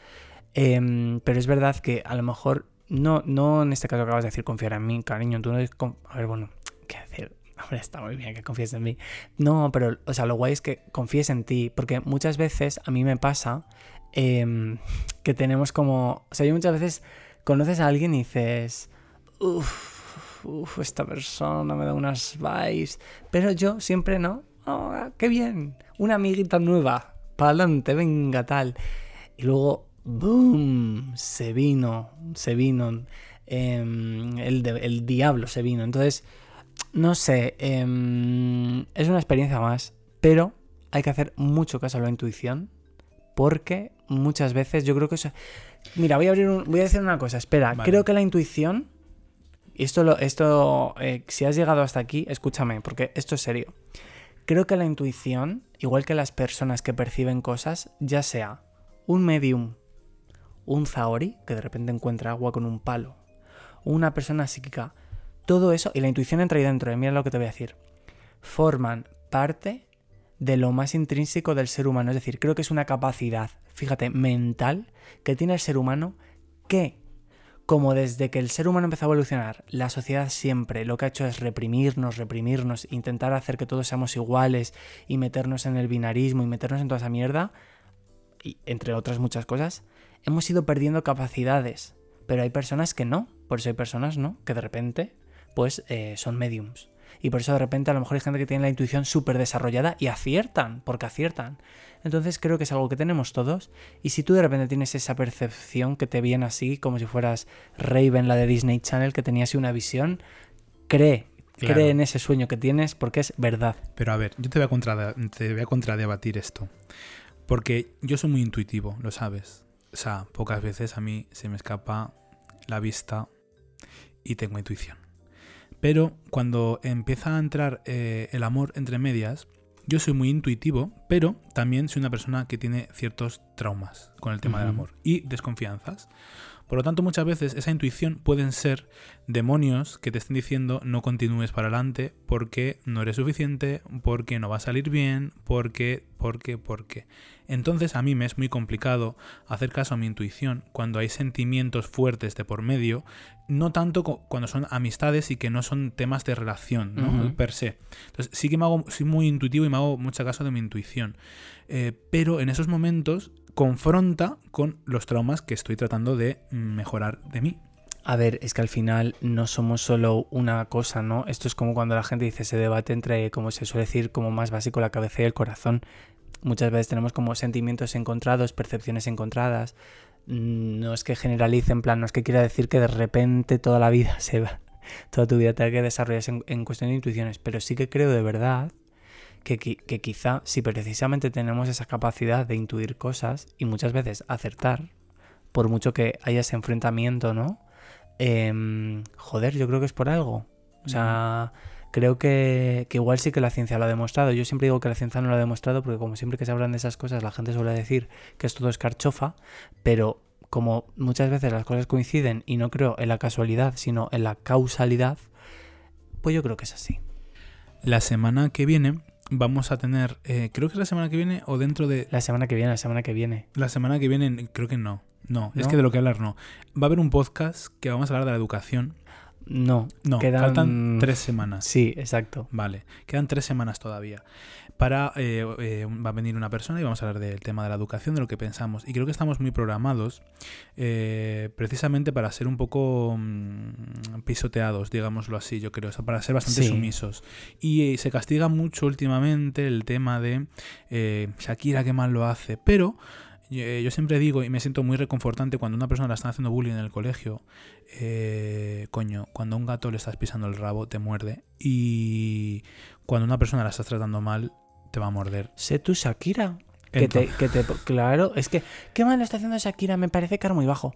Em, pero es verdad que a lo mejor, no, no en este caso acabas de decir confiar en mí, cariño, tú no es A ver, bueno, ¿qué decir? Hombre, está muy bien que confíes en mí. No, pero, o sea, lo guay es que confíes en ti, porque muchas veces a mí me pasa em, que tenemos como... O sea, yo muchas veces conoces a alguien y dices, uff, uf, esta persona me da unas vibes, pero yo siempre no, oh, qué bien, una amiguita nueva, para adelante, venga, tal. Y luego, boom, se vino, se vino, em, el, de- el diablo se vino. Entonces, no sé, em, es una experiencia más, pero hay que hacer mucho caso a la intuición, porque muchas veces yo creo que eso... Mira, voy a abrir un- voy a decir una cosa, espera, Vale. creo que la intuición... Esto, lo, esto eh, si has llegado hasta aquí, escúchame, porque esto es serio. Creo que la intuición, igual que las personas que perciben cosas, ya sea un medium, un zaori, que de repente encuentra agua con un palo, una persona psíquica, todo eso, y la intuición entra ahí dentro, y mira lo que te voy a decir, forman parte de lo más intrínseco del ser humano. Es decir, creo que es una capacidad, fíjate, mental que tiene el ser humano que, como desde que el ser humano empezó a evolucionar, la sociedad siempre lo que ha hecho es reprimirnos, reprimirnos, intentar hacer que todos seamos iguales y meternos en el binarismo y meternos en toda esa mierda, y entre otras muchas cosas, hemos ido perdiendo capacidades. Pero hay personas que no, por eso hay personas, ¿no? Que de repente, pues, eh, son mediums. Y por eso de repente a lo mejor hay gente que tiene la intuición súper desarrollada y aciertan, porque aciertan. Entonces creo que es algo que tenemos todos. Y si tú de repente tienes esa percepción que te viene así, como si fueras Raven, la de Disney Channel, que tenía así una visión, cree, Claro. cree en ese sueño que tienes porque es verdad. Pero a ver, yo te voy a, contra- te voy a contradebatir esto. Porque yo soy muy intuitivo, lo sabes. O sea, pocas veces a mí se me escapa la vista y tengo intuición. Pero cuando empieza a entrar eh, el amor entre medias, yo soy muy intuitivo, pero también soy una persona que tiene ciertos traumas con el tema del amor y desconfianzas. Por lo tanto, muchas veces esa intuición pueden ser demonios que te estén diciendo no continúes para adelante porque no eres suficiente, porque no va a salir bien, porque, porque, porque. Entonces a mí me es muy complicado hacer caso a mi intuición cuando hay sentimientos fuertes de por medio, no tanto cuando son amistades y que no son temas de relación, ¿no? Per se. Entonces sí que me hago, soy muy intuitivo y me hago mucho caso de mi intuición. Eh, pero en esos momentos confronta con los traumas que estoy tratando de mejorar de mí. A ver, es que al final no somos solo una cosa, ¿no? Esto es como cuando la gente dice se debate entre, como se suele decir, como más básico, la cabeza y el corazón. Muchas veces tenemos como sentimientos encontrados, percepciones encontradas. Mm, No es que generalice, en plan, no es que quiera decir que de repente toda la vida se va, toda tu vida tenga que desarrollarse en, cuestión de intuiciones, pero sí que creo de verdad que, que quizá si precisamente tenemos esa capacidad de intuir cosas y muchas veces acertar, por mucho que haya ese enfrentamiento, ¿no? Em, joder, yo creo que es por algo. O sea, creo que, que igual sí que la ciencia lo ha demostrado. Yo siempre digo que la ciencia no lo ha demostrado porque como siempre que se hablan de esas cosas la gente suele decir que es todo escarchofa, pero como muchas veces las cosas coinciden y no creo en la casualidad, sino en la causalidad, pues yo creo que es así. La semana que viene vamos a tener, eh, creo que es la semana que viene o dentro de La semana que viene, la semana que viene. la semana que viene, creo que no. No, es que de lo que hablar no. Va a haber un podcast que vamos a hablar de la educación. No, No, quedan faltan tres semanas. Sí, exacto. Vale, quedan tres semanas todavía. Para eh, eh, va a venir una persona y vamos a hablar del tema de la educación, de lo que pensamos. Y creo que estamos muy programados eh, precisamente para ser un poco mm, pisoteados, digámoslo así, yo creo, o sea, para ser bastante Sí. sumisos. Y eh, se castiga mucho últimamente el tema de Shakira que mal lo hace, pero yo siempre digo y me siento muy reconfortante cuando una persona la está haciendo bullying en el colegio, eh, coño, cuando a un gato le estás pisando el rabo, te muerde. Y cuando una persona la estás tratando mal, te va a morder. Sé tú, Shakira. Que te, que te, claro, es que, ¿qué mal está haciendo Shakira? Me parece caer muy bajo.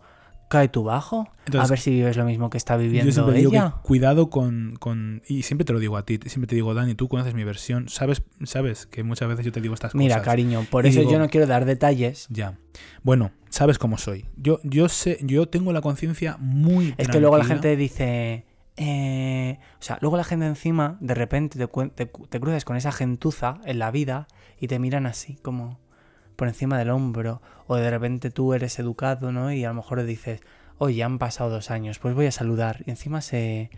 Cae tú bajo. Entonces, a ver si vives lo mismo que está Yo viviendo siempre digo que ella. cuidado con, con- Y siempre te lo digo a ti. Siempre te digo, Dani, tú conoces mi versión. Sabes, sabes que muchas veces yo te digo estas Mira, cosas. cariño, por Y eso digo- yo no quiero dar detalles. Ya. Bueno, sabes cómo soy. Yo, yo sé, yo tengo la conciencia muy Es que luego la gente dice. eh, o sea, luego la gente encima, de repente te, te, te cruzas con esa gentuza en la vida y te miran así, como por encima del hombro. O de repente tú eres educado, ¿no? Y a lo mejor dices, oye, han pasado dos años, pues voy a saludar. Y encima se.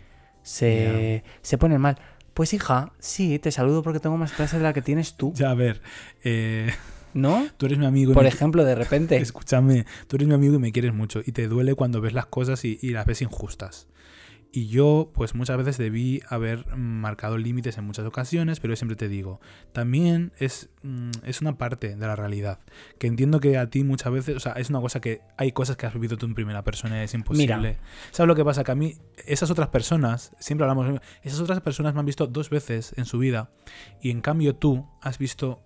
se. se ponen mal. Pues hija, sí, te saludo porque tengo más clase de la que tienes tú. Ya, a ver. eh, ¿No? tú eres mi amigo. y Por me- ejemplo, de repente. Escúchame, tú eres mi amigo y me quieres mucho. Y te duele cuando ves las cosas y, y las ves injustas. Y yo, pues muchas veces debí haber marcado límites en muchas ocasiones, pero yo siempre te digo, también es, mm, es una parte de la realidad. Que entiendo que a ti muchas veces, o sea, es una cosa que hay cosas que has vivido tú en primera persona, es imposible. Mira. ¿Sabes lo que pasa? Que a mí, esas otras personas, siempre hablamos, esas otras personas me han visto dos veces en su vida y en cambio tú has visto,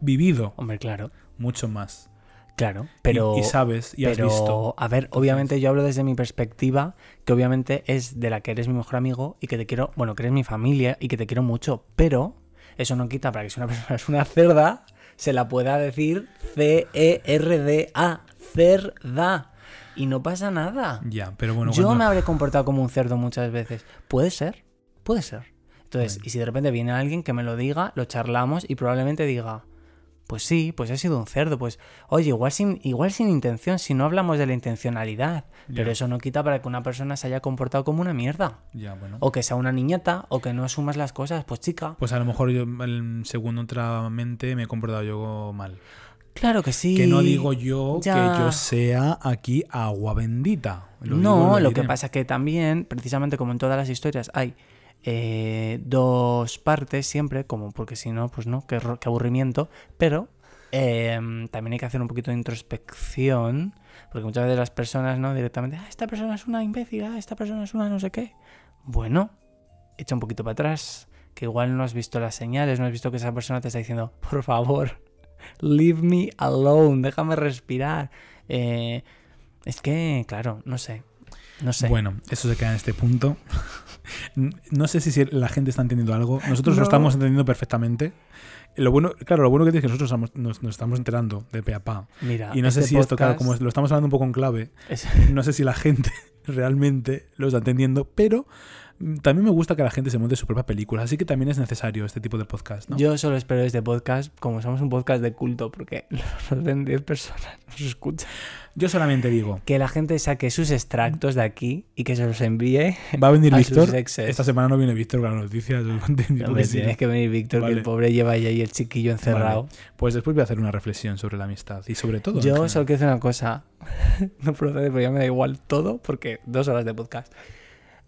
vivido Hombre, claro. mucho más. Claro. Y- Pero. y, sabes y has pero, visto. a ver, obviamente yo hablo desde mi perspectiva, que obviamente es de la que eres mi mejor amigo y que te quiero, bueno, que eres mi familia y que te quiero mucho, pero eso no quita para que si una persona es una cerda, se la pueda decir C-E-R-D-A, cerda. Y no pasa nada. Ya, pero bueno, yo cuando- me habré comportado como un cerdo muchas veces. Puede ser, puede ser. Entonces, Bueno. y si de repente viene alguien que me lo diga, lo charlamos y probablemente diga, pues sí, pues he sido un cerdo, pues oye, igual sin, igual sin intención, si no hablamos de la intencionalidad, pero eso no quita para que una persona se haya comportado como una mierda. Bueno. O que sea una niñata, o que no asumas las cosas, pues chica. Pues a lo mejor yo, el segundo otra mente me he comportado yo mal. Claro que sí. Que no digo yo ya. que yo sea aquí agua bendita. Lo no, digo, lo que pasa que también, precisamente como en todas las historias, hay eh, dos partes siempre, como porque si no, pues no, qué, aburrimiento, pero eh, también hay que hacer un poquito de introspección, porque muchas veces las personas, ¿no? Directamente, ah, esta persona es una imbécil, ah, esta persona es una no sé qué. Bueno, echa un poquito para atrás, que igual no has visto las señales, no has visto que esa persona te está diciendo, por favor, leave me alone, déjame respirar. Eh, es que, claro, no sé. No sé. Bueno, eso se queda en este punto. No sé si la gente está entendiendo algo. Nosotros No. lo estamos entendiendo perfectamente. Lo bueno, claro, lo bueno que tiene es que nosotros estamos- nos, nos estamos enterando de pe a pa. Mira, Y no sé este si esto, claro, podcast como lo estamos hablando un poco en clave, es- no sé si la gente realmente lo está entendiendo, pero también me gusta que la gente se monte su propia película, así que también es necesario este tipo de podcast, ¿no? Yo solo espero este podcast, como somos un podcast de culto, porque nos ven 10 personas, nos escuchan, Yo solamente digo, que la gente saque sus extractos de aquí y que se los envíe. va a venir A Víctor. Esta semana no viene Víctor con las noticias. sí. tienes que venir, Víctor, que Vale. el pobre lleva ahí, el chiquillo encerrado. Pues después voy a hacer una reflexión sobre la amistad y sobre todo. Yo solo quiero decir una cosa. no procede, pero ya me da igual todo, porque dos horas de podcast.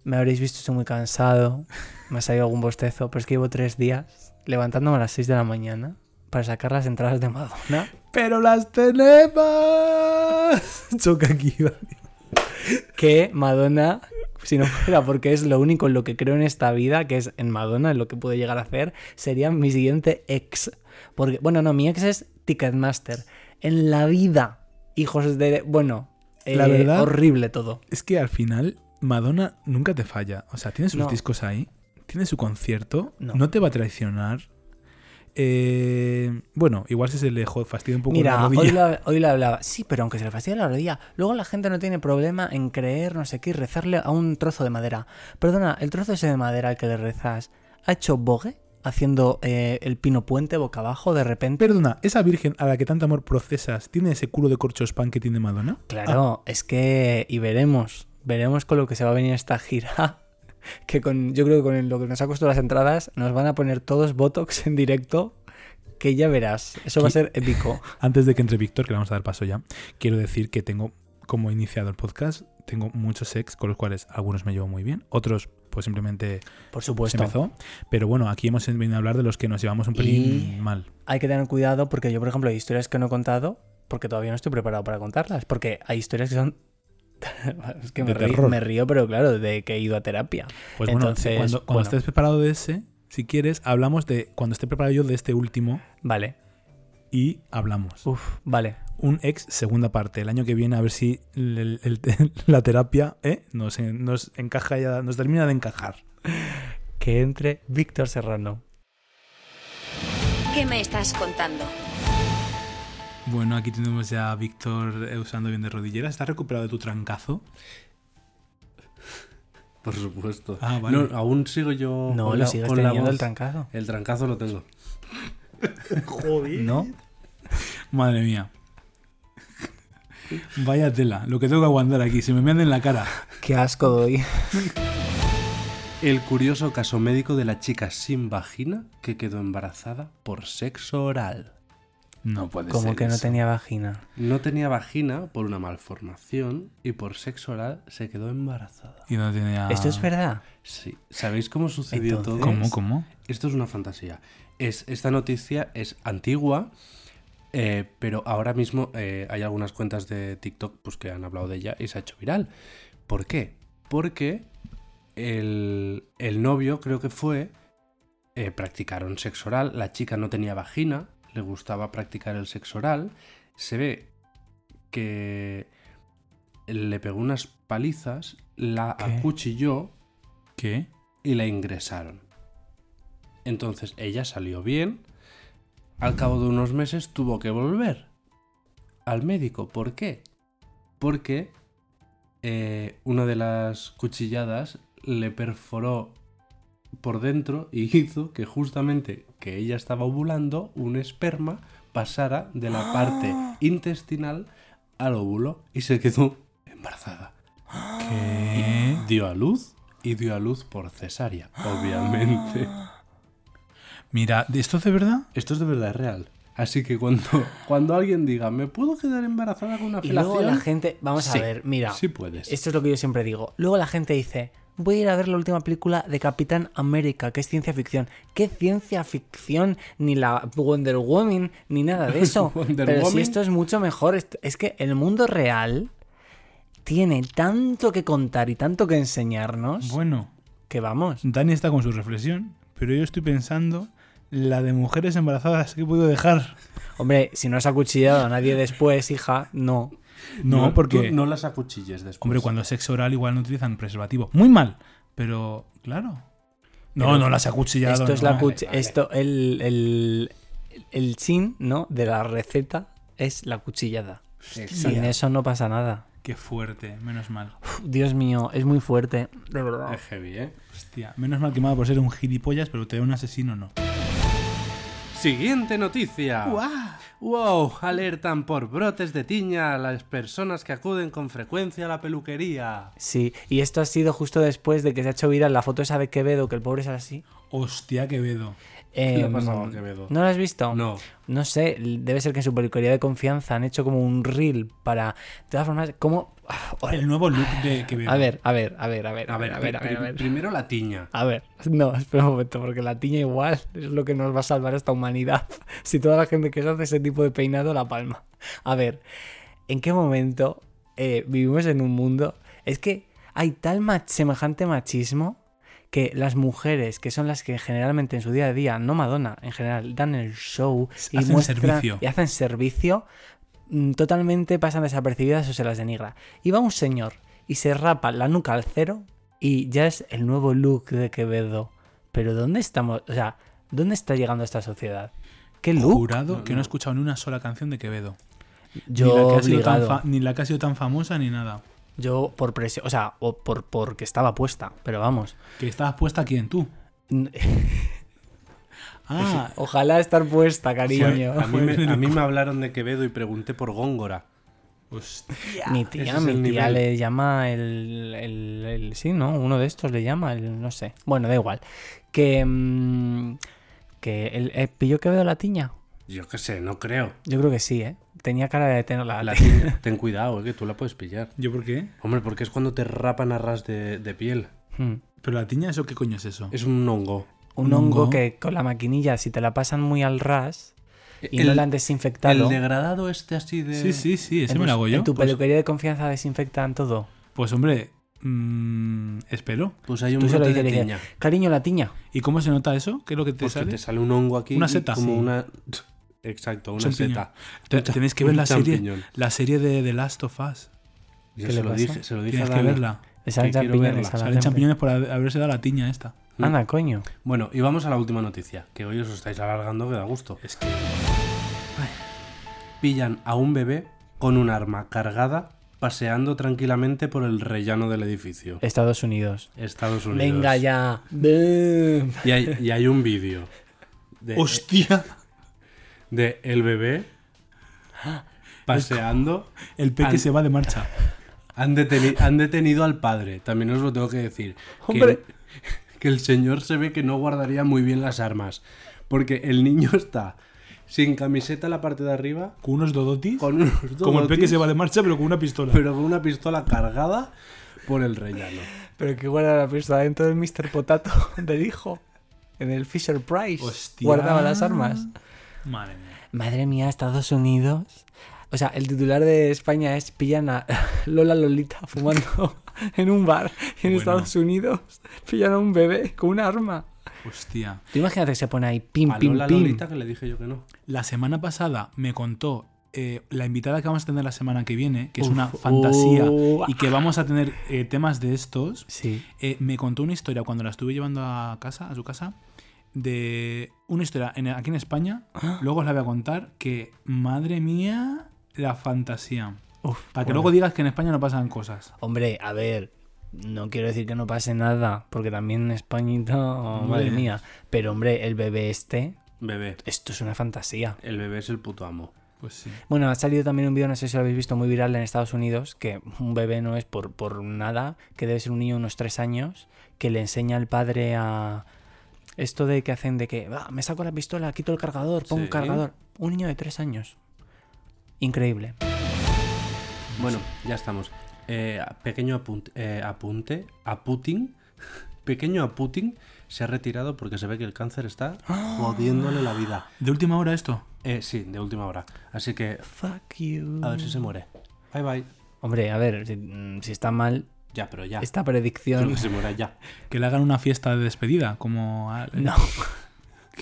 Me habréis visto, estoy muy cansado. Me ha salido algún bostezo, pero es que llevo tres días levantándome a las 6 de la mañana para sacar las entradas de Madonna. ¡Pero las tenemos! Choca aquí, que Madonna, si no fuera porque es lo único en lo que creo en esta vida, que es en Madonna, en lo que puede llegar a hacer, sería mi siguiente ex. Porque, bueno, no, mi ex es Ticketmaster. En la vida, hijos de... Bueno, La eh, verdad- horrible todo. Es que al final, Madonna nunca te falla. O sea, tiene sus No. discos ahí, tiene su concierto, No. no, te va a traicionar. Eh, bueno, igual si se le fastidia un poco la Mira, rodilla. hoy lo, hoy lo hablaba. Sí, pero aunque se le fastidia la rodilla, luego la gente no tiene problema en creer, no sé qué, y rezarle a un trozo de madera. Perdona, el trozo ese de madera al que le rezas, ¿ha hecho bogue? Haciendo eh, el pino puente boca abajo de repente. Perdona, esa virgen a la que tanto amor procesas, ¿tiene ese culo de corcho spam que tiene Madonna? Claro, es que. Y veremos. Veremos con lo que se va a venir esta gira. Que con. Yo creo que con lo que nos ha costado las entradas, nos van a poner todos Botox en directo. Que ya verás. Eso va a ser épico. Antes de que entre Víctor, que le vamos a dar paso ya, quiero decir que tengo, como he iniciado el podcast, tengo muchos ex con los cuales algunos me llevo muy bien, otros pues simplemente Por se supuesto. empezó. Pero bueno, aquí hemos venido a hablar de los que nos llevamos un pelín Y- mal. Hay que tener cuidado porque yo, por ejemplo, hay historias que no he contado porque todavía no estoy preparado para contarlas. Porque hay historias que son es que me río, terror. me río, pero claro, de que he ido a terapia. Pues bueno, Entonces, cuando, cuando bueno. estés preparado de ese, si quieres, hablamos de cuando esté preparado yo de este último Vale. y hablamos. Uf, vale. Un ex segunda parte. El año que viene a ver si el- el- la terapia ¿eh? nos, nos encaja ya, nos termina de encajar. Que entre Víctor Serrano. ¿Qué me estás contando? Bueno, aquí tenemos ya a Víctor eh, usando bien de rodilleras. ¿Estás recuperado de tu trancazo? Por supuesto. Ah, vale. No, aún sigo yo. No, con lo la- sigues con la teniendo el trancazo. El trancazo lo tengo. ¿No? Madre mía. Vaya tela, lo que tengo que aguantar aquí, se me mean en la cara. Qué asco doy. El curioso caso médico de la chica sin vagina que quedó embarazada por sexo oral. No puede Como ser. que no tenía vagina. No tenía vagina por una malformación y por sexo oral se quedó embarazada. Y no tenía. ¿Esto es verdad? Sí. ¿Sabéis cómo sucedió Entonces- todo? ¿Cómo? ¿Cómo? Esto es una fantasía. Es, esta noticia es antigua, eh, pero ahora mismo eh, hay algunas cuentas de TikTok pues, que han hablado de ella y se ha hecho viral. ¿Por qué? Porque el, el novio, creo que fue, eh, practicaron sexo oral. La chica no tenía vagina, le gustaba practicar el sexo oral. Se ve que le pegó unas palizas, la ¿Qué? acuchilló ¿Qué? y la ingresaron. Entonces ella salió bien. Al cabo de unos meses tuvo que volver al médico. ¿Por qué? Porque eh, una de las cuchilladas le perforó por dentro y hizo que justamente que ella estaba ovulando, un esperma pasara de la parte intestinal al óvulo y se quedó embarazada. ¿Qué? Dio a luz y dio a luz por cesárea, obviamente. Mira, ¿esto es de verdad? Esto es de verdad es real. Así que cuando, cuando alguien diga, ¿me puedo quedar embarazada con una Y felación? luego la gente, vamos Sí, a ver, mira, Sí puedes. esto es lo que yo siempre digo. Luego la gente dice, voy a ir a ver la última película de Capitán América, que es ciencia ficción. ¿Qué ciencia ficción? Ni la Wonder Woman, ni nada de eso. Pero si Woman. esto es mucho mejor, es que el mundo real tiene tanto que contar y tanto que enseñarnos Bueno, que vamos. Dani está con su reflexión, pero yo estoy pensando la de mujeres embarazadas que he podido dejar. Hombre, si no has acuchillado a nadie después, hija, no. No, porque. no las acuchilles después. Hombre, cuando es sexo oral igual no utilizan preservativo. Muy mal, pero claro. No, Pero no las ha cuchillado. Esto es no. la cuch- esto el, el, el chin, ¿no? De la receta es la cuchillada. Sin eso no pasa nada. Qué fuerte, menos mal. Uf, Dios mío, es muy fuerte, de verdad. Es heavy, ¿eh? Hostia, menos mal que me ha dado por ser un gilipollas, pero te da un asesino no. Siguiente noticia. Wow, alertan por brotes de tiña a las personas que acuden con frecuencia a la peluquería. Sí, y esto ha sido justo después de que se ha hecho viral la foto esa de Quevedo, que el pobre es así. Hostia, Quevedo. Le ha Em, pasado a Quevedo? ¿No lo has visto? No. No sé, debe ser que en su peluquería de confianza han hecho como un reel para. De todas formas, ¿cómo.? El nuevo look de Quevedo. A ver, a ver, a ver, a ver, A ver, a ver, a ver, a ver. primero la tiña. A ver, no, espera un momento, porque la tiña igual es lo que nos va a salvar a esta humanidad. Si toda la gente que se hace ese tipo de peinado la palma. A ver, ¿en qué momento eh, vivimos en un mundo? Es que hay tal mach- semejante machismo que las mujeres, que son las que generalmente en su día a día, no Madonna, en general, dan el show y Hacen muestran servicio. y hacen servicio, mm, totalmente pasan desapercibidas o se las denigra. Y va un señor y se rapa la nuca al cero y ya es el nuevo look de Quevedo. Pero ¿dónde estamos? O sea, ¿dónde está llegando esta sociedad? ¿Qué look? Jurado que no he escuchado ni una sola canción de Quevedo. Yo ni, la que ha sido tan obligado. fa- ni la que ha sido tan famosa ni nada. Yo por presión, o sea, o por porque estaba puesta, pero vamos. Que estabas puesta quién, tú. Ah, Ojalá estar puesta, cariño. A mí, me, a mí me hablaron de Quevedo y pregunté por Góngora. hostia. Mi tía, mi tía nivel. le llama el, el, el- Sí, ¿no? Uno de estos le llama, el, no sé. Bueno, da igual. Que. mm, que el, eh, ¿Pilló Quevedo la tiña? Yo qué sé, no creo. Yo creo que sí, ¿eh? Tenía cara de tener la, La ten cuidado, eh, que tú la puedes pillar. ¿Yo por qué? Hombre, porque es cuando te rapan a ras de, de piel. Hmm. ¿Pero la tiña eso qué coño es eso? Es un hongo. Un ¿Un hongo hongo? que con la maquinilla, si te la pasan muy al ras, y El- no la han desinfectado. El degradado este así de... Sí, sí, sí, ese en, me lo hago yo. en tu Pues, peluquería de confianza desinfectan todo. pues, hombre, mm, espero. Pues hay un Tú brote de dices, tiña. cariño, la tiña. ¿Y cómo se nota eso? ¿Qué es lo que te Pues que sale? te sale un hongo aquí. Una seta. Como Sí. una... Exacto, una Champiñón. seta. Tenéis que ver la serie, la serie de The Last of Us. Yo ¿Qué se le lo dije, se lo dije Tienes a que Dani. verla. Le salen champiñones Salen champiñones por haber- haberse dado la tiña esta. Anda, coño. Bueno, y vamos a la última noticia, que hoy os estáis alargando que da gusto. Es que. Pillan a un bebé con un arma cargada paseando tranquilamente por el rellano del edificio. Estados Unidos. Estados Unidos. Venga ya. Y hay, y hay un vídeo de, ¡Hostia! De el bebé paseando. El peque An- se va de marcha. Han, deteni- han detenido al padre, también os lo tengo que decir. Que- Hombre. que el señor se ve que no guardaría muy bien las armas. Porque el niño está sin camiseta en la parte de arriba, Con unos dodotis. con unos como el peque dodotis, se va de marcha, pero con una pistola. pero con una pistola cargada por el rellano. Pero que guarda la pistola dentro del Mr. Potato del hijo. En el Fisher Price. Hostia. Guardaba las armas. Madre mía. Madre mía, Estados Unidos. O sea, el titular de España es pillan a Lola Lolita fumando en un bar. Y en Bueno. Estados Unidos pillan a un bebé con un arma. Hostia. Tú imagínate que se pone ahí pim, A pim, Lola pim. Lolita que le dije yo que no. La semana pasada me contó eh, la invitada que vamos a tener la semana que viene, que es una fantasía, y que vamos a tener eh, temas de estos. Sí. eh, me contó una historia cuando la estuve llevando a casa, a su casa, de una historia en- aquí en España. Luego os la voy a contar que, madre mía, la fantasía. Uf, Para que bueno. luego digas que en España no pasan cosas. Hombre, a ver, no quiero decir que no pase nada, porque también en Españita, oh, madre mía. Pero hombre, el bebé este, Bebé. esto es una fantasía. El bebé es el puto amo. Pues sí. Bueno, ha salido también un vídeo, no sé si lo habéis visto, muy viral en Estados Unidos, que un bebé no es por, por nada, que debe ser un niño de unos tres años, que le enseña al padre a... Esto de que hacen de que, "Va, me saco la pistola, quito el cargador, pongo un Sí. cargador. Un niño de tres años. Increíble. Bueno, ya estamos. Eh, pequeño apunte, eh, apunte a Putin. Pequeño a Putin se ha retirado porque se ve que el cáncer está jodiéndole la vida. ¿De última hora esto? Eh, sí, de última hora. Así que Fuck you. a ver si se muere. Bye bye. Hombre, a ver, si, si está mal, Ya, pero ya. esta predicción... que se muera ya. Que le hagan una fiesta de despedida, como... No.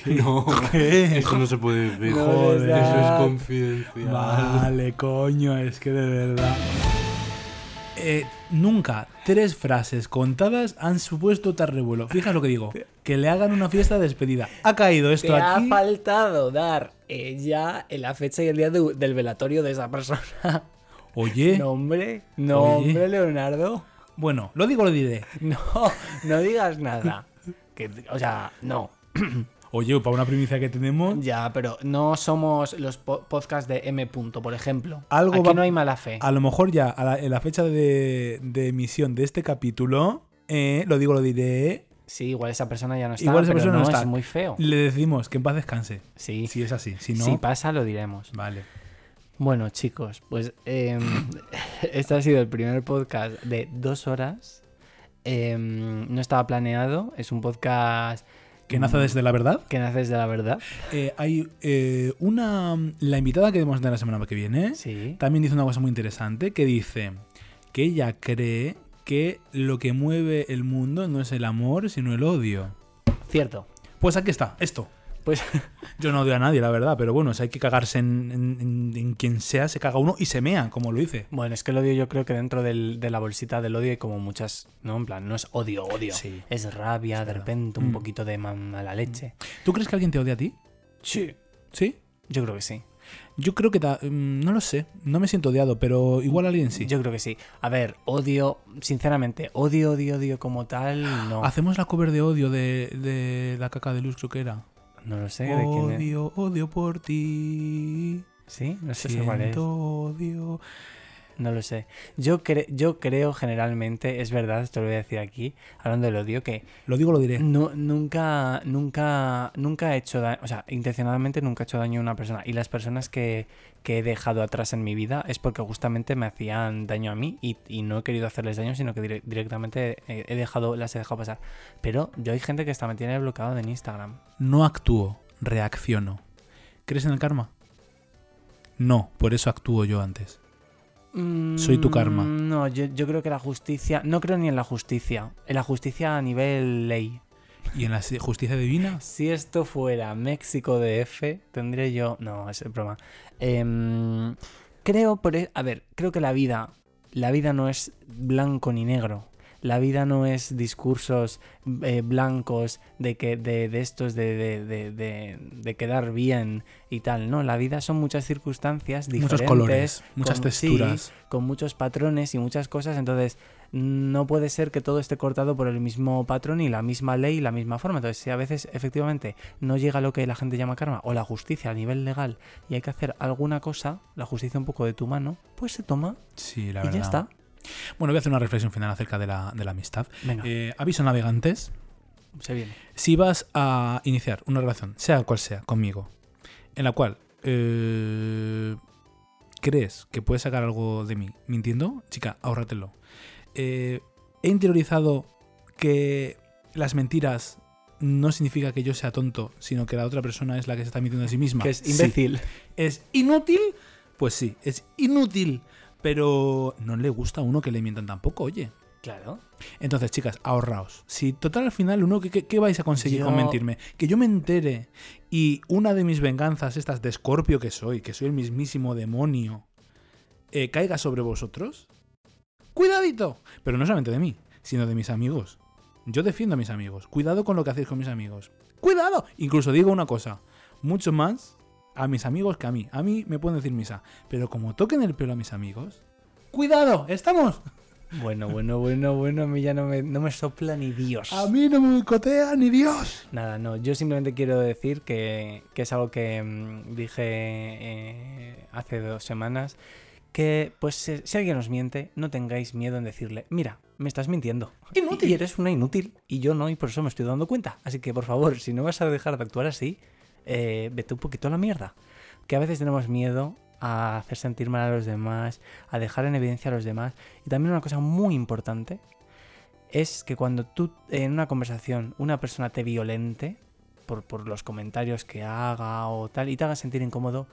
No, ¿Qué? eso no se puede decir. No, Joder. Eso es confidencial. Vale, coño, es que de verdad. Eh, nunca tres frases contadas han supuesto tal revuelo. Fija lo que digo. Que le hagan una fiesta de despedida. Ha caído esto Te ha aquí. faltado dar eh, ya la fecha y el día de- del velatorio de esa persona. Oye, Nombre, no, Oye. hombre, Leonardo. Bueno, lo digo, lo diré. No, no digas nada. Que, o sea, no. Oye, para una primicia que tenemos, Ya, pero no somos los po- podcasts de M. Punto, por ejemplo. Algo Aquí va- no hay mala fe. a lo mejor ya a la, en la fecha de, de emisión de este capítulo, eh, lo digo, lo diré, Sí, igual esa persona ya no está. Igual esa persona no está. Es muy feo. le decimos que en paz descanse. Sí. Si es así, si no, Si pasa, lo diremos. vale. Bueno, chicos, pues em, este ha sido el primer podcast de dos horas. Em, no estaba planeado, es un podcast Que nace desde la verdad. que nace desde la verdad. Eh, hay eh, una. La invitada que a tener la semana que viene Sí. también dice una cosa muy interesante que dice que ella cree que lo que mueve el mundo no es el amor, sino el odio. Cierto. Pues aquí está, esto. Pues Yo no odio a nadie, la verdad, pero bueno, si hay que cagarse en, en- en- en quien sea, se caga uno y se mea, como lo dice. bueno, es que el odio yo creo que dentro del- de la bolsita del odio hay como muchas, ¿no? En plan, no es odio, odio. Sí. Es rabia, de repente, un Mm. poquito de ma- mala leche. ¿Tú crees que alguien te odia a ti? Sí. ¿Sí? Yo creo que sí. Yo creo que... mm, no lo sé, no me siento odiado, pero igual alguien sí. Yo creo que sí. A ver, odio, sinceramente, odio, odio, odio como tal, no. Hacemos la cover de odio de, de la caca de luz, creo que era. No lo sé de quién es. Odio, odio por ti. Sí, no sé cuál es. Siento odio. No lo sé. Yo, cre- yo creo generalmente, es verdad, esto lo voy a decir aquí, hablando del odio, que Lo digo, lo diré. no, nunca, nunca, nunca he hecho daño, o sea, intencionadamente nunca he hecho daño a una persona. Y las personas que, que he dejado atrás en mi vida es porque justamente me hacían daño a mí y, y no he querido hacerles daño, sino que dire- directamente he, he dejado, las he dejado pasar. Pero yo hay gente que hasta me tiene bloqueado en Instagram. No actúo, reacciono. ¿Crees en el karma? No, por eso actúo yo antes. Soy tu karma. Mm, No, yo, yo creo que la justicia. No creo ni en la justicia. En la justicia a nivel ley. ¿Y en la justicia divina? Si esto fuera México DF, tendré yo. No, es broma. Em, creo, por. e- A ver, creo que la vida. La vida no es blanco ni negro. La vida no es discursos eh, blancos de que de, de estos de, de, de- de- de quedar bien y tal. No, la vida son muchas circunstancias diferentes. Muchos colores, muchas con- sí, texturas. con muchos patrones y muchas cosas. Entonces, no puede ser que todo esté cortado por el mismo patrón y la misma ley y la misma forma. Entonces, si a veces efectivamente no llega lo que la gente llama karma o la justicia a nivel legal y hay que hacer alguna cosa, la justicia un poco de tu mano, pues se toma Sí, la y verdad. ya está. Bueno, voy a hacer una reflexión final acerca de la, de la amistad. Venga, Eh, aviso navegantes. se viene. Si vas a iniciar una relación, sea cual sea, conmigo, en la cual eh, crees que puedes sacar algo de mí mintiendo, chica, ahórratelo. Eh, he interiorizado que las mentiras no significa que yo sea tonto, sino que la otra persona es la que se está mintiendo a sí misma. Que es Sí. imbécil. ¿Es inútil? Pues sí, es inútil. Pero no le gusta a uno que le mientan tampoco, oye. Claro. Entonces, chicas, ahorraos. Si total al final, uno, ¿qué, qué- qué vais a conseguir con mentirme? Que yo me entere y una de mis venganzas, estas de escorpio que soy, que soy el mismísimo demonio, eh, caiga sobre vosotros. ¡Cuidadito! Pero no solamente de mí, sino de mis amigos. Yo defiendo a mis amigos. Cuidado con lo que hacéis con mis amigos. ¡Cuidado! Incluso digo una cosa. Mucho más a mis amigos que a mí. A mí me pueden decir misa. Pero como toquen el pelo a mis amigos... ¡Cuidado! ¡Estamos! Bueno, bueno, bueno, bueno, a mí ya no me, no me sopla ni Dios. A mí no me boicotea ni Dios. Nada, no, yo simplemente quiero decir que, que es algo que mm, dije eh, hace dos semanas, que pues si, si alguien os miente, no tengáis miedo en decirle, mira, me estás mintiendo. Inútil. Y eres una inútil, y yo no, y por eso me estoy dando cuenta. Así que por favor, si no vas a dejar de actuar así, eh, vete un poquito a la mierda. Que a veces tenemos miedo a hacer sentir mal a los demás, a dejar en evidencia a los demás. Y también una cosa muy importante es que cuando tú en una conversación una persona te violente por, por los comentarios que haga o tal y te haga sentir incómodo,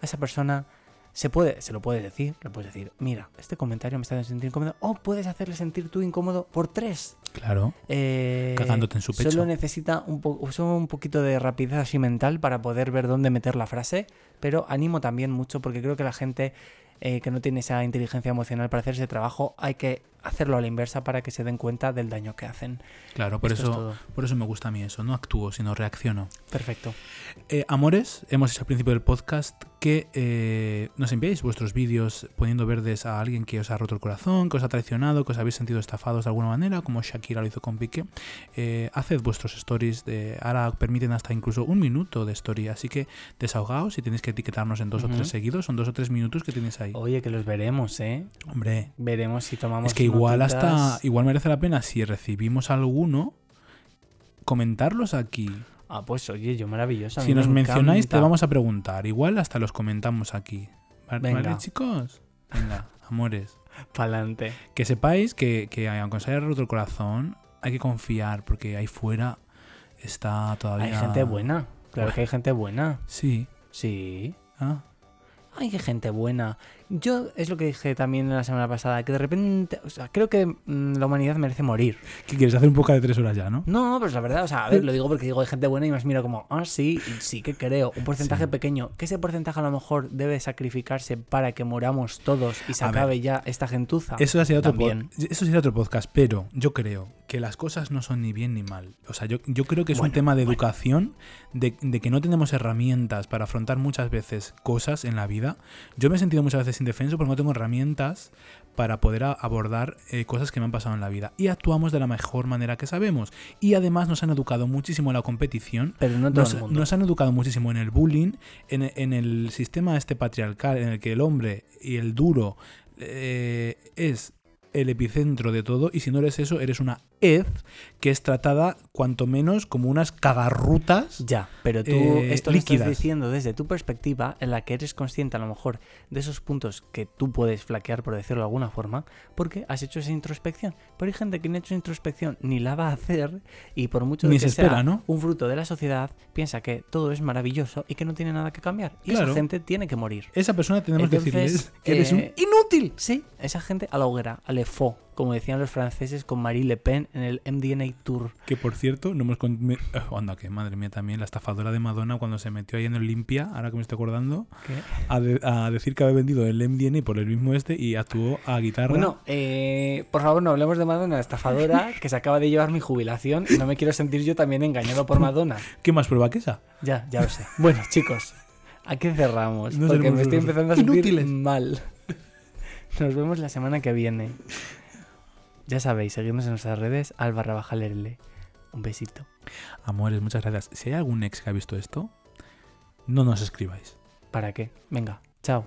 a esa persona se puede, se lo puedes decir, le puedes decir, mira, este comentario me está haciendo sentir incómodo, o puedes hacerle sentir tú incómodo por tres. Claro. Eh, Cagándote en su pecho. Solo necesita un, po- solo un poquito de rapidez así mental para poder ver dónde meter la frase, pero animo también mucho porque creo que la gente eh, que no tiene esa inteligencia emocional para hacer ese trabajo hay que hacerlo a la inversa para que se den cuenta del daño que hacen. Claro, por Esto eso, por eso me gusta a mí eso. No actúo, sino reacciono. Perfecto. Eh, amores, hemos dicho al principio del podcast que eh, nos enviáis vuestros vídeos poniendo verdes a alguien que os ha roto el corazón, que os ha traicionado, que os habéis sentido estafados de alguna manera, como Shakira lo hizo con Piqué. Eh, haced vuestros stories, de, ahora permiten hasta incluso un minuto de story, así que desahogaos y tenéis que etiquetarnos en dos o tres seguidos, son dos o tres minutos que tenéis ahí. Oye, que los veremos, ¿eh? Hombre, Veremos si tomamos es que igual hasta, igual merece la pena si recibimos alguno, comentarlos aquí. Ah, pues oye, yo maravilloso. a Si me nos mencionáis, te vamos a preguntar. Igual hasta los comentamos aquí. ¿Vale, Venga. ¿vale, chicos? Venga, amores. Pa'lante. Que sepáis que, que aunque os haya roto el corazón, hay que confiar porque ahí fuera está todavía. Hay gente buena. Claro que hay gente buena. Sí. Sí. Ah, Hay gente buena. Yo es lo que dije también la semana pasada, que de repente, o sea, creo que mm, la humanidad merece morir. ¿Qué quieres hacer un poco de tres horas ya, no? No, pero es la verdad, o sea, a ver, lo digo porque digo hay gente buena y más mira como, ah, sí, sí que creo, un porcentaje Sí. pequeño, que ese porcentaje a lo mejor debe sacrificarse para que moramos todos y se A ver. acabe ya esta gentuza. Eso sería, otro pod- eso sería otro podcast, pero yo creo que las cosas no son ni bien ni mal. O sea, yo, yo creo que es un tema de bueno. educación, de, de que no tenemos herramientas para afrontar muchas veces cosas en la vida. Yo me he sentido muchas veces indefenso porque no tengo herramientas para poder abordar eh, cosas que me han pasado en la vida. Y actuamos de la mejor manera que sabemos. Y además nos han educado muchísimo en la competición Pero no todo nos, el mundo. nos han educado muchísimo en el bullying, en, en el sistema este patriarcal en el que el hombre y el duro eh, es el epicentro de todo y si no eres eso eres una Ed, que es tratada cuanto menos como unas cagarrutas. Ya, pero tú Eh, esto lo líquidas. estás diciendo desde tu perspectiva, en la que eres consciente a lo mejor de esos puntos que tú puedes flaquear, por decirlo de alguna forma, porque has hecho esa introspección. Pero hay gente que no ha hecho introspección ni la va a hacer y por mucho Ni que se espera, sea ¿no? un fruto de la sociedad, piensa que todo es maravilloso y que no tiene nada que cambiar. Y Claro. esa gente tiene que morir. Esa persona tenemos que decirles que eres un eh, inútil. Sí, esa gente a la hoguera, a le faux, como decían los franceses con Marie Le Pen en el MDNA Tour. Que por cierto, no hemos. con- eh, anda, que madre mía también, la estafadora de Madonna cuando se metió ahí en Olimpia, ahora que me estoy acordando, a, de- a decir que había vendido el MDNA por el mismo este y actuó a guitarra. Bueno, eh, por favor, no hablemos de Madonna, la estafadora, que se acaba de llevar mi jubilación y no me quiero sentir yo también engañado por Madonna. ¿Qué más prueba que esa? Ya, ya lo sé. Bueno, chicos, aquí cerramos, No porque me estoy empezando a sentir inútiles. mal. Nos vemos la semana que viene. Ya sabéis, seguidnos en nuestras redes, al barra baja lerle. Un besito. Amores, muchas gracias. Si hay algún ex que ha visto esto, no nos escribáis. ¿Para qué? Venga, chao.